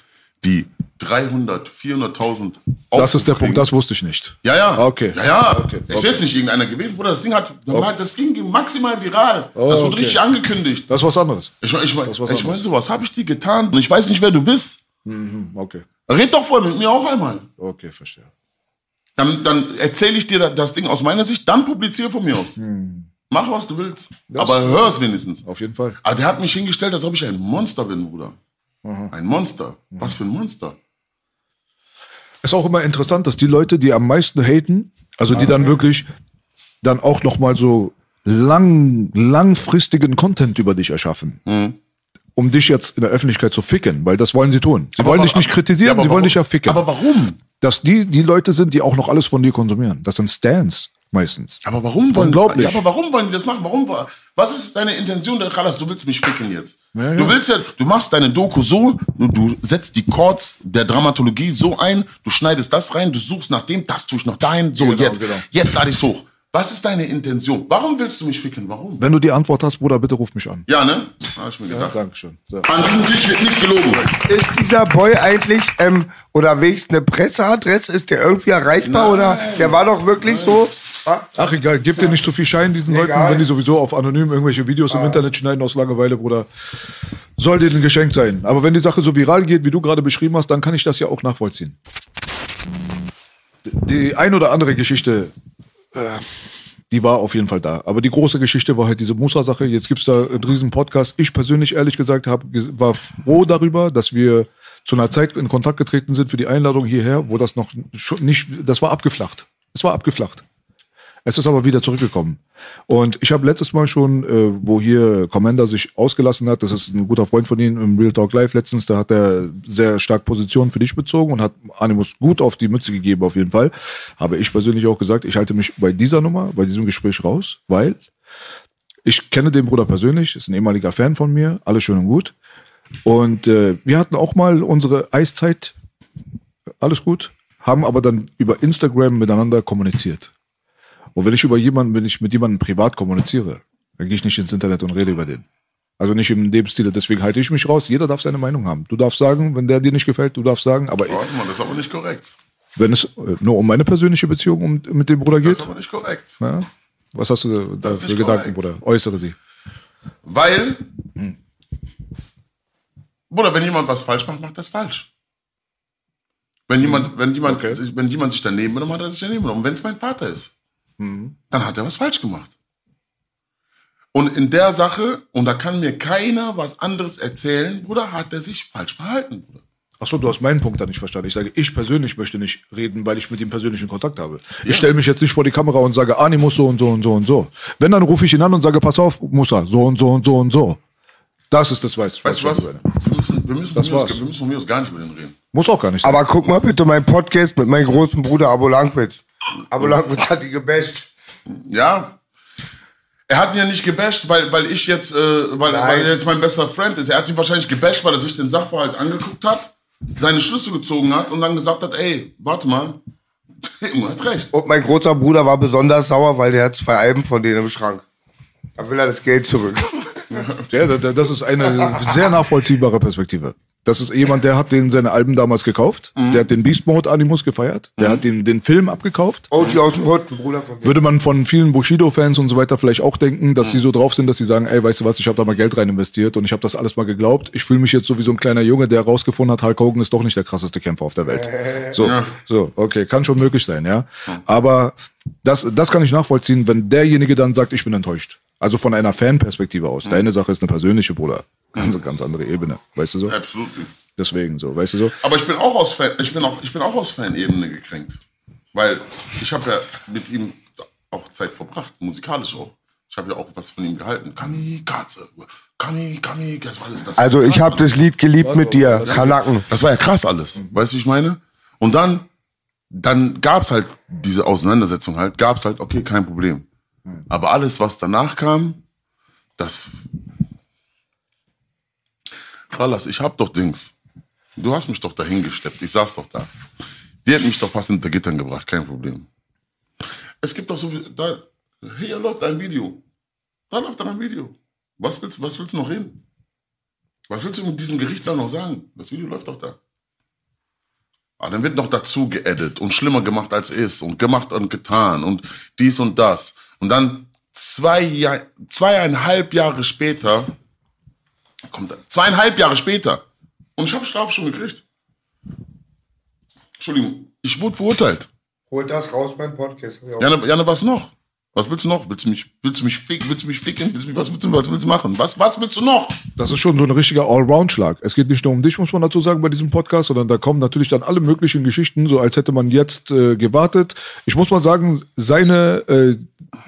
die 300, 400.000 Das ist der Punkt, das wusste ich nicht. Ja, ja. Okay. Ja, ja. Okay. Ist jetzt nicht irgendeiner gewesen, Bruder. Das Ding hat, das ging maximal viral. das wurde okay. richtig angekündigt. Das ist was anderes. Ich meine, ich mein, was ich mein, anderes. so was habe ich dir getan und ich weiß nicht, wer du bist. Okay. Red doch vorher mit mir auch einmal. Okay, verstehe. Dann, dann erzähle ich dir das Ding aus meiner Sicht, dann publiziere von mir aus. Mach, was du willst. aber hör es wenigstens. Auf jeden Fall. Aber der hat mich hingestellt, als ob ich ein Monster bin, Bruder. Ein Monster. Was für ein Monster. Ist auch immer interessant, dass die Leute, die am meisten haten, also die dann wirklich dann auch noch mal so lang, langfristigen Content über dich erschaffen. Um dich jetzt in der Öffentlichkeit zu ficken, weil das wollen sie tun. Sie wollen Aber- dich nicht aber- kritisieren, Ja, aber sie wollen warum? dich ja ficken. Aber warum? Dass die die Leute sind, die auch noch alles von dir konsumieren. Das sind Stans meistens. Aber warum wollen Unglaublich. Ja, aber warum wollen die das machen? Warum? Was ist deine Intention, der Kralas? Du willst mich ficken jetzt. Ja, ja. Du willst ja, du machst deine Doku so, du, du setzt die Chords der Dramatologie so ein, du schneidest das rein, du suchst nach dem, das tue ich noch dahin, so Genau, jetzt, genau. jetzt lade ich's hoch. Was ist deine Intention? Warum willst du mich ficken? Warum? Wenn du die Antwort hast, Bruder, bitte ruf mich an. Ja, ne? Hab ich mir gedacht. Dankeschön. So. An diesem Tisch wird nicht gelogen. Ist dieser Boy eigentlich, ähm, oder wenigstens eine Presseadresse, ist der irgendwie erreichbar oder der war doch wirklich so? Ah, Ach egal, gib dir nicht zu viel Schein diesen Leuten, Egal. wenn die sowieso auf anonym irgendwelche Videos im Internet schneiden aus Langeweile, Bruder. Soll dir ein Geschenk sein. Aber wenn die Sache so viral geht, wie du gerade beschrieben hast, dann kann ich das ja auch nachvollziehen. Die ein oder andere Geschichte, äh, die war auf jeden Fall da. Aber die große Geschichte war halt diese Musa-Sache. Jetzt gibt's da einen riesen Podcast. Ich persönlich, ehrlich gesagt, hab, war froh darüber, dass wir zu einer Zeit in Kontakt getreten sind für die Einladung hierher, wo das noch nicht, das war abgeflacht. Es war abgeflacht. Es ist aber wieder zurückgekommen. Und ich habe letztes Mal schon, äh, wo hier Commander sich ausgelassen hat, das ist ein guter Freund von Ihnen im Real Talk Live letztens, da hat er sehr stark Position für dich bezogen und hat Animus gut auf die Mütze gegeben auf jeden Fall. Habe ich persönlich auch gesagt, ich halte mich bei dieser Nummer, bei diesem Gespräch raus, weil ich kenne den Bruder persönlich, ist ein ehemaliger Fan von mir, alles schön und gut. Und äh, wir hatten auch mal unsere Eiszeit, alles gut, haben aber dann über Instagram miteinander kommuniziert. Und wenn ich über jemanden, wenn ich mit jemandem privat kommuniziere, dann gehe ich nicht ins Internet und rede über den. Also nicht in dem Stil, deswegen halte ich mich raus. Jeder darf seine Meinung haben. Du darfst sagen, wenn der dir nicht gefällt, du darfst sagen, aber Warte mal, das ist aber nicht korrekt. wenn es äh, nur um meine persönliche Beziehung um, mit dem Bruder Das geht, ist aber nicht korrekt. ja, was hast du da Das für Gedanken, korrekt. Bruder? Äußere sie. Weil, Bruder, wenn jemand was falsch macht, macht das falsch. Wenn jemand, wenn jemand, Okay. sich, wenn jemand sich daneben nimmt, hat er sich daneben genommen. Wenn es mein Vater ist, dann hat er was falsch gemacht. Und in der Sache, und da kann mir keiner was anderes erzählen, Bruder, hat er sich falsch verhalten, Bruder. Achso, du hast meinen Punkt da nicht verstanden. Ich sage, ich persönlich möchte nicht reden, weil ich mit ihm persönlichen Kontakt habe. Ich stelle mich jetzt nicht vor die Kamera und sage, Ani muss so und so und so und so. Wenn, dann rufe ich ihn an und sage, pass auf, Musa, so und so und so und so. Das ist das, weißt, Weißt du was? Wir müssen, wir, müssen Das von mir aus, war's. wir müssen von mir aus gar nicht über den reden. Muss auch gar nicht sein. aber guck mal bitte mein Podcast mit meinem großen Bruder Abo Langwitz. Abo Langwitz hat die gebasht. Ja. Er hat ihn ja nicht gebasht, weil, weil ich jetzt, äh, weil, weil er jetzt mein bester Friend ist. Er hat ihn wahrscheinlich gebasht, weil er sich den Sachverhalt angeguckt hat, seine Schlüsse gezogen hat und dann gesagt hat, ey, warte mal, Junge hat recht. Und mein großer Bruder war besonders sauer, weil der hat zwei Alben von denen im Schrank. Da will er das Geld zurück. Ja, da- da- das ist eine sehr nachvollziehbare Perspektive. Das ist jemand, der hat den seine Alben damals gekauft. Der hat den Beast Mode Animus gefeiert. Der hat den, den Film abgekauft. OG aus dem Hut, ein Bruder von mir. Würde man von vielen Bushido-Fans und so weiter vielleicht auch denken, dass die so drauf sind, dass sie sagen, ey, weißt du was, ich habe da mal Geld rein investiert und ich habe das alles mal geglaubt. Ich fühle mich jetzt so wie so ein kleiner Junge, der rausgefunden hat, Hulk Hogan ist doch nicht der krasseste Kämpfer auf der Welt. So, so, okay, kann schon möglich sein, ja. Aber das, das kann ich nachvollziehen, wenn derjenige dann sagt, ich bin enttäuscht. Also von einer Fanperspektive aus. Deine Sache ist eine persönliche, Bruder. Ganz, ganz andere Ebene, weißt du so? Absolut. Deswegen so, weißt du so? Aber ich bin auch aus Fan, ich bin auch, ich bin auch aus Fanebene gekränkt. Weil ich habe ja mit ihm auch Zeit verbracht, musikalisch auch. Ich habe ja auch was von ihm gehalten. Kani, Katze, Kani, Kani, das war alles das. Also ich habe das Lied geliebt mit dir, Kanaken. das war ja krass alles. Weißt du, wie ich meine? Und dann, dann gab's halt diese Auseinandersetzung halt, gab's halt, okay, kein Problem. Aber alles, was danach kam, das. Rallas, ich hab doch Dings. Du hast mich doch dahin gesteppt. Ich saß doch da. Die hat mich doch fast hinter Gittern gebracht, kein Problem. Es gibt doch so viel. Da, hier läuft ein Video. Da läuft dann ein Video. Was willst, was willst du noch reden? Was willst du mit diesem Gerichtssaal noch sagen? Das Video läuft doch da. Aber dann wird noch dazu geedit und schlimmer gemacht als ist und gemacht und getan und dies und das. Und dann zwei zweieinhalb Jahre später, kommt zweieinhalb Jahre später und ich habe Strafe schon gekriegt. Entschuldigung, ich wurde verurteilt. Hol das raus beim Podcast. Janne, Janne, was noch? Was willst du noch? Willst du mich, willst du mich ficken? Willst du mich ficken? Willst du mich, was willst du, was willst du machen? Was, was willst du noch? Das ist schon so ein richtiger Allround-Schlag. Es geht nicht nur um dich, muss man dazu sagen, bei diesem Podcast, sondern da kommen natürlich dann alle möglichen Geschichten, so als hätte man jetzt äh, gewartet. Ich muss mal sagen, seine äh,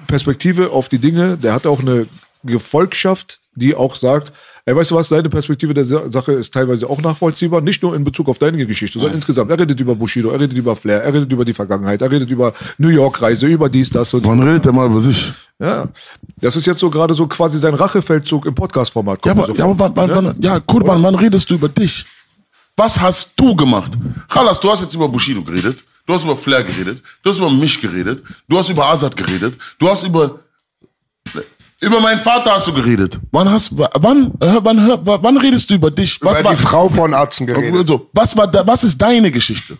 Perspektive auf die Dinge, der hat auch eine Gefolgschaft, die auch sagt, ey, weißt du was, seine Perspektive der Sa- Sache ist teilweise auch nachvollziehbar, nicht nur in Bezug auf deine Geschichte, sondern insgesamt. Er redet über Bushido, er redet über Flair, er redet über die Vergangenheit, er redet über New York-Reise, über dies, das und Wann redet der mal über sich? ja. Das ist jetzt so gerade so quasi sein Rachefeldzug im Podcast-Format. Ja, aber, so ja, aber wann, wann, wann, ja, Kurban, wann redest du über dich? Was hast du gemacht? Chalas, du hast jetzt über Bushido geredet, du hast über Flair geredet, du hast über mich geredet, du hast über Azad geredet, du hast über über meinen Vater hast du geredet. Wann hast wann wann wann redest du über dich? Was Über war die Frau von Atzen geredet. so, was war was ist deine Geschichte?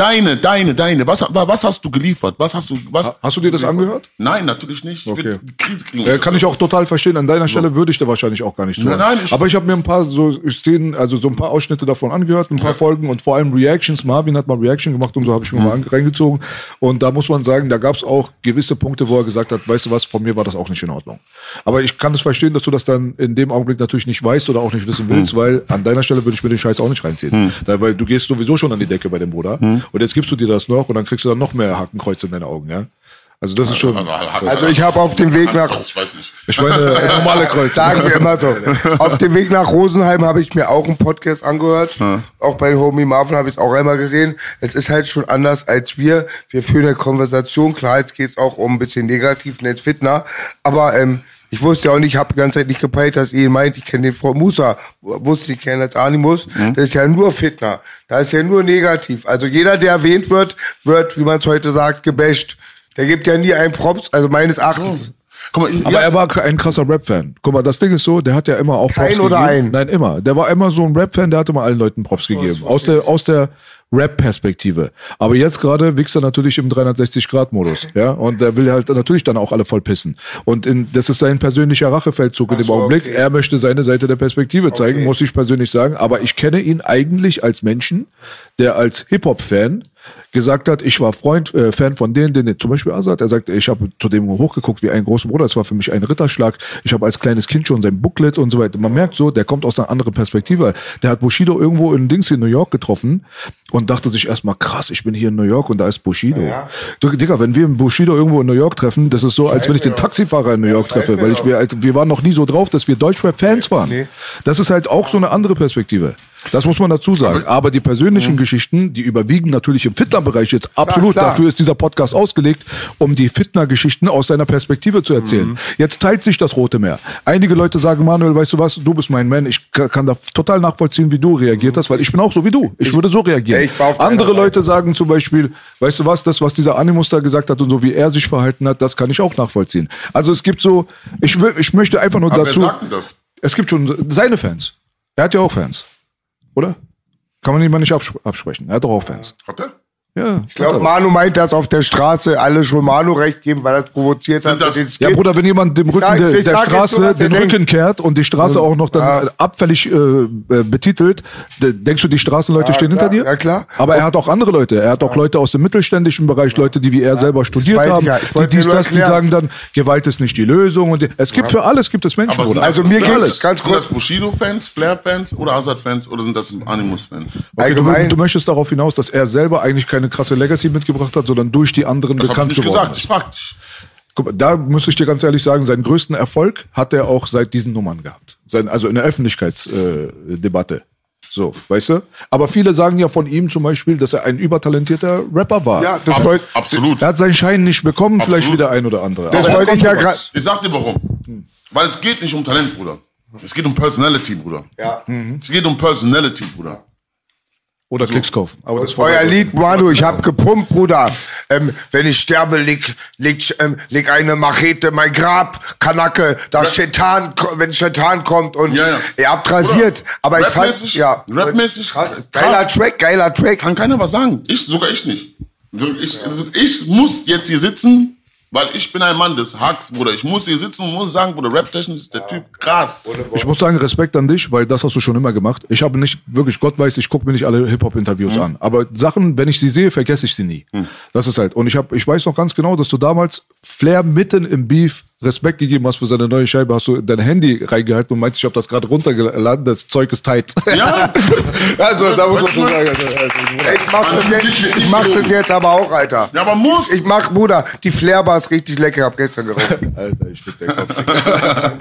Deine, deine, deine. Was, was hast du geliefert? Was hast du, was? Hast du dir das angehört? Nein, natürlich nicht. Ich Okay. kriegen. Äh, kann ich auch total verstehen. An deiner Stelle würde ich da wahrscheinlich auch gar nicht tun. Nein, nein, ich- Aber ich habe mir ein paar so Szenen, also so ein paar Ausschnitte davon angehört, ein paar Folgen und vor allem Reactions. Marvin hat mal Reaction gemacht und so habe ich mir mal an- reingezogen. Und da muss man sagen, da gab es auch gewisse Punkte, wo er gesagt hat, weißt du was, von mir war das auch nicht in Ordnung. Aber ich kann es verstehen, dass du das dann in dem Augenblick natürlich nicht weißt oder auch nicht wissen willst, weil an deiner Stelle würde ich mir den Scheiß auch nicht reinziehen. Da, weil du gehst sowieso schon an die Decke bei dem Bruder. Und jetzt gibst du dir das noch und dann kriegst du dann noch mehr Hakenkreuze in deine Augen, ja? Also das ist schon. Also ich habe auf dem Weg nach Ich weiß nicht. Ich meine, äh, normale Kreuze. Sagen wir immer so. Auf dem Weg nach Rosenheim habe ich mir auch einen Podcast angehört. Auch bei Homie Marvin habe ich es auch einmal gesehen. Es ist halt schon anders als wir. Wir führen eine Konversation. Klar, jetzt geht es auch um ein bisschen negativ, nicht Fitner. Aber ähm, ich wusste ja auch nicht, ich habe die ganze Zeit nicht gepeilt, dass ihr ihn meint, ich kenne den Frau Musa. Wusste ich kennen als Animus. Das ist ja nur Fitner. Da ist ja nur negativ. Also jeder, der erwähnt wird, wird, wie man es heute sagt, gebasht. Der gibt ja nie einen Props, also meines Erachtens. Mal, Aber ja, er war ein krasser Rap-Fan. Guck mal, das Ding ist so, der hat ja immer auch Kein Props oder gegeben. ein? Nein, immer. Der war immer so ein Rap-Fan, der hatte mal allen Leuten Props gegeben. Aus der, aus der Rap-Perspektive. Aber jetzt gerade wächst er natürlich im 360-Grad-Modus. Ja, und der will halt natürlich dann auch alle voll pissen. Und in, das ist sein persönlicher Rachefeldzug in dem so, Augenblick. okay. Er möchte seine Seite der Perspektive zeigen, Okay. muss ich persönlich sagen. Aber ich kenne ihn eigentlich als Menschen, der als Hip-Hop-Fan gesagt hat, ich war Freund, äh, Fan von denen, den, zum Beispiel Azad, er sagt, ich habe zu dem hochgeguckt wie ein großer Bruder, es war für mich ein Ritterschlag, ich habe als kleines Kind schon sein Booklet und so weiter. Man merkt so, der kommt aus einer anderen Perspektive. Der hat Bushido irgendwo in Dings in New York getroffen und dachte sich erstmal, krass, ich bin hier in New York und da ist Bushido. Du, Digga, wenn wir Bushido irgendwo in New York treffen, das ist so, als wenn ich den Taxifahrer in New York treffe, weil ich, wir, wir waren noch nie so drauf, dass wir Deutschrap-Fans waren. Das ist halt auch so eine andere Perspektive. Das muss man dazu sagen. Aber die persönlichen Geschichten, die überwiegen natürlich im Fitner-Bereich jetzt absolut. klar. Dafür ist dieser Podcast ausgelegt, um die Fitner-Geschichten aus seiner Perspektive zu erzählen. Jetzt teilt sich das Rote Meer. Einige Leute sagen, Manuel, weißt du was, du bist mein Man. Ich ka- kann da total nachvollziehen, wie du reagiert hast, weil ich bin auch so wie du. Ich würde so reagieren. Ich Andere. Leute sagen zum Beispiel, weißt du was, das, was dieser Animus da gesagt hat und so wie er sich verhalten hat, das kann ich auch nachvollziehen. Also es gibt so, ich, will, ich möchte einfach nur aber wer dazu. sagt denn das? Es gibt schon seine Fans. Er hat ja auch Fans. Oder? Kann man ihn mal nicht abs absprechen. Er hat doch auch Fans. Hat er? Ja. Ich glaube, Manu meint, dass auf der Straße alle schon Manu recht geben, weil er es provoziert hat. Sind das- mit den Ja. Bruder, wenn jemand dem Rücken sag- der, der Straße so, den Rücken denkt. kehrt und die Straße auch noch dann Ja. abfällig äh, äh, betitelt, de- denkst du, die Straßenleute Ja, stehen klar, hinter dir? ja, klar. Aber er hat auch andere Leute. Er hat auch Leute aus dem mittelständischen Bereich, Leute, die wie er selber studiert haben, die dies, das, die sagen dann, Gewalt ist nicht die Lösung. Und die, es gibt für alles gibt es Menschen, Bruder. das- Also mir geht alles. es ganz Sind das kurz. Bushido-Fans, Flair-Fans oder Azad-Fans oder sind das Animus-Fans? Okay, du, möchtest darauf hinaus, dass er selber eigentlich keine krasse Legacy mitgebracht hat, sondern durch die anderen Das hab ich bekannt nicht geworden gesagt. ist. Ich frag dich. Guck mal, da muss ich dir ganz ehrlich sagen, seinen größten Erfolg hat er auch seit diesen Nummern gehabt. Sein, also in der Öffentlichkeitsdebatte. Äh, so, weißt du? Aber viele sagen ja von ihm zum Beispiel, dass er ein übertalentierter Rapper war. Ja, das Ab, wollte absolut. Er hat seinen Schein nicht bekommen, vielleicht Absolut. wie der ein oder andere. das wollte ich ja gerade. Ich sag dir warum. Weil es geht nicht um Talent, Bruder. Es geht um Personality, Bruder. Ja. Es geht um Personality, Bruder. Oder Klicks kaufen. Aber das Euer Lied, Manu, ich hab gepumpt, Bruder. Ähm, wenn ich sterbe, leg, leg, ähm, leg eine Machete in mein Grab, Kanacke, da Chetan, ko- wenn Chetan kommt und Ja, ja. ihr habt rasiert. Aber ich fand, Rapmäßig? ja. Rapmäßig? Krass. Geiler. Track, geiler Track. Kann keiner was sagen. Ich, sogar ich nicht. So, Ich, also ich muss jetzt hier sitzen, weil ich bin ein Mann des Hacks, Bruder. Ich muss hier sitzen und muss sagen, Bruder, Rap-Technisch ist der Typ krass. Ich muss sagen, Respekt an dich, weil das hast du schon immer gemacht. Ich habe nicht, wirklich, Gott weiß, ich gucke mir nicht alle Hip-Hop-Interviews Mhm. an. Aber Sachen, wenn ich sie sehe, vergesse ich sie nie. Das ist halt. Und ich habe, ich weiß noch ganz genau, dass du damals Flair mitten im Beef Respekt gegeben hast für seine neue Scheibe, hast du dein Handy reingehalten und meinst, ich habe das gerade runtergeladen, das Zeug ist tight. Ja, also da muss man schon sagen. Ey, Ich mach das jetzt, ich mach das jetzt aber auch, Alter. ja aber muss. Ich mach, Bruder, die Flairbar ist richtig lecker, hab gestern geraucht. Alter, ich fick den Kopf.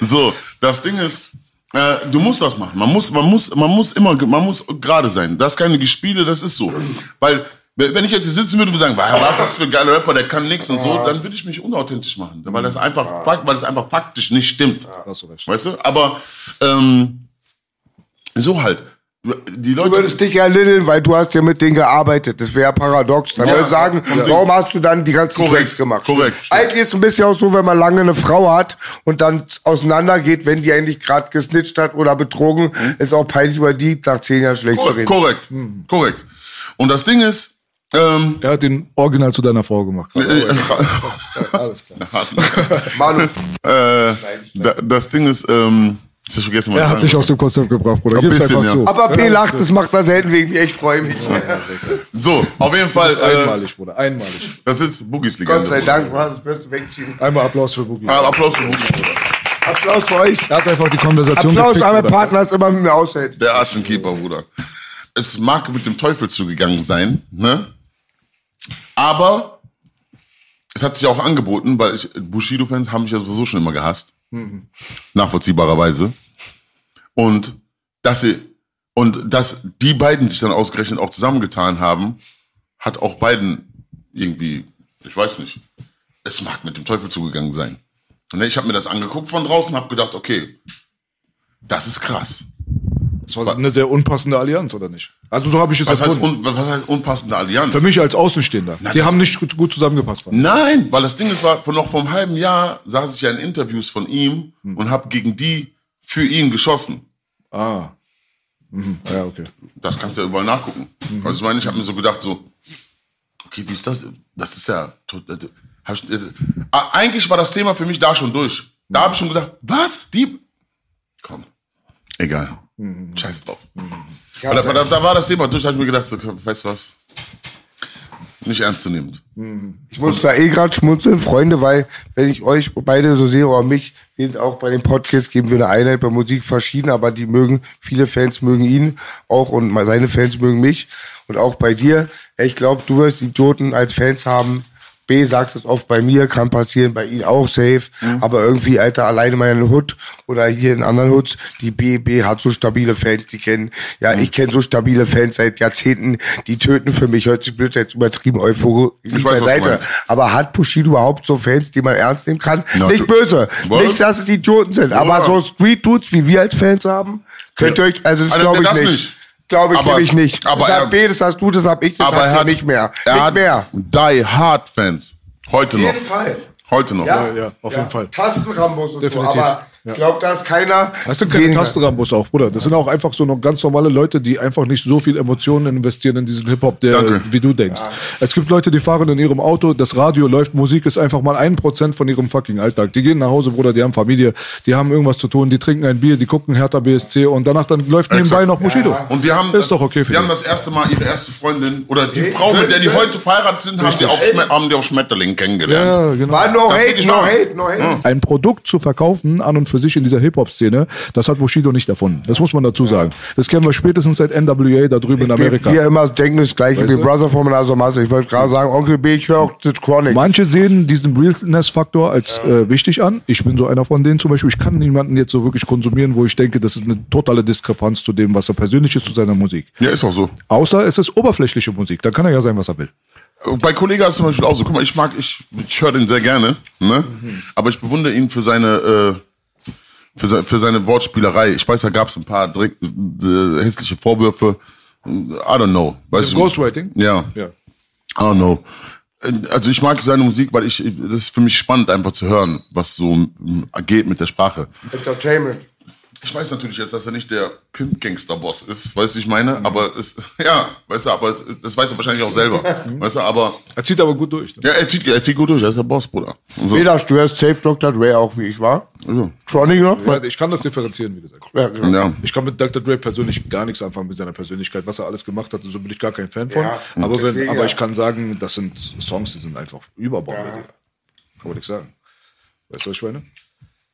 So, das Ding ist, äh, du musst das machen. Man muss, man muss, man muss immer, man muss gerade sein. Das ist keine Gespiele, das ist so. Weil, wenn ich jetzt hier sitzen würde und sagen, was ist das für ein geiler Rapper, der kann nichts und so, dann würde ich mich unauthentisch machen. Weil das einfach, weil das einfach faktisch nicht stimmt. Du. Weißt du? Aber, ähm, so halt. Die Du Leute. würdest dich ja liddeln, weil du hast ja mit denen gearbeitet. Das wäre paradox. Dann Ja. würde ich sagen, Ja. warum hast du dann die ganzen Korrekt, Tracks gemacht? korrekt. Eigentlich ist es ein bisschen auch so, wenn man lange eine Frau hat und dann auseinandergeht, wenn die eigentlich gerade gesnitcht hat oder betrogen, ist auch peinlich über die nach zehn Jahren schlecht zu reden. Korrekt, korrekt. Und das Ding ist, ähm, Er hat den Original zu deiner Frau gemacht. äh, Alles klar. Manu, äh, da, das Ding ist, ähm, ich hab vergessen, was Er hat dich aus dem Konzept gebracht, Bruder. Ein bisschen, ja. zu. aber P lacht, das macht er selten wegen mir. Ich freue mich. So, auf jeden Fall, Das ist äh, einmalig, Bruder. Einmalig. das ist Boogies Legende. Gott sei. Dank, was wirst du wegziehen. Einmal Applaus für Boogie. Ah, Applaus für Boogies, Bruder. Applaus für euch. Er hat einfach die Konversation Applaus gefickt, an meinen. Partner, dass immer mit mir aushält. Der Arzt und Keeper, Bruder. Es mag mit dem Teufel zugegangen sein, ne? Aber es hat sich auch angeboten, weil ich, Bushido-Fans haben mich ja sowieso schon immer gehasst. Nachvollziehbarerweise. Und dass sie, und dass die beiden sich dann ausgerechnet auch zusammengetan haben, hat auch beiden irgendwie, ich weiß nicht, es mag mit dem Teufel zugegangen sein. Und ich habe mir das angeguckt von draußen, habe gedacht, okay, das ist krass. Das war eine sehr unpassende Allianz, oder nicht? Also so habe ich es Was heißt, un, was heißt unpassende Allianz? Für mich als Außenstehender. die das- haben nicht gut, gut zusammengepasst. Nein, weil das Ding ist, war, noch vor einem halben Jahr saß ich ja in Interviews von ihm Hm. und habe gegen die für ihn geschossen. Ah. Mhm. Ja, okay. Das kannst du ja überall nachgucken. Mhm. Also ich meine, ich habe mir so gedacht, so, okay, wie ist das? Das ist ja. äh, äh, ah, Eigentlich war das Thema für mich da schon durch. Da habe ich schon gesagt, was? Die. Komm. Egal. Mhm. Scheiß drauf. Aber da, da, da war das Thema durch, habe ich mir gedacht, so, weißt du was? Nicht ernstzunehmend. Ich muss da eh gerade schmunzeln, Freunde, weil wenn ich euch beide so sehe oder mich, sind auch bei dem Podcast, geben wir eine Einheit bei Musik verschieden, aber die mögen, viele Fans mögen ihn auch und mal seine Fans mögen mich und auch bei dir. Ich glaube, du wirst Idioten als Fans haben. B sagt es oft bei mir, kann passieren, bei ihm auch safe. Aber irgendwie, Alter, alleine meine Hood oder hier in anderen Hoods, die B, B hat so stabile Fans, die kennen, ja, ich kenne so stabile Fans seit Jahrzehnten, die töten für mich, hört sich blöd jetzt übertrieben Euphorie weiß, bei was du Seite. meinst. Aber hat Bushido überhaupt so Fans, die man ernst nehmen kann? Na, nicht böse. Was? Nicht, dass es Idioten sind. Aber so Street-Dudes, wie wir als Fans haben, könnt ihr euch, also das Also, glaube ich das nicht. nicht. Glaube ich Aber- nämlich nicht. aber das er- hat B, das hast du, das hab ich, das Aber hast er hat nicht mehr. Er nicht hat mehr. Die Hard Fans. Heute noch. jeden Fall. Heute noch. Ja, auf jeden Fall. Tastenrambos und Definitiv. so. Aber ich glaube, da ist keiner. Das sind keine weniger. Tastenrambos auch, Bruder. Das sind auch einfach so noch ganz normale Leute, die einfach nicht so viel Emotionen investieren in diesen Hip-Hop, der, Danke. wie du denkst. Es gibt Leute, die fahren in ihrem Auto, das Radio läuft, Musik ist einfach mal ein Prozent von ihrem fucking Alltag. Die gehen nach Hause, Bruder, die haben Familie, die haben irgendwas zu tun, die trinken ein Bier, die gucken Hertha BSC und danach dann läuft nebenbei Exakt. noch Bushido. Und die haben, Ist doch okay für die haben das erste Mal ihre erste Freundin oder die Frau, mit der die heute verheiratet sind, haben die, auf, haben die auf Schmetterling kennengelernt. Ja, genau. War no hate, no hate, no hate. Ein Produkt zu verkaufen, an und für für sich in dieser Hip-Hop-Szene, das hat Bushido nicht erfunden. Das muss man dazu sagen. Das kennen wir spätestens seit NWA da drüben in Amerika. Wir immer denken das gleiche Weißt wie? Brother von Menazo Masse. Ich wollte gerade sagen, Onkel B, ich höre auch das Chronic. Manche sehen diesen Realness-Faktor als äh, wichtig an. Ich bin so einer von denen zum Beispiel. Ich kann niemanden jetzt so wirklich konsumieren, wo ich denke, das ist eine totale Diskrepanz zu dem, was er persönlich ist, zu seiner Musik. Ja, ist auch so. Außer es ist oberflächliche Musik. Da kann er ja sein, was er will. Bei Kollega ist es zum Beispiel auch so. Guck mal, ich mag, ich, ich höre den sehr gerne, ne? Aber ich bewundere ihn für seine, äh, für, se für seine Wortspielerei. Ich weiß, da gab es ein paar direkt, äh, hässliche Vorwürfe. I don't know. Weißt du? Ghostwriting? Ja. Ja. I don't know. Also ich mag seine Musik, weil ich, das ist für mich spannend, einfach zu hören, was so geht mit der Sprache. Entertainment. Ich weiß natürlich jetzt, dass er nicht der Pimp-Gangster-Boss ist, weißt du, ich meine? Aber es, ja, weißt du, aber es, das weiß er wahrscheinlich auch selber. Weißt du, aber, Er zieht aber gut durch. Ne? ja, er zieht, er zieht gut durch, er ist der Boss, Bruder. So. Peter, du hörst Safe Dr. Dre auch, wie ich war. Also, Chronic noch? Ja, ich kann das differenzieren, wie gesagt. Ja, genau. ja. Ich kann mit Dr. Dre persönlich gar nichts anfangen mit seiner Persönlichkeit, was er alles gemacht hat. So bin ich gar kein Fan von. Ja, aber wenn, deswegen, aber ich kann sagen, das sind Songs, die sind einfach überbaubar. Kann man nichts sagen. Weißt du, was ich meine?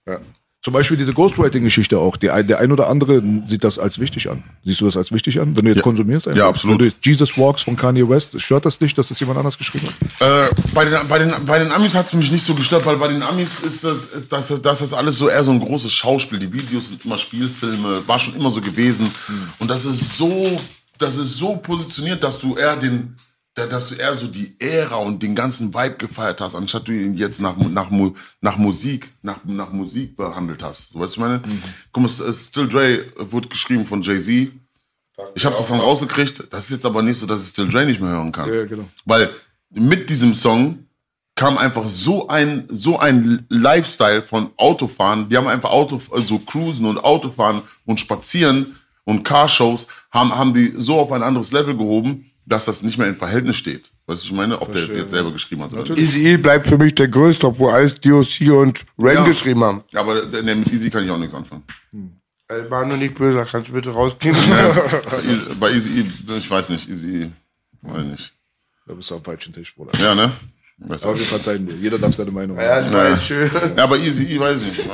Ja. Zum Beispiel diese Ghostwriting-Geschichte auch. Die, der ein oder andere sieht das als wichtig an. Siehst du das als wichtig an, wenn du jetzt konsumierst? einfach? Ja, absolut. Wenn du Jesus Walks von Kanye West, stört das dich, dass das jemand anders geschrieben hat? Äh, bei, den, bei, den, bei den Amis hat es mich nicht so gestört, weil bei den Amis ist das, ist das, das ist alles so eher so ein großes Schauspiel. Die Videos sind immer Spielfilme, war schon immer so gewesen. Und das ist so, das ist so positioniert, dass du eher den, dass du eher so die Ära und den ganzen Vibe gefeiert hast, anstatt du ihn jetzt nach, nach, nach Musik, nach, nach Musik behandelt hast. So, weißt du, was ich meine? Guck mal, Still Dre wurde geschrieben von Jay-Z. Ich habe das dann rausgekriegt. Das ist jetzt aber nicht so, dass ich Still Dre nicht mehr hören kann. Ja, genau. Weil mit diesem Song kam einfach so ein, so ein Lifestyle von Autofahren. Die haben einfach Auto, also Cruisen und Autofahren und Spazieren und Carshows haben, haben die so auf ein anderes Level gehoben, dass das nicht mehr in Verhältnis steht. Weißt du, ich meine, ob der jetzt selber geschrieben hat oder nicht. Easy E bleibt für mich der größte, obwohl alles DOC und Ren Ja. geschrieben haben. Aber der, der mit Easy kann ich auch nichts anfangen. Ey, War nur nicht böse, kannst du bitte rausgehen? Bei Easy, bei Easy E, ich weiß nicht, Easy E, weiß nicht. Da bist du am falschen Tisch, Bruder. Ja, ne? Weißt. Aber wir verzeihen dir. Jeder darf seine Meinung ja, haben. das war jetzt schön. Ja, aber Easy E, weiß ich nicht.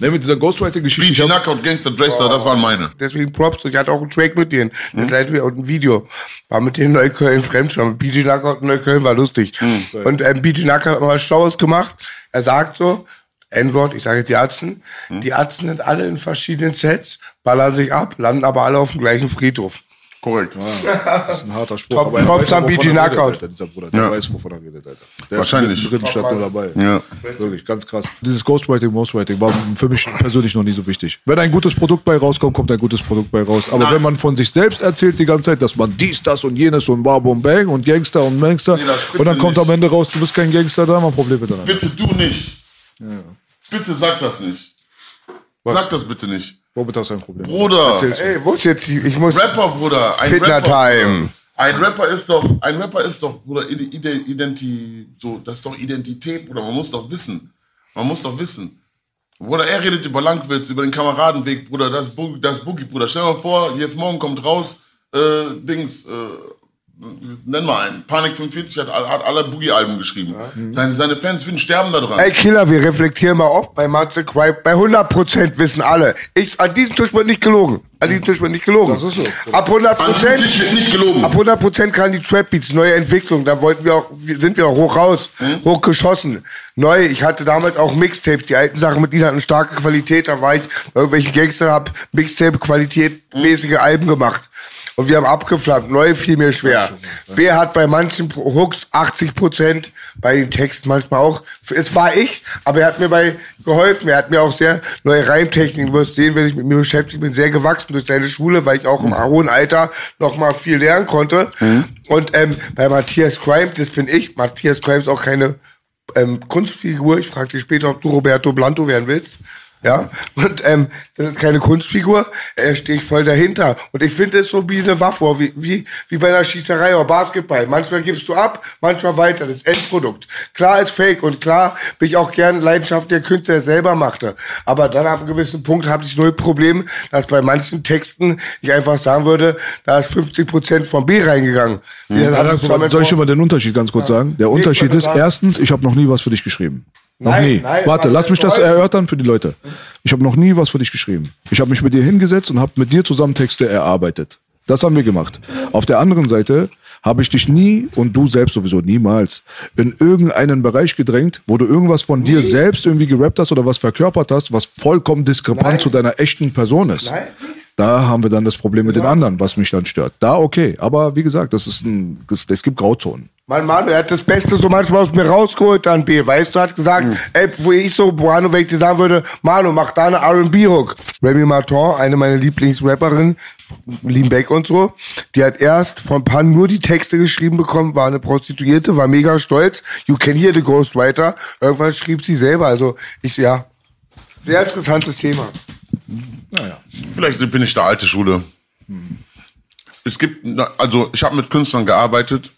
Ne, mit dieser Ghostwriting-Geschichte. ich BG hab- Knockout, Gangster Dragster, das waren meine. Deswegen Props, ich hatte auch einen Track mit denen. Das leitet mir auch ein Video. War mit denen Neukölln Fremdschau. BG Knockout in Neukölln war lustig. Und ähm, BG Knockout hat mal was Schlaues gemacht. Er sagt so, N-Wort, ich sage jetzt die Atzen. Die Atzen sind alle in verschiedenen Sets, ballern sich ab, landen aber alle auf dem gleichen Friedhof. Korrekt. Das ist ein harter Spruch. Top- aber er Props weiß, an BG redet, Knockout. Dieser Bruder, der Ja. weiß, wovon er redet, Alter. Der Wahrscheinlich. ist drin statt nur dabei. Ja. Wirklich, ganz krass. Dieses Ghostwriting, Ghostwriting war für mich persönlich noch nie so wichtig. Wenn ein gutes Produkt bei rauskommt, kommt ein gutes Produkt bei raus. Aber Nein. wenn man von sich selbst erzählt die ganze Zeit, dass man dies, das und jenes und Bab und Bang und Gangster und Mangster Nee, und dann kommt nicht. am Ende raus, du bist kein Gangster, da haben wir Probleme dann. Bitte du nicht. Bitte sag das nicht. Sag das bitte nicht. Womit hast du ein Problem? Bruder. Ey, wo ist jetzt die, ich muss, Rapper, Bruder. Ein Fitner Rapper, Time. Bruder. Ein Rapper ist doch, ein Rapper ist doch, Bruder, Ide- Ide- Identi, so, das ist doch Identität, Bruder. Man muss doch wissen. Man muss doch wissen. Bruder, er redet über Langwitz, über den Kameradenweg, Bruder, das, das Boogie, Bruder. Stell dir mal vor, jetzt morgen kommt raus, äh, Dings, äh, nenn mal einen. Panik 45 hat, hat alle Boogie-Alben geschrieben. Seine, seine Fans würden sterben da dran. Ey, Killer, wir reflektieren mal oft bei Matze Crime. Bei 100% wissen alle. Ich, an diesem Tisch wird nicht gelogen. An diesem Tisch wird nicht gelogen. Das ist so. Ab 100%. An diesem Tisch wird nicht gelogen. Ab 100% kann die Trap Beats, neue Entwicklung. Da wollten wir auch, sind wir auch hoch raus, hochgeschossen. Neu, ich hatte damals auch Mixtapes. Die alten Sachen mit ihnen hatten starke Qualität. Da war ich, bei irgendwelchen Gangstern hab Mixtape-Qualität mäßige Alben gemacht. Und wir haben abgeflammt. Neu fiel mir schwer. B hat bei manchen Hooks 80 Prozent, bei den Texten manchmal auch. Es war ich, aber er hat mir bei geholfen. Er hat mir auch sehr neue Reimtechniken. Du wirst sehen, wenn ich mit mir beschäftigt bin, sehr gewachsen durch seine Schule, weil ich auch im hohen Alter noch mal viel lernen konnte. Und ähm, bei Matthias Crime, das bin ich. Matthias Crime ist auch keine ähm, Kunstfigur. Ich frage dich später, ob du Roberto Blanto werden willst. Ja, und ähm, das ist keine Kunstfigur, da stehe ich voll dahinter. Und ich finde es so wie eine Waffe, wie, wie, wie bei einer Schießerei oder Basketball. Manchmal gibst du ab, manchmal weiter, das Endprodukt. Klar ist fake und klar bin ich auch gern Leidenschaft der Künstler der selber machte. Aber dann ab einem gewissen Punkt habe ich null Problem, dass bei manchen Texten ich einfach sagen würde, da ist 50 Prozent vom B reingegangen. Ja, zusammen soll ich schon mal den Unterschied ganz kurz sagen? Der Unterschied ist, erstens, ich habe noch nie was für dich geschrieben. Noch Nein, nie. nein, Warte, lass mich das heute- erörtern für die Leute. Ich habe noch nie was für dich geschrieben. Ich habe mich mit dir hingesetzt und habe mit dir zusammen Texte erarbeitet. Das haben wir gemacht. Auf der anderen Seite habe ich dich nie und du selbst sowieso niemals in irgendeinen Bereich gedrängt, wo du irgendwas von dir selbst irgendwie gerappt hast oder was verkörpert hast, was vollkommen diskrepant zu deiner echten Person ist. Nein. Da haben wir dann das Problem mit den anderen, was mich dann stört. Da okay, aber wie gesagt, das ist ein, es gibt Grauzonen. Mein Manu, er hat das Beste so manchmal aus mir rausgeholt dann, B. Weißt du, hat gesagt, Hm. ey, wo ich so, Manu, wenn ich dir sagen würde, Manu, mach da eine R&B-Hook. Remy Martin, eine meiner Lieblingsrapperinnen, Lean Beck und so, die hat erst von Pan nur die Texte geschrieben bekommen, war eine Prostituierte, war mega stolz. You can hear the Ghostwriter. Irgendwann schrieb sie selber, also ich, ja, sehr interessantes Thema. Naja. Vielleicht bin ich der alte Schule. Es gibt, also ich habe mit Künstlern gearbeitet.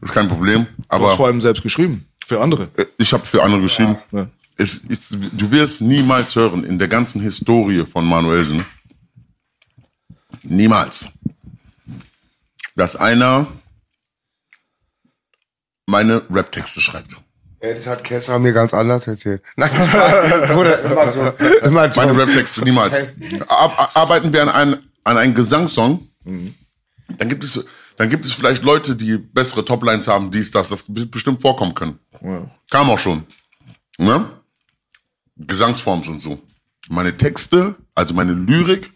Ist kein Problem. Du hast vor Aber allem selbst geschrieben. Für andere. äh, ich habe für andere geschrieben. Ja. Es, ist, du wirst niemals hören in der ganzen Historie von Manuelsen, niemals, dass einer meine Rap-Texte schreibt. Ja, das hat Kessler mir ganz anders erzählt. Nein, Spaß. Bruder, immer so. Immer so. Meine Rap-Texte niemals. Ar arbeiten wir an, ein, an einem Gesangssong, dann gibt es, dann gibt es vielleicht Leute, die bessere Toplines haben, dies, das, das wird bestimmt vorkommen können. Kam auch schon. Ne? Gesangsformen und so. Meine Texte, also meine Lyrik,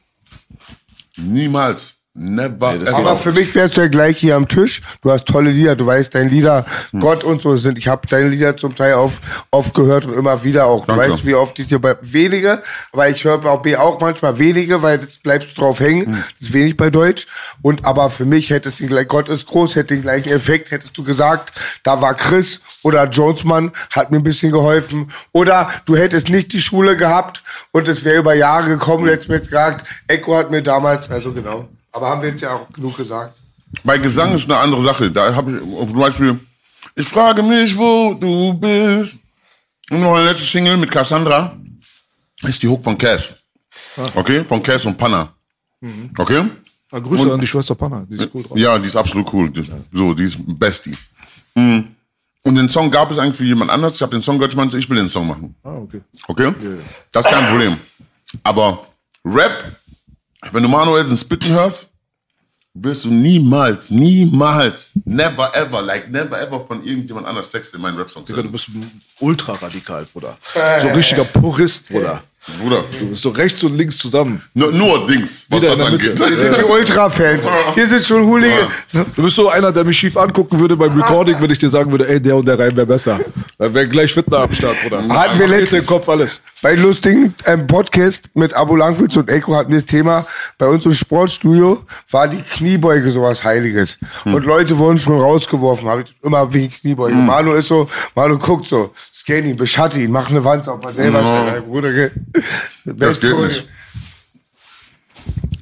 niemals. Never. das ever. Aber für mich wärst du ja gleich hier am Tisch. Du hast tolle Lieder, du weißt, deine Lieder, Hm. Gott und so sind. Ich habe deine Lieder zum Teil auf, oft gehört und immer wieder auch. Du Danke. weißt, wie oft ich dir bei wenige, weil ich höre bei B auch manchmal wenige, weil jetzt bleibst du drauf hängen. Hm. Das ist wenig bei Deutsch. Und aber für mich hättest du den gleich, Gott ist groß, hätte den gleichen Effekt, hättest du gesagt, da war Chris oder Jonesmann, hat mir ein bisschen geholfen. Oder du hättest nicht die Schule gehabt und es wäre über Jahre gekommen, du hättest mir jetzt gesagt, Echo hat mir damals, also genau. Aber haben wir jetzt ja auch genug gesagt. Bei Gesang ist eine andere Sache. Da habe ich zum Beispiel, ich frage mich, wo du bist. Und noch eine letzte Single mit Cassandra ist die Hook von Cass. Okay? Von Cass und Panna. Okay? Ah, Grüße an die Schwester Panna, die ist cool drauf. Ja, die ist absolut cool. Die, so, die ist Bestie. Mhm. Und den Song gab es eigentlich für jemand anders. Ich habe den Song gehört, ich meinte, ich will den Song machen. Ah, okay. Okay? Das ist kein Problem. Aber Rap, wenn du Manuelsen spitten hörst, wirst du niemals, niemals, never ever, like never ever von irgendjemand anders Text in meinen Rap-Song Digga, du bist ultra radikal, Bruder. So ein richtiger Purist, Bruder. Bruder, Du bist so rechts und links zusammen. nur, nur Dings, was Wieder das angeht. Wir sind die Ultra-Fans. Hier sind schon Hooligan. Du bist so einer, der mich schief angucken würde beim Recording, wenn ich dir sagen würde, ey, der und der Reim wäre besser. Dann wäre gleich Fitner am Start, Bruder. Hatten wir letztens- den Kopf alles. Bei lustigen ähm, Podcast mit Abo Langwitz und Echo hatten wir das Thema, bei uns im Sportstudio war die Kniebeuge sowas Heiliges. Und Leute wurden schon rausgeworfen, habe ich immer wegen Kniebeuge. Manu ist so, Manu guckt so, scan ihn, beschatte ihn, mach eine Wand auf, mal selber No. Bruder. Das geht nicht.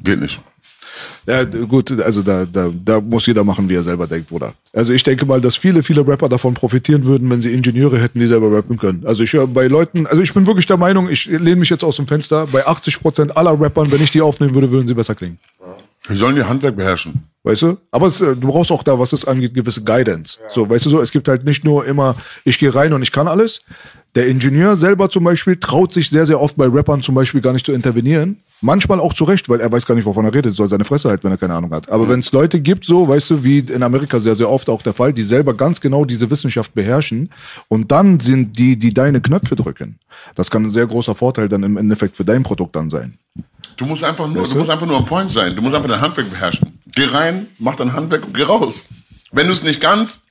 Geht nicht. Ja, gut, also da, da, da muss jeder machen, wie er selber denkt, Bruder. Also ich denke mal, dass viele, viele Rapper davon profitieren würden, wenn sie Ingenieure hätten, die selber rappen können. Also ich höre bei Leuten, also ich bin wirklich der Meinung, ich lehne mich jetzt aus dem Fenster, bei 80% aller Rappern, wenn ich die aufnehmen würde, würden sie besser klingen. Wir sollen die Handwerk beherrschen. Weißt du? Aber es, äh, du brauchst auch da, was es angeht, gewisse Guidance. So, weißt du so, es gibt halt nicht nur immer, ich gehe rein und ich kann alles. Der Ingenieur selber zum Beispiel traut sich sehr, sehr oft bei Rappern zum Beispiel gar nicht zu intervenieren. Manchmal auch zu Recht, weil er weiß gar nicht, wovon er redet, soll seine Fresse halt, wenn er keine Ahnung hat. Aber wenn es Leute gibt, so, weißt du, wie in Amerika sehr, sehr oft auch der Fall, die selber ganz genau diese Wissenschaft beherrschen und dann sind die, die deine Knöpfe drücken. Das kann ein sehr großer Vorteil dann im Endeffekt für dein Produkt dann sein. Du musst einfach nur, du musst einfach nur am Point sein. Du musst einfach dein Handwerk beherrschen. Geh rein, mach dein Handwerk und geh raus. Wenn du es nicht kannst,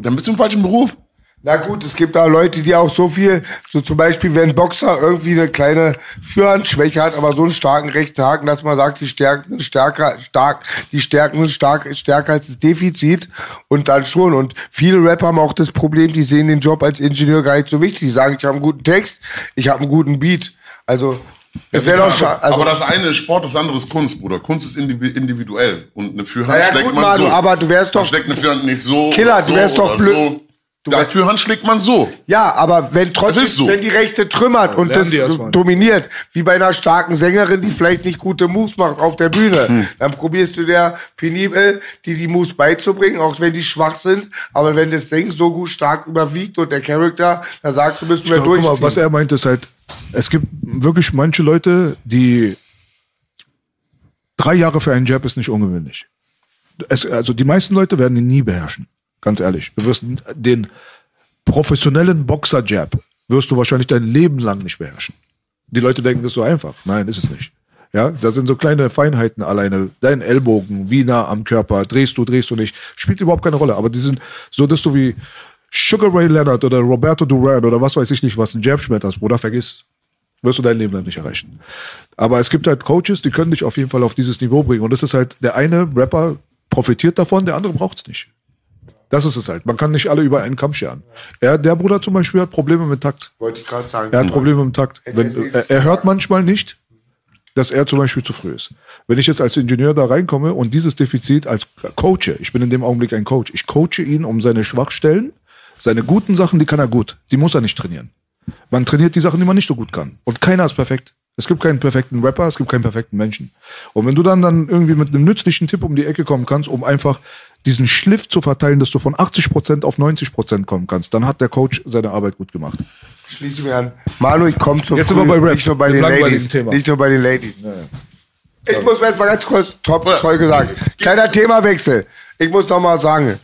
dann bist du im falschen Beruf. Na gut, es gibt da Leute, die auch so viel, so zum Beispiel, wenn ein Boxer irgendwie eine kleine Führhandschwäche hat, aber so einen starken rechten Haken, dass man sagt, die Stärken sind stärker, stark, die Stärken sind stark, stärker als das Defizit und dann schon. Und viele Rapper haben auch das Problem, die sehen den Job als Ingenieur gar nicht so wichtig. Die sagen, ich habe einen guten Text, ich habe einen guten Beat. Also, es wäre doch schade. Also, aber das eine ist Sport, das andere ist Kunst, Bruder. Kunst ist indivi- individuell. Und eine Führhand Naja, schlägt gut, man Manu, so. aber du wärst Man doch- schlägt eine Führhand nicht so. Killer, du wärst doch blöd. So. Dafür Hand schlägt man so. Ja, aber wenn trotzdem, so. wenn die Rechte trümmert und das dominiert, wie bei einer starken Sängerin, die vielleicht nicht gute Moves macht auf der Bühne, Hm. dann probierst du der penibel, die die Moves beizubringen, auch wenn die schwach sind. Aber wenn das Singen so gut stark überwiegt und der Charakter, dann sagst du, müssen wir Ja, guck durchziehen. mal, was er meint, ist halt, es gibt wirklich manche Leute, die drei Jahre für einen Jab ist nicht ungewöhnlich. Es, also die meisten Leute werden ihn nie beherrschen. Ganz ehrlich. Du wirst den professionellen Boxer-Jab wirst du wahrscheinlich dein Leben lang nicht beherrschen. Die Leute denken, das ist so einfach. Nein, ist es nicht. Ja, das sind so kleine Feinheiten alleine. Dein Ellbogen, wie nah am Körper, drehst du, drehst du nicht, spielt überhaupt keine Rolle. Aber die sind so, dass du wie Sugar Ray Leonard oder Roberto Duran oder was weiß ich nicht, was ein Jab schmetterst, Bruder, vergiss. Wirst du dein Leben lang nicht erreichen. Aber es gibt halt Coaches, die können dich auf jeden Fall auf dieses Niveau bringen. Und das ist halt, der eine Rapper profitiert davon, der andere braucht es nicht. Das ist es halt. Man kann nicht alle über einen Kamm scheren. Er, der Bruder zum Beispiel hat Probleme mit Takt. Wollte ich gerade sagen. Er hat Probleme mit Takt. Wenn, er, er hört manchmal nicht, dass er zum Beispiel zu früh ist. Wenn ich jetzt als Ingenieur da reinkomme und dieses Defizit als coache, ich bin in dem Augenblick ein Coach, ich coache ihn um seine Schwachstellen, seine guten Sachen, die kann er gut, die muss er nicht trainieren. Man trainiert die Sachen, die man nicht so gut kann. Und keiner ist perfekt. Es gibt keinen perfekten Rapper, es gibt keinen perfekten Menschen. Und wenn du dann, dann irgendwie mit einem nützlichen Tipp um die Ecke kommen kannst, um einfach diesen Schliff zu verteilen, dass du von 80% auf 90% kommen kannst, dann hat der Coach seine Arbeit gut gemacht. Schließe mir an. Manu, ich komme zum Jetzt sind wir Früh, bei Rap, nicht nur bei den Ladies. Thema. Nicht nur bei den Ladies. Ich muss erst mal ganz kurz, top, toll gesagt. Kleiner Themawechsel. Ich muss noch mal sagen,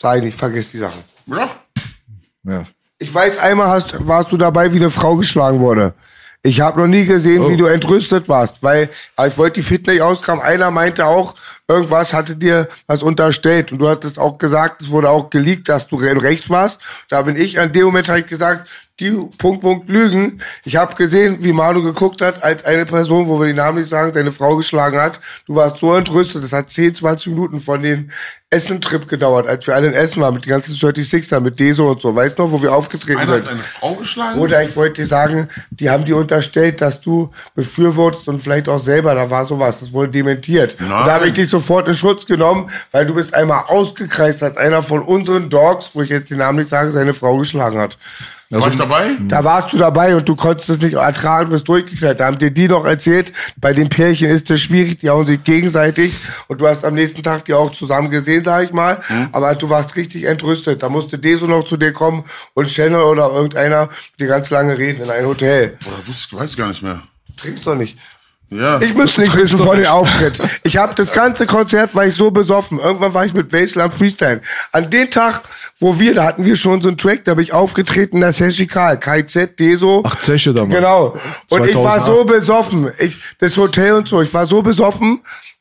sei nicht, vergiss die Sachen. Ja. Ja. Ich weiß, einmal hast, warst du dabei, wie eine Frau geschlagen wurde. Ich habe noch nie gesehen, Oh. wie du entrüstet warst, weil aber ich wollte die Fitness auskramen. Einer meinte auch, irgendwas hatte dir was unterstellt und du hattest auch gesagt, es wurde auch geleakt, dass du re- recht warst. Da bin ich an dem Moment habe ich gesagt, die Punkt Punkt Lügen. Ich habe gesehen, wie Manu geguckt hat, als eine Person, wo wir den Namen nicht sagen, seine Frau geschlagen hat. Du warst so entrüstet. Das hat 10, 20 Minuten von den Essen-Trip gedauert, als wir alle in Essen waren mit den ganzen 36er, mit Deso und so. Weißt du noch, wo wir aufgetreten Einer sind? hat eine Frau geschlagen? Oder ich wollte dir sagen, die haben dir unterstellt, dass du befürwortest und vielleicht auch selber, da war sowas, das wurde dementiert. Und da habe ich dich sofort in Schutz genommen, weil du bist einmal ausgekreist, als einer von unseren Dogs, wo ich jetzt den Namen nicht sage, seine Frau geschlagen hat. War ich dabei? Da warst du dabei und du konntest es nicht ertragen, bist durchgeknallt. Da haben dir die noch erzählt, bei den Pärchen ist es schwierig, die hauen sich gegenseitig und du hast am nächsten Tag die auch zusammen gesehen, sag ich mal. Aber du warst richtig entrüstet. Da musste Deso noch zu dir kommen und Channel oder irgendeiner dir ganz lange reden in ein Hotel. Oder ich, weiß ich gar nicht mehr. Du trinkst doch nicht. Ja. Ich müsste nicht wissen von den Auftritt. Ich habe das ganze Konzert war ich so besoffen. Irgendwann war ich mit Wasteland Freestyle. An dem Tag, wo wir, da hatten wir schon so einen Track, da bin ich aufgetreten, das Herr Karl, KZ, Deso. Ach, Zeche damals. Genau. Und ich war 2008. so besoffen. Ich, das Hotel und so, ich war so besoffen,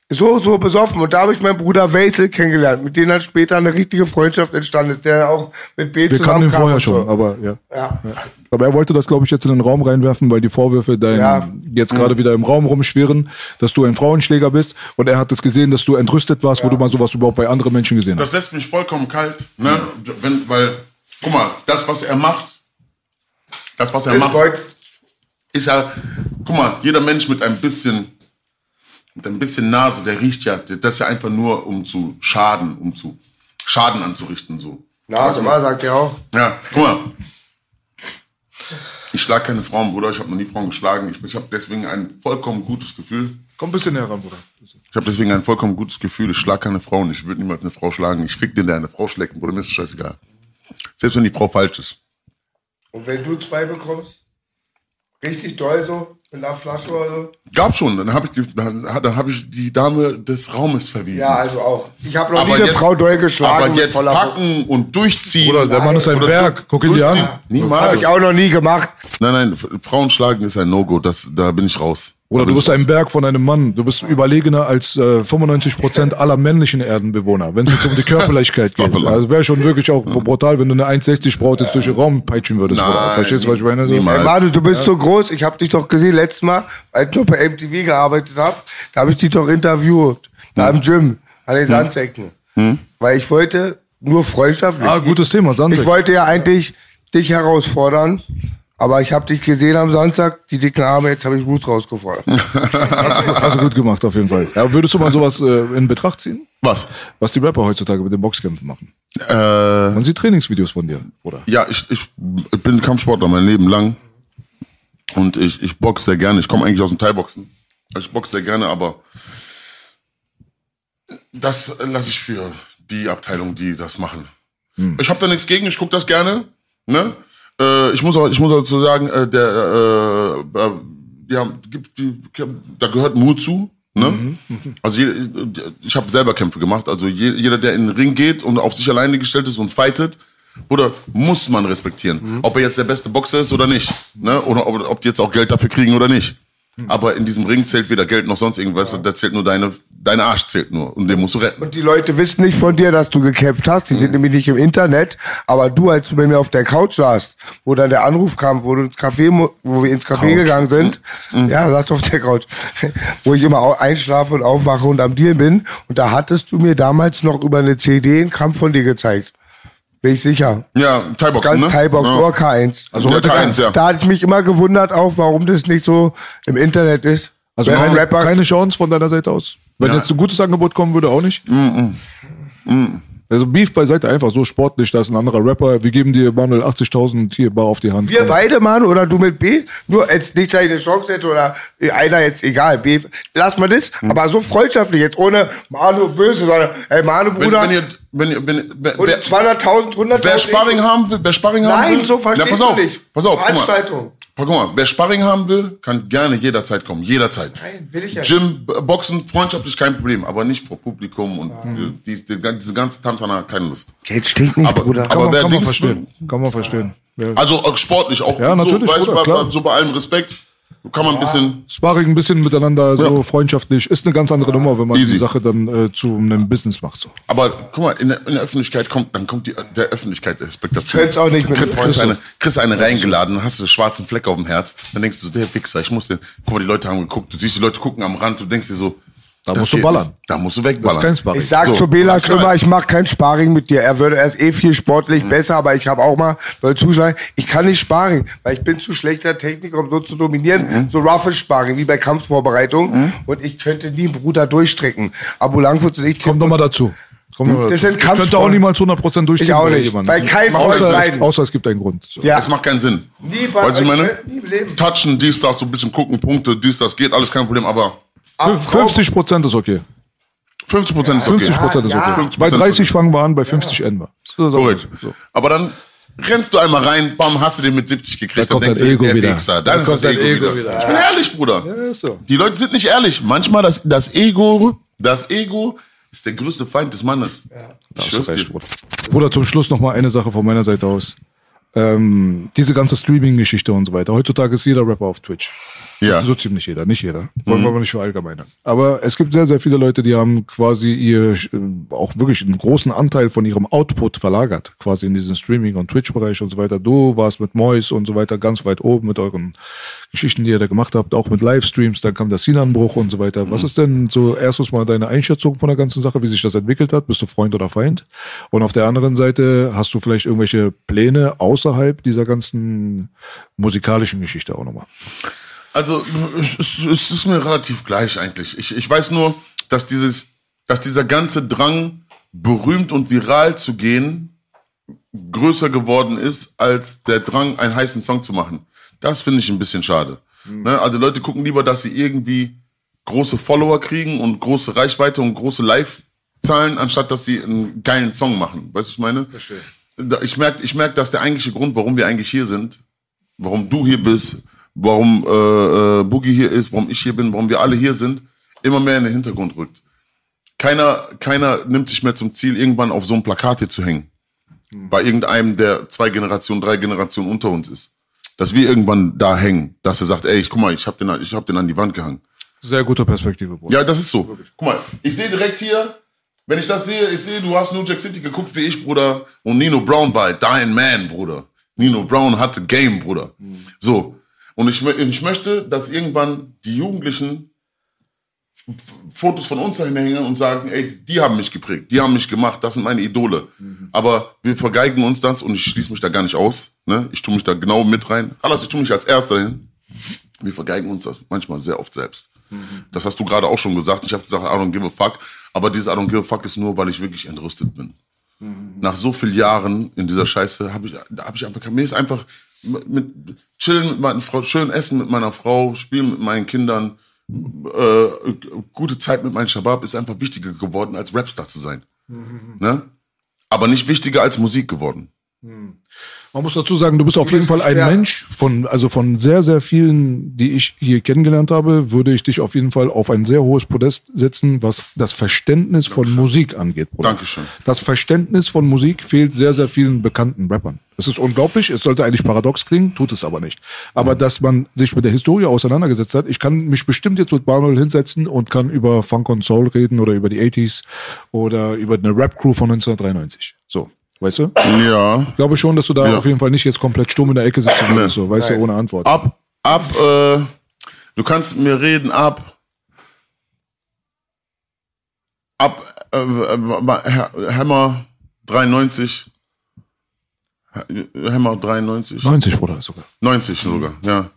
so, so besoffen. Und da habe ich meinen Bruder Wesel kennengelernt, mit dem dann später eine richtige Freundschaft entstanden ist, der auch mit B Wir kannten ihn vorher schon, so. aber ja. Ja. Aber er wollte das, glaube ich, jetzt in den Raum reinwerfen, weil die Vorwürfe dein, Ja. jetzt gerade wieder im Raum rumschwirren, dass du ein Frauenschläger bist. Und er hat es gesehen, dass du entrüstet warst, wo du mal sowas überhaupt bei anderen Menschen gesehen hast. Das lässt mich vollkommen kalt, ne? Wenn, weil, guck mal, das, was er macht, das, was er Das macht, ist ja, guck mal, jeder Mensch mit ein bisschen, ein bisschen Nase, der riecht ja, das ist ja einfach nur, um zu schaden, um zu Schaden anzurichten, so. Nase mal, sagt er auch. Ja, guck mal. Ich schlage keine Frauen, Bruder. Ich habe noch nie Frauen geschlagen. Ich, ich habe deswegen ein vollkommen gutes Gefühl. Komm ein bisschen näher ran, Bruder. Ich habe deswegen ein vollkommen gutes Gefühl. Ich schlage keine Frauen. Ich würde niemals eine Frau schlagen. Ich fick den, der eine Frau schlägt. Bruder, mir ist das scheißegal. Selbst wenn die Frau falsch ist. Und wenn du zwei bekommst, richtig doll so, mit einer Flasche oder so. Gab schon. Dann habe ich, die- dann, dann hab ich die Dame des Raumes verwiesen. Ja, also auch. Ich habe noch nie eine Frau doll geschlagen. aber mit jetzt voller packen und durchziehen. Bruder, der Mann ist ein Oder Berg. Guck ihn dir durchziehen. an. Niemals. Habe ich auch noch nie gemacht. Nein, nein, F- Frauen schlagen ist ein No-Go. Das, da bin ich raus. Oder du bist ein. Berg von einem Mann. Du bist überlegener als äh, 95% aller männlichen Erdenbewohner, wenn es jetzt um die Körperlichkeit geht. Also wäre schon wirklich auch brutal, wenn du eine 1,60 Braut jetzt durch den Raum peitschen würdest. Nein, Bruder. Verstehst du, was ich meine? So? niemals. Ey, Manu, du bist so groß. Ich habe dich doch gesehen letztes Mal, als ich noch bei MTV gearbeitet habe. Da habe ich dich doch interviewt. Da im Gym, an den Sandsäcken. Weil ich wollte nur freundschaftlich. Ah, gutes Thema, Sandsäcke. Ich wollte ja eigentlich dich herausfordern. Aber ich habe dich gesehen am Samstag, die dicken Arme, jetzt habe ich Ruth rausgefordert. Hast du gut gemacht, auf jeden Fall. Ja, würdest du mal sowas äh, in Betracht ziehen? Was? Was die Rapper heutzutage mit den Boxkämpfen machen? Äh, Man sieht Trainingsvideos von dir, oder? ja, ich, ich bin Kampfsportler mein Leben lang. Und ich, ich boxe sehr gerne. Ich komme eigentlich aus dem Thai-Boxen. Also ich boxe sehr gerne, aber das lasse ich für die Abteilung, die das machen. Ich habe da nichts gegen, ich gucke das gerne. Ne? Äh, ich muss auch, ich muss dazu sagen, äh, der, äh, äh, ja, gibt, die, da gehört Mut zu. Ne? Also je, ich habe selber Kämpfe gemacht. Also je, jeder, der in den Ring geht und auf sich alleine gestellt ist und fightet, oder muss man respektieren. Ob er jetzt der beste Boxer ist oder nicht. Ne? Oder ob, ob die jetzt auch Geld dafür kriegen oder nicht. Aber in diesem Ring zählt weder Geld noch sonst irgendwas. Da zählt nur deine, dein Arsch zählt nur. Und den musst du retten. Und die Leute wissen nicht von dir, dass du gekämpft hast. Die sind nämlich nicht im Internet. Aber du, als du bei mir auf der Couch saßt, wo dann der Anruf kam, wo, du ins Café, wo wir ins Café gegangen sind, ja, saß du auf der Couch, wo ich immer einschlafe und aufwache und am Deal bin. Und da hattest du mir damals noch über eine CD einen Kampf von dir gezeigt. Bin ich sicher. Ja, Thai-Boxen, Ganz ne? Thai-Box ja. oder K1. Also heute K1, ja. Da hatte ich mich immer gewundert auch, warum das nicht so im Internet ist. Also keine, Rapper keine Chance von deiner Seite aus? Wenn Ja. jetzt ein gutes Angebot kommen würde, auch nicht? Also Beef beiseite einfach so sportlich, da ist ein anderer Rapper, wir geben dir Manuel 80.000 hier bar auf die Hand. Wir Komm. beide, Mann, oder du mit B? Nur jetzt nicht, dass ich eine Chance hätte oder einer jetzt, egal, B. Lass mal das, aber so freundschaftlich, jetzt ohne Manu böse, sondern, ey, Manu, Wenn, Bruder, wenn ihr, wenn ihr, wenn, wer, und wer, 200.000, 100.000. wer Sparring haben will, wer Sparring haben will. Nein, so verstehst ja, pass auf, du nicht. Pass auf, guck mal. Veranstaltung. Guck mal, wer Sparring haben will, kann gerne jederzeit kommen. Jederzeit. Nein, will ich ja Gym, Boxen, freundschaftlich kein Problem, aber nicht vor Publikum und die, die, die, diese ganze Tantana, keine Lust. Geld stinkt nicht, Aber- Bruder. aber- Kann man, wer kann man verstehen. Kann man verstehen. Also sportlich, auch Ja, natürlich, so, weißt Bruder, klar. bei, so bei allem Respekt. Kann man ein bisschen. Sparring ein bisschen miteinander, so Ja. freundschaftlich, ist eine ganz andere Nummer, wenn man Easy. die Sache dann äh, zu einem Business macht. So. Aber guck mal, in der, in der Öffentlichkeit kommt, dann kommt die, der Öffentlichkeit der Respekt dazu. Könnt's auch nicht mit kriegst, kriegst eine, kriegst eine reingeladen, hast du einen schwarzen Fleck auf dem Herz, dann denkst du, der Wichser, ich muss den, guck mal, die Leute haben geguckt, du siehst die Leute gucken am Rand, du denkst dir so, Da das musst du ballern. nicht. Da musst du Das wegballern. ist kein Sparring. Ich sag So, zu Bela mach schon mal, rein. ich mache kein Sparring mit dir. Er würde, er ist eh viel sportlich Mhm. besser, aber ich habe auch mal Leute zuschlagen. Ich kann nicht Sparring, weil ich bin zu schlechter Techniker, um so zu dominieren. Mhm. So roughes Sparring, wie bei Kampfvorbereitung. Und ich könnte nie einen Bruder durchstrecken. Abu Langfurt und ich Kommt doch mal dazu. Mal Das dazu. sind Ich könnte Kampfsport. auch niemals 100% durchziehen. Ich auch bei nicht. Bei keinem außer, es, außer es gibt einen Grund. So. Ja. Das macht keinen Sinn. Nie bei weißt du, ich meine? nie. Touchen, dies, das, so ein bisschen gucken, Punkte, dies, das geht, alles kein Problem, aber Ab- 50% ist okay. 50 Prozent ist okay. 50% ist Ja, okay. ja. Bei 30 fangen wir an, bei 50 enden wir. So, so. Korrekt. So. Aber dann rennst du einmal rein, bam, hast du den mit 70 gekriegt, Da kommt dann denkst dein du, Ego der wieder. Wichser. Da Dann ist kommt das dein Ego, Ego wieder. wieder. Ich bin ehrlich, Bruder. Ja, ist so. Die Leute sind nicht ehrlich. Manchmal das, das Ego, das Ego ist der größte Feind des Mannes. Ich Da hast du schwör's recht. Bruder. Bruder, zum Schluss noch mal eine Sache von meiner Seite aus. Ähm, diese ganze Streaming-Geschichte und so weiter. Heutzutage ist jeder Rapper auf Twitch. Ja. So ziemlich jeder, nicht jeder. Wollen wir aber nicht verallgemeinern. Aber es gibt sehr, sehr viele Leute, die haben quasi ihr, äh, auch wirklich einen großen Anteil von ihrem Output verlagert, quasi in diesen Streaming- und Twitch-Bereich und so weiter. Du warst mit Mois und so weiter ganz weit oben mit euren Geschichten, die ihr da gemacht habt, auch mit Livestreams, dann kam der Sinanbruch und so weiter. Was ist denn so erstes Mal deine Einschätzung von der ganzen Sache, wie sich das entwickelt hat? Bist du Freund oder Feind? Und auf der anderen Seite hast du vielleicht irgendwelche Pläne außerhalb dieser ganzen musikalischen Geschichte auch nochmal? Also, es, es ist mir relativ gleich eigentlich. Ich, ich weiß nur, dass dieses, dass dieser ganze Drang, berühmt und viral zu gehen, größer geworden ist, als der Drang, einen heißen Song zu machen. Das finde ich ein bisschen schade. Ne? Also Leute gucken lieber, dass sie irgendwie große Follower kriegen und große Reichweite und große Live-Zahlen, anstatt dass sie einen geilen Song machen. Weißt du, was ich meine? Verstehe. Ich merke, ich merk, dass der eigentliche Grund, warum wir eigentlich hier sind, warum du hier bist, warum äh, äh, Boogie hier ist, warum ich hier bin, warum wir alle hier sind, immer mehr in den Hintergrund rückt. Keiner, keiner nimmt sich mehr zum Ziel, irgendwann auf so einem Plakat hier zu hängen. Bei irgendeinem, der zwei Generationen, drei Generationen unter uns ist. Dass wir irgendwann da hängen, dass er sagt, ey, ich, guck mal, ich hab den, ich hab den an die Wand gehangen. Sehr guter Perspektive, Bruder. Ja, das ist so. Guck mal, ich sehe direkt hier, wenn ich das sehe, ich sehe, du hast New Jack City geguckt wie ich, Bruder. Und Nino Brown war dein Man, Bruder. Nino Brown hatte Game, Bruder. So. Und ich, ich möchte, dass irgendwann die Jugendlichen Fotos von uns dahin hängen und sagen, ey, die haben mich geprägt, die haben mich gemacht, das sind meine Idole. Aber wir vergeigen uns das und ich schließe mich da gar nicht aus. Ne? Ich tue mich da genau mit rein. Alles, ich tue mich als Erster hin. Wir vergeigen uns das manchmal sehr oft selbst. Das hast du gerade auch schon gesagt. Ich habe gesagt, I don't give a fuck. Aber dieses I don't give a fuck ist nur, weil ich wirklich entrüstet bin. Nach so vielen Jahren in dieser Scheiße habe ich, da habe ich einfach, mir ist einfach mit, chillen mit meiner Frau, schön essen mit meiner Frau, spielen mit meinen Kindern, äh, gute Zeit mit meinem Shabab ist einfach wichtiger geworden, als Rapstar zu sein. Ne? Aber nicht wichtiger als Musik geworden. Man muss dazu sagen, du bist auf jeden Fall ein schwer. Mensch von, also von sehr, sehr vielen, die ich hier kennengelernt habe, würde ich dich auf jeden Fall auf ein sehr hohes Podest setzen, was das Verständnis von Musik angeht. Bruder. Dankeschön. Das Verständnis von Musik fehlt sehr, sehr vielen bekannten Rappern. Es ist unglaublich, es sollte eigentlich paradox klingen, tut es aber nicht. Aber dass man sich mit der Historie auseinandergesetzt hat, ich kann mich bestimmt jetzt mit Manuel hinsetzen und kann über Funk und Soul reden oder über die 80s oder über eine Rap-Crew von 1993. So, weißt du? Ja. Ich glaube schon, dass du da Ja. auf jeden Fall nicht jetzt komplett stumm in der Ecke sitzen würdest, so, weißt du, ohne Antwort. Ab, ab, äh, du kannst mit mir reden ab, ab, äh, äh, Hammer 93, Hammer 93, 90, Bruder, sogar. 90 sogar, ja.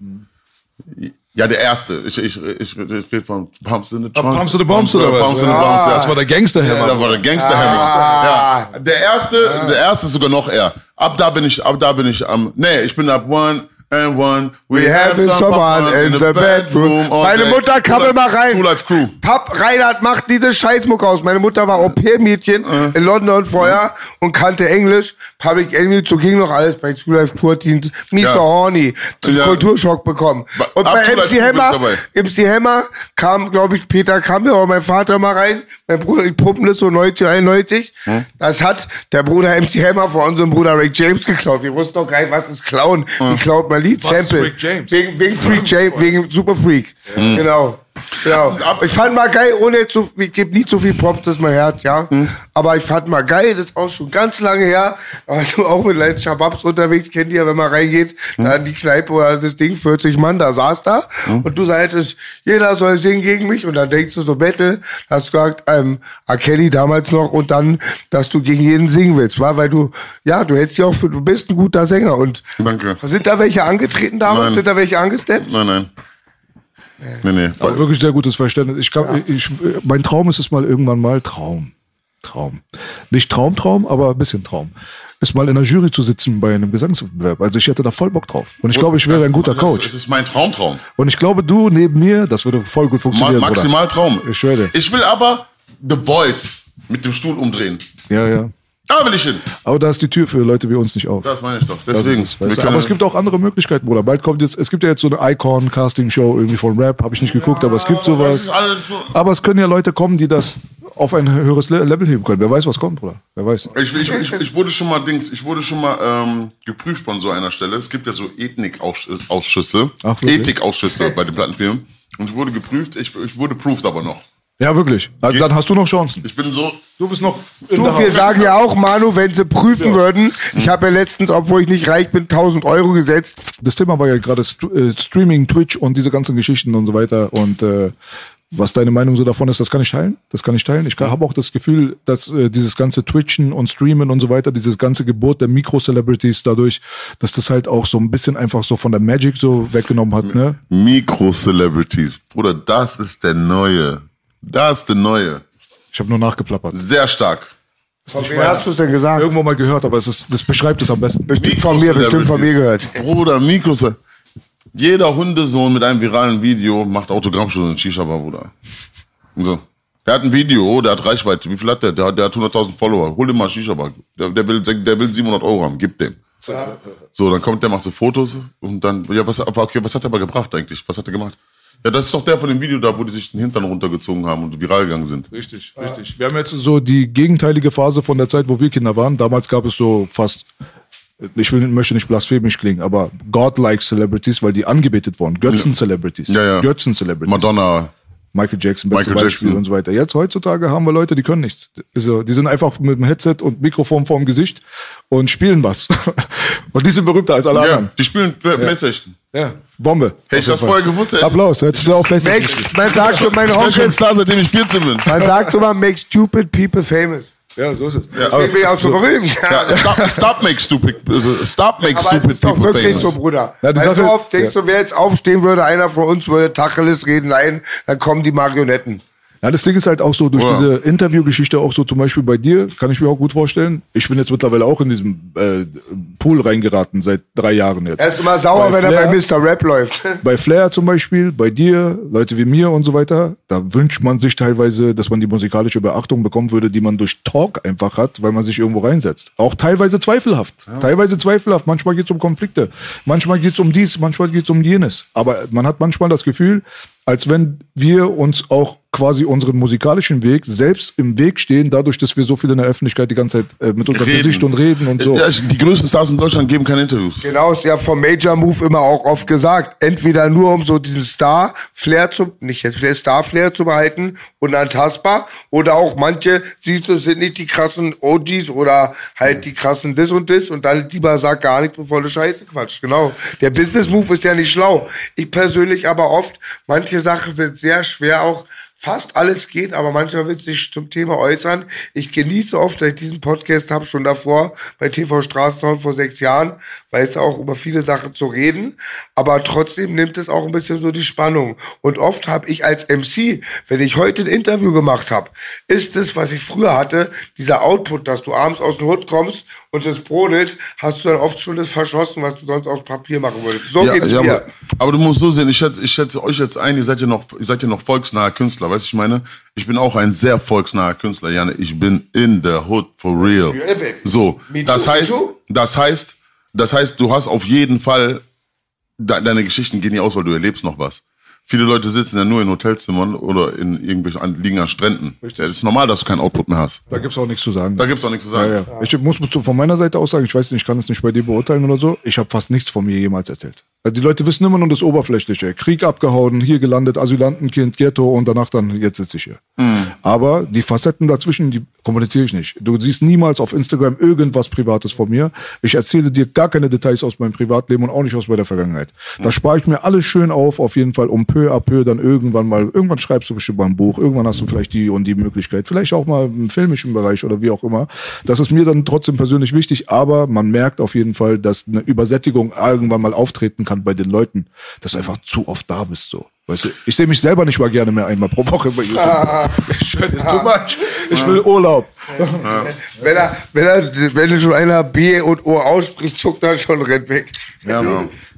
Ja, der erste. Ich, ich, ich, ich rede von Pumps in the Trunk. Pumps in the Bumps oder was? Pumps in the Bumps, ja. Das war der Gangster-Hammer. Ja, da war der Gangster Ah. ja. Der erste, der erste ist sogar noch eher. Ab da bin ich, ab da bin ich am, nee, ich bin ab one and one. We have someone in the bedroom. all Meine. Mutter kam immer rein. Two Life Crew. Papp Reinhard macht diese Scheißmucke aus. Meine Mutter war Au-pair-Mädchen in London vorher und kannte Englisch. Public English, so ging noch alles bei Two Life Tour Team. Mr. Ja. Horny. Ja. Kulturschock bekommen. Und ab bei MC Crew Hammer, MC Hammer kam, glaube ich, Peter Kampe oder mein Vater mal rein. Mein Bruder, die Puppenliste so 90, 91. Hm? Das hat der Bruder MC Hammer von unserem Bruder Rick James geklaut. Wir wussten doch gar nicht, was ist klauen. Hm? Die klaut mal Lied Was Sample. James? Wegen, wegen Freak James, wegen Super Freak. Genau. Genau. Ich fand mal geil, ohne so, ich gebe nicht so viel Props, das ist mein Herz, ja. Aber ich fand mal geil, das ist auch schon ganz lange her. Aber du auch mit deinen Shababs unterwegs, kennt ihr, wenn man reingeht, da in die Kneipe oder das Ding, 40 Mann, da saß da. Und du sagtest, jeder soll singen gegen mich. Und dann denkst du so, Battle, hast du gesagt, ähm, A. Kelly damals noch und dann, dass du gegen jeden singen willst, war, weil du, ja, du hättest ja auch für, du bist ein guter Sänger. Und Danke. sind da welche angetreten damals? Nein. Sind da welche angesteppt? Nein, nein. Nee, nee. Aber wirklich sehr gutes Verständnis. Ich kann, ich, mein Traum ist es mal irgendwann mal Traum. Traum. Nicht Traum, Traum, aber ein bisschen Traum. Ist mal in der Jury zu sitzen bei einem Gesangswettbewerb. Also ich hätte da voll Bock drauf. Und ich glaube, ich wäre ein guter Das- Coach. Das ist mein Traumtraum. Und ich glaube, du neben mir, das würde voll gut Ma funktionieren. Bruder. maximal Traum. Ich dir. Ich will aber The Voice mit dem Stuhl umdrehen. Ja, ja. Da will ich hin. Aber da ist die Tür für Leute wie uns nicht auf. Das meine ich doch. Deswegen. ist weißt du. aber es gibt auch andere Möglichkeiten, Bruder. Bald kommt jetzt, es gibt ja jetzt so eine Icon-Casting-Show irgendwie von Rap, habe ich nicht geguckt, aber es gibt sowas. Aber es können ja Leute kommen, die das auf ein höheres Le- Level heben können. Wer weiß, was kommt, Bruder. Wer weiß. Ich, ich, ich, ich wurde schon mal Dings, ich wurde schon mal ähm, geprüft von so einer Stelle. Es gibt ja so Ethnik-Ausschüsse? Ethik-Ausschüsse bei den Plattenfirmen. Und ich wurde geprüft, ich, ich wurde proved aber noch. Ja, wirklich. Also, dann hast du noch Chancen. Ich bin so, Du bist noch. Du, wir Hand. sagen ja auch, Manu, wenn sie prüfen würden. Ich habe ja letztens, obwohl ich nicht reich bin, 1000 Euro gesetzt. Das Thema war ja gerade äh, Streaming, Twitch und diese ganzen Geschichten und so weiter. Und äh, was deine Meinung so davon ist, das kann ich teilen. Das kann ich teilen. Ich habe auch das Gefühl, dass äh, dieses ganze Twitchen und Streamen und so weiter, dieses ganze Gebot der Mikro-Celebrities dadurch, dass das halt auch so ein bisschen einfach so von der Magic so weggenommen hat, ne? Mikro-Celebrities. Bruder, das ist der Neue. Das ist der Neue. Ich habe nur nachgeplappert. Sehr stark. Von wem hast du es denn gesagt? Irgendwo mal gehört, aber es ist, das beschreibt es am besten. Bestimmt von mir, bestimmt von mir gehört. Bruder, Mikros. Jeder Hundesohn mit einem viralen Video macht Autogrammstunde in Shisha-Bar, Bruder. So. Der hat ein Video, der hat Reichweite. Wie viel hat der? Der hat, der hat 100.000 Follower. Hol den mal Shisha-Bar. Der, der, will, der will 700 Euro haben. Gib dem. So, dann kommt der, macht so Fotos und dann, ja, was, okay, was hat er aber gebracht eigentlich? Was hat er gemacht? Ja, das ist doch der von dem Video da, wo die sich den Hintern runtergezogen haben und viral gegangen sind. Richtig, richtig. Wir haben jetzt so die gegenteilige Phase von der Zeit, wo wir Kinder waren. Damals gab es so fast, ich will, möchte nicht blasphemisch klingen, aber godlike Celebrities, weil die angebetet wurden. Götzen-Celebrities. Ja, ja. Götzen-Celebrities. Madonna. Michael Jackson, beste Michael Beispiel Jackson. und so weiter. Jetzt heutzutage haben wir Leute, die können nichts. Also, die sind einfach mit dem Headset und Mikrofon vorm Gesicht und spielen was. und die sind berühmter als alle Ja, anderen. die spielen Play- Playstation. Ja, Bombe. Hätte ich das vorher gewusst, hätte Applaus, hättest du auch besser. Max, man sagt immer, mein ich bin Onkel, schon Star, seitdem ich 14 bin. man sagt immer, make stupid people famous. Ja, so ist es. Deswegen bin ich auch so berühmt. Ja, stop, stop make stupid, also stop make Aber es stupid ist doch people wirklich famous. so, Bruder. Ja, die Weil Sache- so oft denkst du, wer jetzt aufstehen würde, einer von uns würde Tacheles reden, nein, dann kommen die Marionetten. Ja, das Ding ist halt auch so durch Ja. diese Interviewgeschichte, auch so zum Beispiel bei dir, kann ich mir auch gut vorstellen. Ich bin jetzt mittlerweile auch in diesem äh, Pool reingeraten seit drei Jahren jetzt. Er ist immer sauer, Bei wenn er bei Flair- Mr. Rap läuft. bei Flair zum Beispiel, bei dir, Leute wie mir und so weiter, da wünscht man sich teilweise, dass man die musikalische Beachtung bekommen würde, die man durch Talk einfach hat, weil man sich irgendwo reinsetzt. Auch teilweise zweifelhaft. Teilweise zweifelhaft. Manchmal geht es um Konflikte. Manchmal geht es um dies, manchmal geht es um jenes. Aber man hat manchmal das Gefühl, als wenn wir uns auch quasi unseren musikalischen Weg selbst im Weg stehen, dadurch, dass wir so viel in der Öffentlichkeit die ganze Zeit äh, mit unserem Reden. Gesicht und reden und so. Ja, die größten Stars in Deutschland geben keine Interviews. Genau, ist ja vom Major Move immer auch oft gesagt. Entweder nur um so diesen Star-Flair zu, nicht jetzt Flair, Star-Flair zu behalten, unantastbar, oder auch manche, siehst du, sind nicht die krassen OGs oder halt die krassen this und this und dann lieber sagt gar nichts, bevor du Scheiße quatscht. Genau. Der Business-Move ist ja nicht schlau. Ich persönlich aber oft, manche Sachen sind sehr schwer auch, fast alles geht, aber manchmal will sich zum Thema äußern. Ich genieße oft, dass ich diesen Podcast habe, schon davor bei TV Straßensound vor sechs Jahren, weiß auch über viele Sachen zu reden, aber trotzdem nimmt es auch ein bisschen so die Spannung. Und oft habe ich als MC, wenn ich heute ein Interview gemacht habe, ist es, was ich früher hatte, dieser Output, dass du abends aus dem Hut kommst und es brodelt, hast du dann oft schon das verschossen, was du sonst aus Papier machen würdest. So Ja, geht's ja, mir. aber, aber du musst so sehen, ich schätze, ich schätze euch jetzt ein, ihr seid ja noch, ihr seid ja noch volksnahe Künstler, weißt du, ich meine? Ich bin auch ein sehr volksnaher Künstler, Janne. Ich bin in the hood for real. So, das heißt, das heißt, das heißt, du hast auf jeden Fall, de deine Geschichten gehen nie aus, weil du erlebst noch was. Viele Leute sitzen ja nur in Hotelzimmern oder in irgendwelchen an- liegen an Stränden. Ja, Es ist normal, dass du keinen Output mehr hast. Da gibt's auch nichts zu sagen. Da gibt's auch nichts zu Ja, sagen. ja. Ich muss von meiner Seite aus sagen, ich weiß nicht, ich kann es nicht bei dir beurteilen oder so. Ich habe fast nichts von mir jemals erzählt. Also die Leute wissen immer nur das Oberflächliche. Krieg abgehauen, hier gelandet, Asylantenkind, Ghetto und danach dann, jetzt sitze ich hier. Aber die Facetten dazwischen, die kommuniziere ich nicht. Du siehst niemals auf Instagram irgendwas Privates von mir. Ich erzähle dir gar keine Details aus meinem Privatleben und auch nicht aus meiner Vergangenheit. Das spare ich mir alles schön auf, auf jeden Fall, um peu à peu dann irgendwann mal, irgendwann schreibst du bestimmt mal ein Buch, irgendwann hast du vielleicht die und die Möglichkeit, vielleicht auch mal im filmischen Bereich oder wie auch immer. Das ist mir dann trotzdem persönlich wichtig, aber man merkt auf jeden Fall, dass eine Übersättigung irgendwann mal auftreten kann bei den Leuten, dass du einfach zu oft da bist so. Weißt du, ich sehe mich selber nicht mal gerne mehr einmal pro Woche bei YouTube. Ich schwör, das ist too much. Ich will Urlaub. Wenn er, wenn er, wenn schon einer B und O ausspricht, zuckt er schon rennt weg. Ja,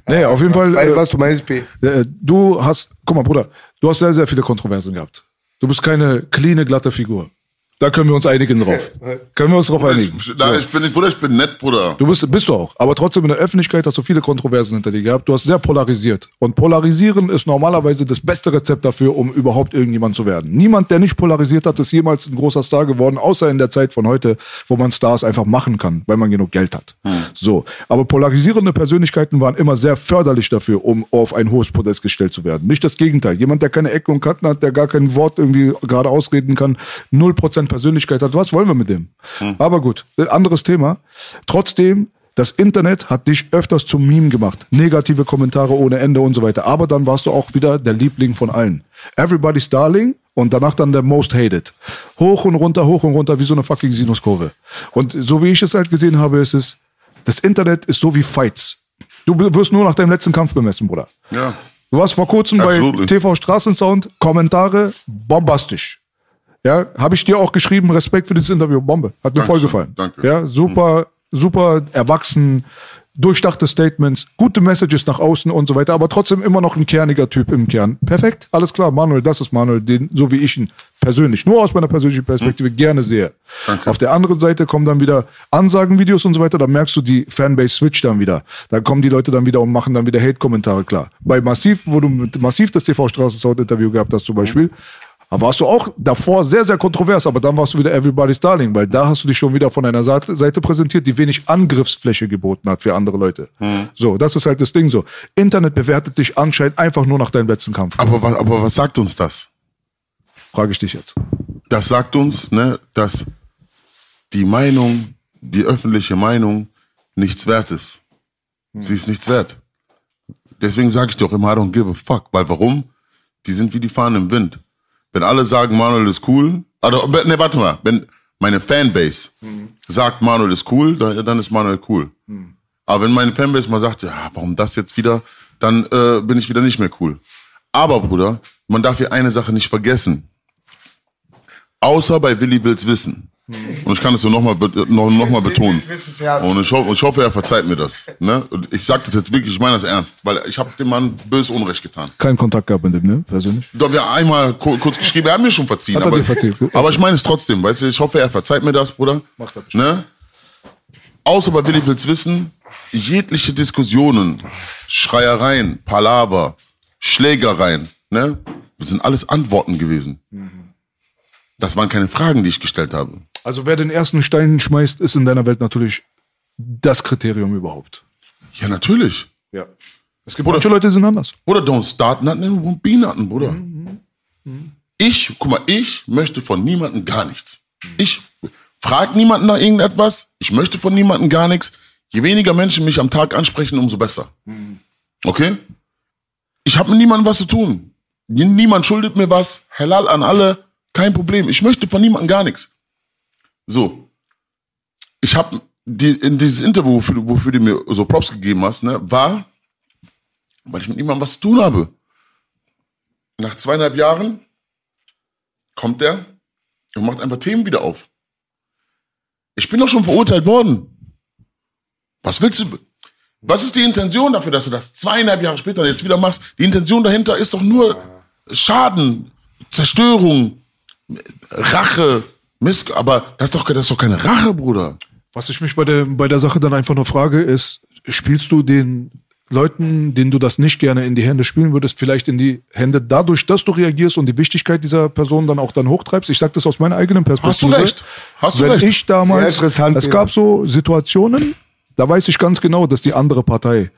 Nee, auf jeden Fall. Weißt äh, was du meinst, B? Äh, Du hast, guck mal, Bruder, du hast sehr, sehr viele Kontroversen gehabt. Du bist keine cleane, glatte Figur. Da können wir uns einigen drauf. können wir uns drauf einigen. Ich, na, ich bin nicht, Bruder, ich bin nett, Bruder. Du bist, bist du auch. Aber trotzdem in der Öffentlichkeit hast du viele Kontroversen hinter dir gehabt. Du hast sehr polarisiert. Und polarisieren ist normalerweise das beste Rezept dafür, um überhaupt irgendjemand zu werden. Niemand, der nicht polarisiert hat, ist jemals ein großer Star geworden, außer in der Zeit von heute, wo man Stars einfach machen kann, weil man genug Geld hat. So. Aber polarisierende Persönlichkeiten waren immer sehr förderlich dafür, um auf ein hohes Podest gestellt zu werden. Nicht das Gegenteil. Jemand, der keine Ecke und Kanten hat, der gar kein Wort irgendwie gerade ausreden kann, 0% Persönlichkeit hat, was wollen wir mit dem? Aber gut, äh, anderes Thema. Trotzdem, das Internet hat dich öfters zum Meme gemacht. Negative Kommentare ohne Ende und so weiter. Aber dann warst du auch wieder der Liebling von allen. Everybody's Darling und danach dann der Most Hated. Hoch und runter, hoch und runter, wie so eine fucking Sinuskurve. Und so wie ich es halt gesehen habe, ist es, das Internet ist so wie Fights. Du wirst nur nach deinem letzten Kampf bemessen, Bruder. Ja. Du warst vor kurzem Absolutely. bei TV Straßensound, Kommentare, bombastisch. Ja, habe ich dir auch geschrieben, Respekt für dieses Interview, Bombe. Hat mir Dankeschön, voll gefallen. danke. Ja, super, super erwachsen, durchdachte Statements, gute Messages nach außen und so weiter, aber trotzdem immer noch ein kerniger Typ im Kern. Perfekt, alles klar, Manuel, das ist Manuel, den, so wie ich ihn persönlich, nur aus meiner persönlichen Perspektive gerne sehe. Auf der anderen Seite kommen dann wieder Ansagenvideos und so weiter, da merkst du, die Fanbase switcht dann wieder. Da kommen die Leute dann wieder und machen dann wieder Hate-Kommentare klar. Bei Massiv, wo du mit Massiv das TV Straßensound-Interview gehabt hast zum Beispiel, da warst du auch davor sehr, sehr kontrovers, aber dann warst du wieder Everybody's Darling, weil da hast du dich schon wieder von einer Seite präsentiert, die wenig Angriffsfläche geboten hat für andere Leute. So, das ist halt das Ding so. Internet bewertet dich anscheinend einfach nur nach deinem letzten Kampf. Aber, aber was sagt uns das? Frage ich dich jetzt. Das sagt uns, ne, dass die Meinung, die öffentliche Meinung nichts wert ist. Sie ist nichts wert. Deswegen sage ich dir auch immer, I don't give a fuck. Weil warum? Die sind wie die Fahnen im Wind. Wenn alle sagen, Manuel ist cool, also, ne, warte mal, wenn meine Fanbase sagt, Manuel ist cool, dann, ist Manuel cool. Aber wenn meine Fanbase mal sagt, ja, warum das jetzt wieder, dann äh, bin ich wieder nicht mehr cool. Aber, Bruder, man darf hier eine Sache nicht vergessen. Außer bei Willi will's wissen. Und ich kann es so nochmal noch, noch mal betonen. Und ich, hoffe, ich hoffe, er verzeiht mir das. Ne? Und ich sage das jetzt wirklich, ich meine das ernst, weil ich habe dem Mann böse Unrecht getan. Keinen Kontakt gehabt mit dem, ne? Persönlich. Doch, wir haben einmal ku- kurz geschrieben, er hat mir schon verziehen. Hat er aber, dir verziehen? Gut. aber ich meine es trotzdem, weißt du, ich hoffe, er verzeiht mir das, Bruder. Macht er bestimmt. ne? Außer bei Willi will's wissen, jegliche Diskussionen, Schreiereien, Palaver, Schlägereien, ne? Das sind alles Antworten gewesen. Das waren keine Fragen, die ich gestellt habe. Also wer den ersten Stein schmeißt, ist in deiner Welt natürlich das Kriterium überhaupt. Ja, natürlich. Ja. Es gibt manche Leute, die sind anders. Oder don't start nothing and won't be nothing, Bruder. Ich, guck mal, ich möchte von niemandem gar nichts. Ich frag niemanden nach irgendetwas. Ich möchte von niemandem gar nichts. Je weniger Menschen mich am Tag ansprechen, umso besser. Okay? Ich habe mit niemandem was zu tun. Niemand schuldet mir was. Halal an alle. Kein Problem. Ich möchte von niemandem gar nichts. So. Ich habe die, in dieses Interview, wofür, du- wofür du mir so Props gegeben hast, ne, war, weil ich mit niemandem was zu tun habe. Nach zweieinhalb Jahren kommt er und macht einfach Themen wieder auf. Ich bin doch schon verurteilt worden. Was willst du? Was ist die Intention dafür, dass du das zweieinhalb Jahre später jetzt wieder machst? Die Intention dahinter ist doch nur Schaden, Zerstörung, Rache, Miss. Aber das ist doch, das ist doch keine Rache, Bruder. Was ich mich bei der, bei der Sache dann einfach nur frage, ist, spielst du den Leuten, denen du das nicht gerne in die Hände spielen würdest, vielleicht in die Hände dadurch, dass du reagierst und die Wichtigkeit dieser Person dann auch dann hochtreibst? Ich sage das aus meiner eigenen Perspektive. Hast du recht. Hast du Wenn recht. ich damals, Sehr interessant, es ja. gab so Situationen, da weiß ich ganz genau, dass die andere Partei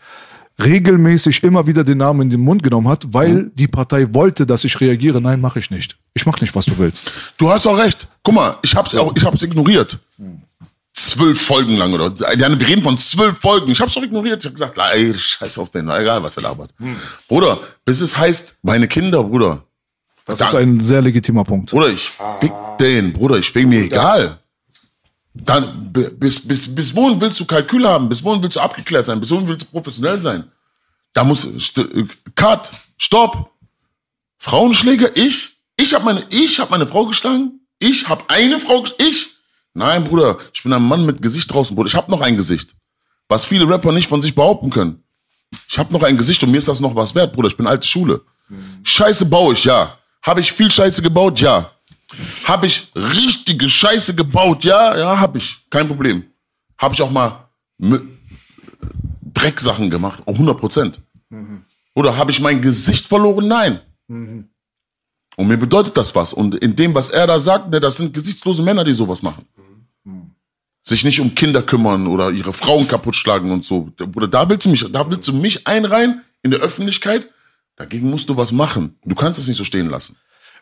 regelmäßig immer wieder den Namen in den Mund genommen hat, weil die Partei wollte, dass ich reagiere. Nein, mache ich nicht. Ich mache nicht, was du willst. Du hast auch recht. Guck mal, ich hab's auch, ich hab's ignoriert. Zwölf Folgen lang oder ja, wir reden von zwölf Folgen. Ich hab's doch ignoriert. Ich hab gesagt, ey, scheiß auf den, egal was er labert. Bruder, bis es heißt, meine Kinder, Bruder. Das ist ein sehr legitimer Punkt. Bruder, ich fick den, Bruder, ich fick mir egal. Dann, bi- bis, bis, bis wohin willst du Kalkül haben? Bis wohin willst du abgeklärt sein? Bis wohin willst du professionell sein? Da muss, st äh, Cut, Stopp. Frauenschläger, ich? Ich habe meine, ich habe meine Frau geschlagen? Ich habe eine Frau, ich? Nein, Bruder, ich bin ein Mann mit Gesicht draußen, Bruder. Ich habe noch ein Gesicht. Was viele Rapper nicht von sich behaupten können. Ich habe noch ein Gesicht und mir ist das noch was wert, Bruder. Ich bin alte Schule. Scheiße baue ich, ja. Habe ich viel Scheiße gebaut, ja. Habe ich richtige Scheiße gebaut, ja, ja, habe ich. Kein Problem. Habe ich auch mal Mü- Drecksachen gemacht, auch 100 Prozent. Oder habe ich mein Gesicht verloren? Nein. Und mir bedeutet das was. Und in dem, was er da sagt, ne, das sind gesichtslose Männer, die sowas machen. Sich nicht um Kinder kümmern oder ihre Frauen kaputt schlagen und so. Bruder, da willst du mich, da willst du mich einreihen in der Öffentlichkeit. Dagegen musst du was machen. Du kannst es nicht so stehen lassen.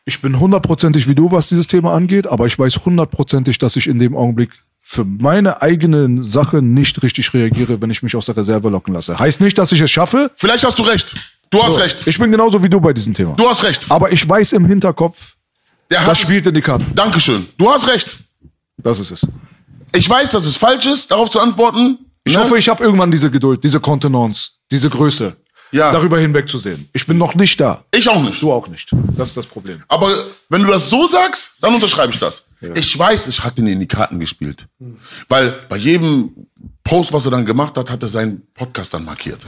Ich bin hundertprozentig wie du, was dieses Thema angeht, aber ich weiß hundertprozentig, dass ich in dem Augenblick für meine eigene Sache nicht richtig reagiere, wenn ich mich aus der Reserve locken lasse. Heißt nicht, dass ich es schaffe. Vielleicht hast du recht. Du hast So, recht. Ich bin genauso wie du bei diesem Thema. Du hast recht. Aber ich weiß im Hinterkopf, Der das spielt in die Karten. Dankeschön. Du hast recht. Das ist es. Ich weiß, dass es falsch ist, darauf zu antworten. Ich Ne? hoffe, ich habe irgendwann diese Geduld, diese Kontenance, diese Größe, Ja. darüber hinwegzusehen. Ich bin noch nicht da. Ich auch nicht. Du auch nicht. Das ist das Problem. Aber wenn du das so sagst, dann unterschreibe ich das. Ich weiß, ich hatte ihn in die Karten gespielt. Weil bei jedem Post, was er dann gemacht hat, hat er seinen Podcast dann markiert.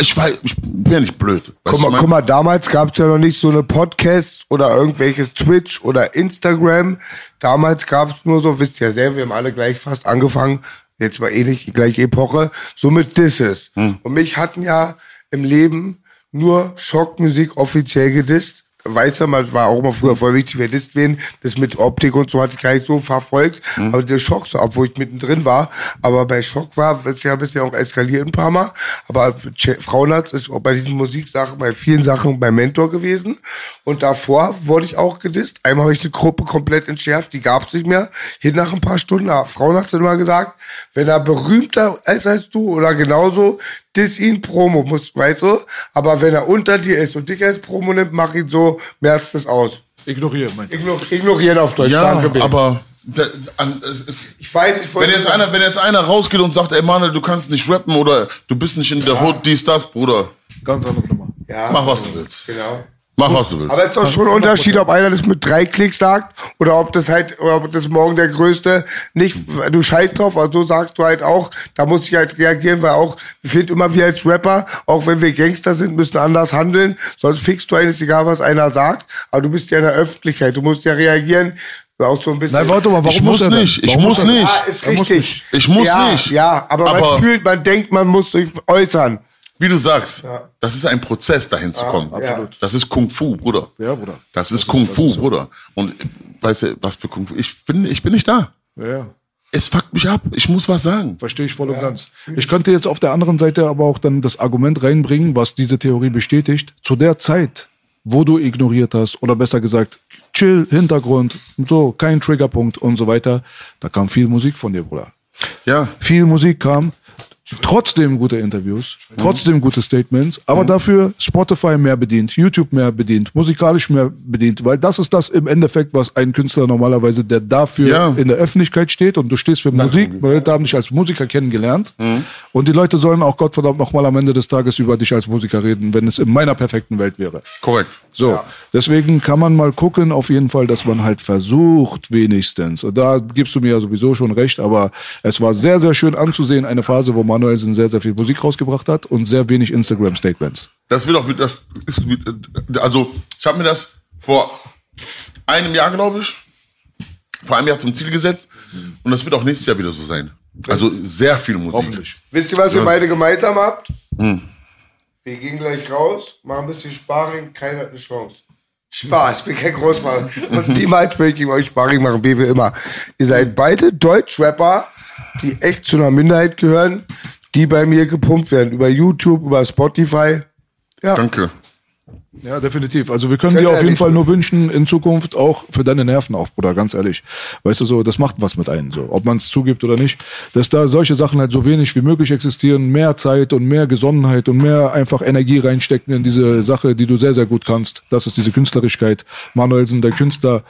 Ich weiß, ich bin ja nicht blöd. Guck mal, guck mal, damals gab's ja noch nicht so eine Podcast oder irgendwelches Twitch oder Instagram. Damals gab's nur so, wisst ihr ja selber, wir haben alle gleich fast angefangen, jetzt mal ähnlich, die gleiche Epoche, so mit Disses. Hm. Und mich hatten ja im Leben nur Schockmusik offiziell gedisst. Weißt du, man war auch immer früher voll wichtig, wer disst wen. Das mit Optik und so hatte ich gar nicht so verfolgt. Hm. Aber der Schock, so, obwohl ich mittendrin war. Aber bei Schock war, ist ja ein bisschen auch eskaliert ein paar Mal. Aber Frauenarzt ist auch bei diesen Musiksachen, bei vielen Sachen mein Mentor gewesen. Und davor wurde ich auch gedisst. Einmal habe ich eine Gruppe komplett entschärft, die gab es nicht mehr. Hier nach ein paar Stunden, Frauenarzt hat immer gesagt, wenn er berühmter ist als du oder genauso, diss ihn, Promo, muss, weißt du? Aber wenn er unter dir ist und dich als Promo nimmt, mach ihn so, merzt das aus. Ignorieren, meint er. Ignor ignorieren auf Deutsch. Ja, Danke, aber da, an, es, es, ich weiß, ich wenn wollte. jetzt einer, wenn jetzt einer rausgeht und sagt, ey Manuel, du kannst nicht rappen oder du bist nicht in der Hood, dies, das, Bruder, Ganz andere Nummer. ja, mach was du willst. Genau. Mach was du willst. Aber es ist doch schon ein Unterschied, ob einer das mit drei Klicks sagt oder ob das halt, oder ob das morgen der größte nicht, du scheißt drauf, also so sagst du halt auch, da muss ich halt reagieren, weil auch, ich finde immer wir als Rapper, auch wenn wir Gangster sind, müssen anders handeln, sonst fickst du eines, egal was einer sagt, aber du bist ja in der Öffentlichkeit, du musst ja reagieren, auch so ein bisschen. Nein, warte mal, warum ich muss er denn? nicht, ich muss er nicht. Ja, ist muss richtig. Ich muss ja, nicht. Ja, aber, Aber- man fühlt, man denkt, man muss sich äußern. Wie du sagst, das ist ein Prozess, dahin zu kommen. absolut. Das ist Kung Fu, Bruder. Ja, Bruder. Das ist Kung Fu, Bruder. Und weißt du, was für Kung Fu? Ich bin, ich bin nicht da. Ja, ja. Es fuckt mich ab. Ich muss was sagen. Verstehe ich voll und ganz. Ich könnte jetzt auf der anderen Seite aber auch dann das Argument reinbringen, was diese Theorie bestätigt. Zu der Zeit, wo du ignoriert hast, oder besser gesagt, chill, Hintergrund, so, kein Triggerpunkt und so weiter, da kam viel Musik von dir, Bruder. Ja. Viel Musik kam, trotzdem gute Interviews, trotzdem gute Statements, aber dafür Spotify mehr bedient, YouTube mehr bedient, musikalisch mehr bedient, weil das ist das im Endeffekt, was ein Künstler normalerweise, der dafür Ja. in der Öffentlichkeit steht und du stehst für Musik, weil Leute haben dich als Musiker kennengelernt und die Leute sollen auch Gottverdammt nochmal am Ende des Tages über dich als Musiker reden, wenn es in meiner perfekten Welt wäre. Korrekt. So, deswegen kann man mal gucken, auf jeden Fall, dass man halt versucht, wenigstens. Da gibst du mir ja sowieso schon recht, aber es war sehr, sehr schön anzusehen, eine Phase, wo Manuelsen sehr, sehr viel Musik rausgebracht hat und sehr wenig Instagram-Statements. Das wird auch, das ist, also ich habe mir das vor einem Jahr, glaube ich, vor einem Jahr zum Ziel gesetzt und das wird auch nächstes Jahr wieder so sein. Also sehr viel Musik. Hoffentlich. Wisst ihr, was ihr beide gemeinsam habt? Hm. Wir gehen gleich raus, machen ein bisschen Sparring, keiner hat eine Chance. Spaß, ich bin kein Großmann. Und niemals will ich euch Sparring machen, wie wir immer. Ihr seid beide Deutschrapper, die echt zu einer Minderheit gehören, die bei mir gepumpt werden. Über YouTube, über Spotify. Ja. Danke. Ja, definitiv. Also wir können Können dir auf jeden. Fall nur wünschen, in Zukunft auch für deine Nerven auch, Bruder, ganz ehrlich. Weißt du so, das macht was mit einem, so, ob man es zugibt oder nicht, dass da solche Sachen halt so wenig wie möglich existieren, mehr Zeit und mehr Gesonnenheit und mehr einfach Energie reinstecken in diese Sache, die du sehr, sehr gut kannst. Das ist diese Künstlerigkeit. Manuelsen, der Künstler,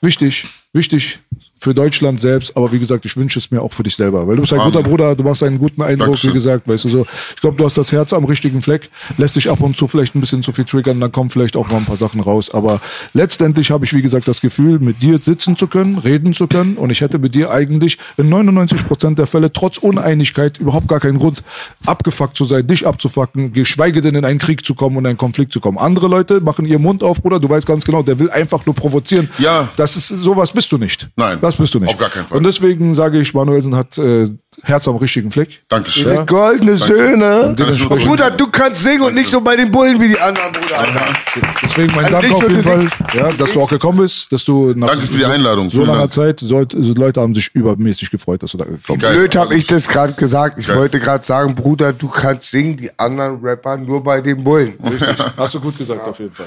wichtig, wichtig für Deutschland selbst, aber wie gesagt, ich wünsche es mir auch für dich selber, weil du bist ein guter Bruder, du machst einen guten Eindruck, Dankeschön. wie gesagt, weißt du so. Ich glaube, du hast das Herz am richtigen Fleck, lässt dich ab und zu vielleicht ein bisschen zu viel triggern, dann kommen vielleicht auch noch ein paar Sachen raus, aber letztendlich habe ich, wie gesagt, das Gefühl, mit dir sitzen zu können, reden zu können und ich hätte mit dir eigentlich in 99 Prozent der Fälle trotz Uneinigkeit überhaupt gar keinen Grund, abgefuckt zu sein, dich abzufacken, geschweige denn in einen Krieg zu kommen und in einen Konflikt zu kommen. Andere Leute machen ihren Mund auf, Bruder, du weißt ganz genau, der will einfach nur provozieren. Ja. Das ist, sowas bist du nicht. Nein. Das bist du nicht. Auf gar keinen Fall. Und deswegen sage ich, Manuelsen hat äh, Herz am richtigen Fleck. Dankeschön. Seid goldene Söhne. Bruder, du kannst singen und nicht nur bei den Bullen wie die anderen, Bruder. Alter. Deswegen mein Also Dank auf jeden Fall, ja, dass du auch gekommen bist, dass du nach Danke für die Einladung. so langer Dank. Zeit, sollt, also Leute haben sich übermäßig gefreut, dass du da gekommen bist. Geil. Blöd habe ich das gerade gesagt. Ich Geil. wollte gerade sagen, Bruder, du kannst singen, die anderen Rapper nur bei den Bullen. Hast du gut gesagt, auf jeden Fall.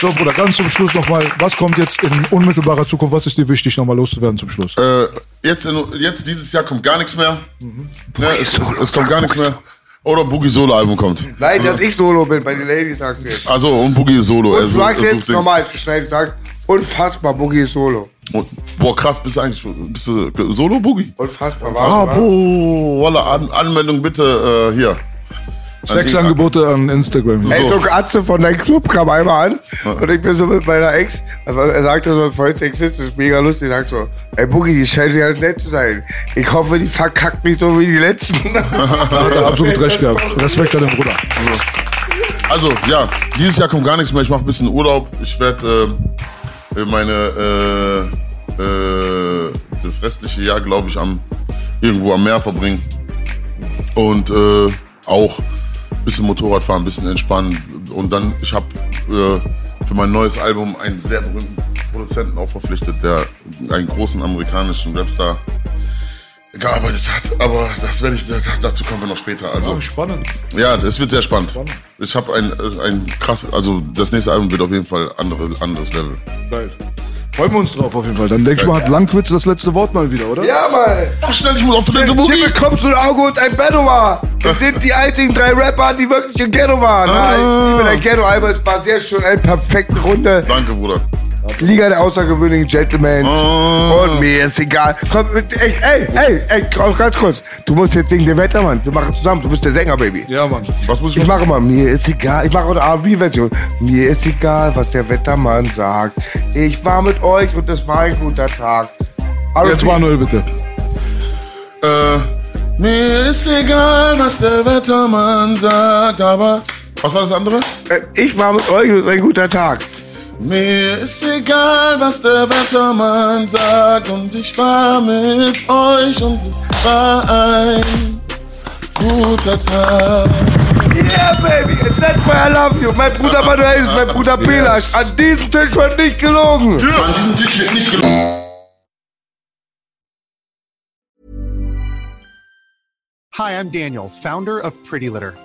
So, Bruder, ganz zum Schluss nochmal, was kommt jetzt in unmittelbarer Zukunft, was ist dir wichtig, nochmal loszuwerden zum Schluss? Äh, jetzt, in, jetzt dieses Jahr kommt gar nichts mehr. Ne, es, es, es kommt gar nichts mehr. Oder Boogie Solo Album kommt. Nein, dass ich Solo bin, bei den Ladies sagst du jetzt. Also und Boogie Solo. Und also, du sagst also jetzt normal, ich schneide, du sagst, unfassbar, Boogie ist Solo. Und, boah, krass, bist du eigentlich bist du Solo Boogie? Unfassbar, Ah, was? boah, Walla, An Anmeldung bitte äh, hier. Sexangebote an Instagram. Ey, so Atze von deinem Club kam einmal an und ich bin so mit meiner Ex, also er sagte so, voll sexistisch, mega lustig, sagt so, ey Boogie, die scheint ganz nett zu sein. Ich hoffe, die verkackt nicht so wie die letzten. Da hat er absolut recht gehabt. Respekt an den Bruder. Also, ja, dieses Jahr kommt gar nichts mehr. Ich mache ein bisschen Urlaub. Ich werde äh, meine äh, äh, das restliche Jahr, glaube ich, am irgendwo am Meer verbringen. Und äh, auch bisschen Motorrad fahren, ein bisschen entspannen. Und dann, ich habe äh, für mein neues Album einen sehr berühmten Produzenten auch verpflichtet, der einen großen amerikanischen Rapstar gearbeitet hat. Aber das werde ich, dazu kommen wir noch später. Also, Oh, spannend. ja, das wird sehr spannend. Ich habe ein, ein krass, also das nächste Album wird auf jeden Fall andere, anderes Level. Geil. Freuen wir uns drauf auf jeden Fall. Dann denke ich mal, hat Langwitz das letzte Wort mal wieder, oder? Ja, Mann. Mach schnell, ich muss auf Toilette, Hier Mutti. bekommst du ein Auge und ein Ghetto war. Das sind die einzigen drei Rapper, die wirklich im Ghetto waren. Ah. Ich liebe dein Ghetto, aber es war sehr schön, eine perfekte Runde. Danke, Bruder. Liga der außergewöhnlichen Gentlemen. Ah. Und mir ist egal. Komm, ey, ey, ey, ey, komm, ganz kurz. Du musst jetzt singen, den Wettermann. Wir machen zusammen. Du bist der Sänger, Baby. Ja, Mann. Was muss ich Ich machen? mache mal, mir ist egal. Ich mache auch eine R&B-Version. Mir ist egal, was der Wettermann sagt. Ich war mit euch und es war ein guter Tag. Jetzt Manuel, bitte. Äh, mir ist egal, was der Wettermann sagt, aber. Was war das andere? Äh, Ich war mit euch und es ist ein guter Tag. Mir ist egal, was der Wettermann sagt, und ich war mit euch und es war ein guter Tag. Yeah, baby, and that's why I love you. Mein Bruder Manuel ist mein Bruder Belasch. An diesem Tisch wird nicht gelogen. An diesem Tisch wird nicht gelungen. Hi, I'm Daniel, founder of Pretty Litter.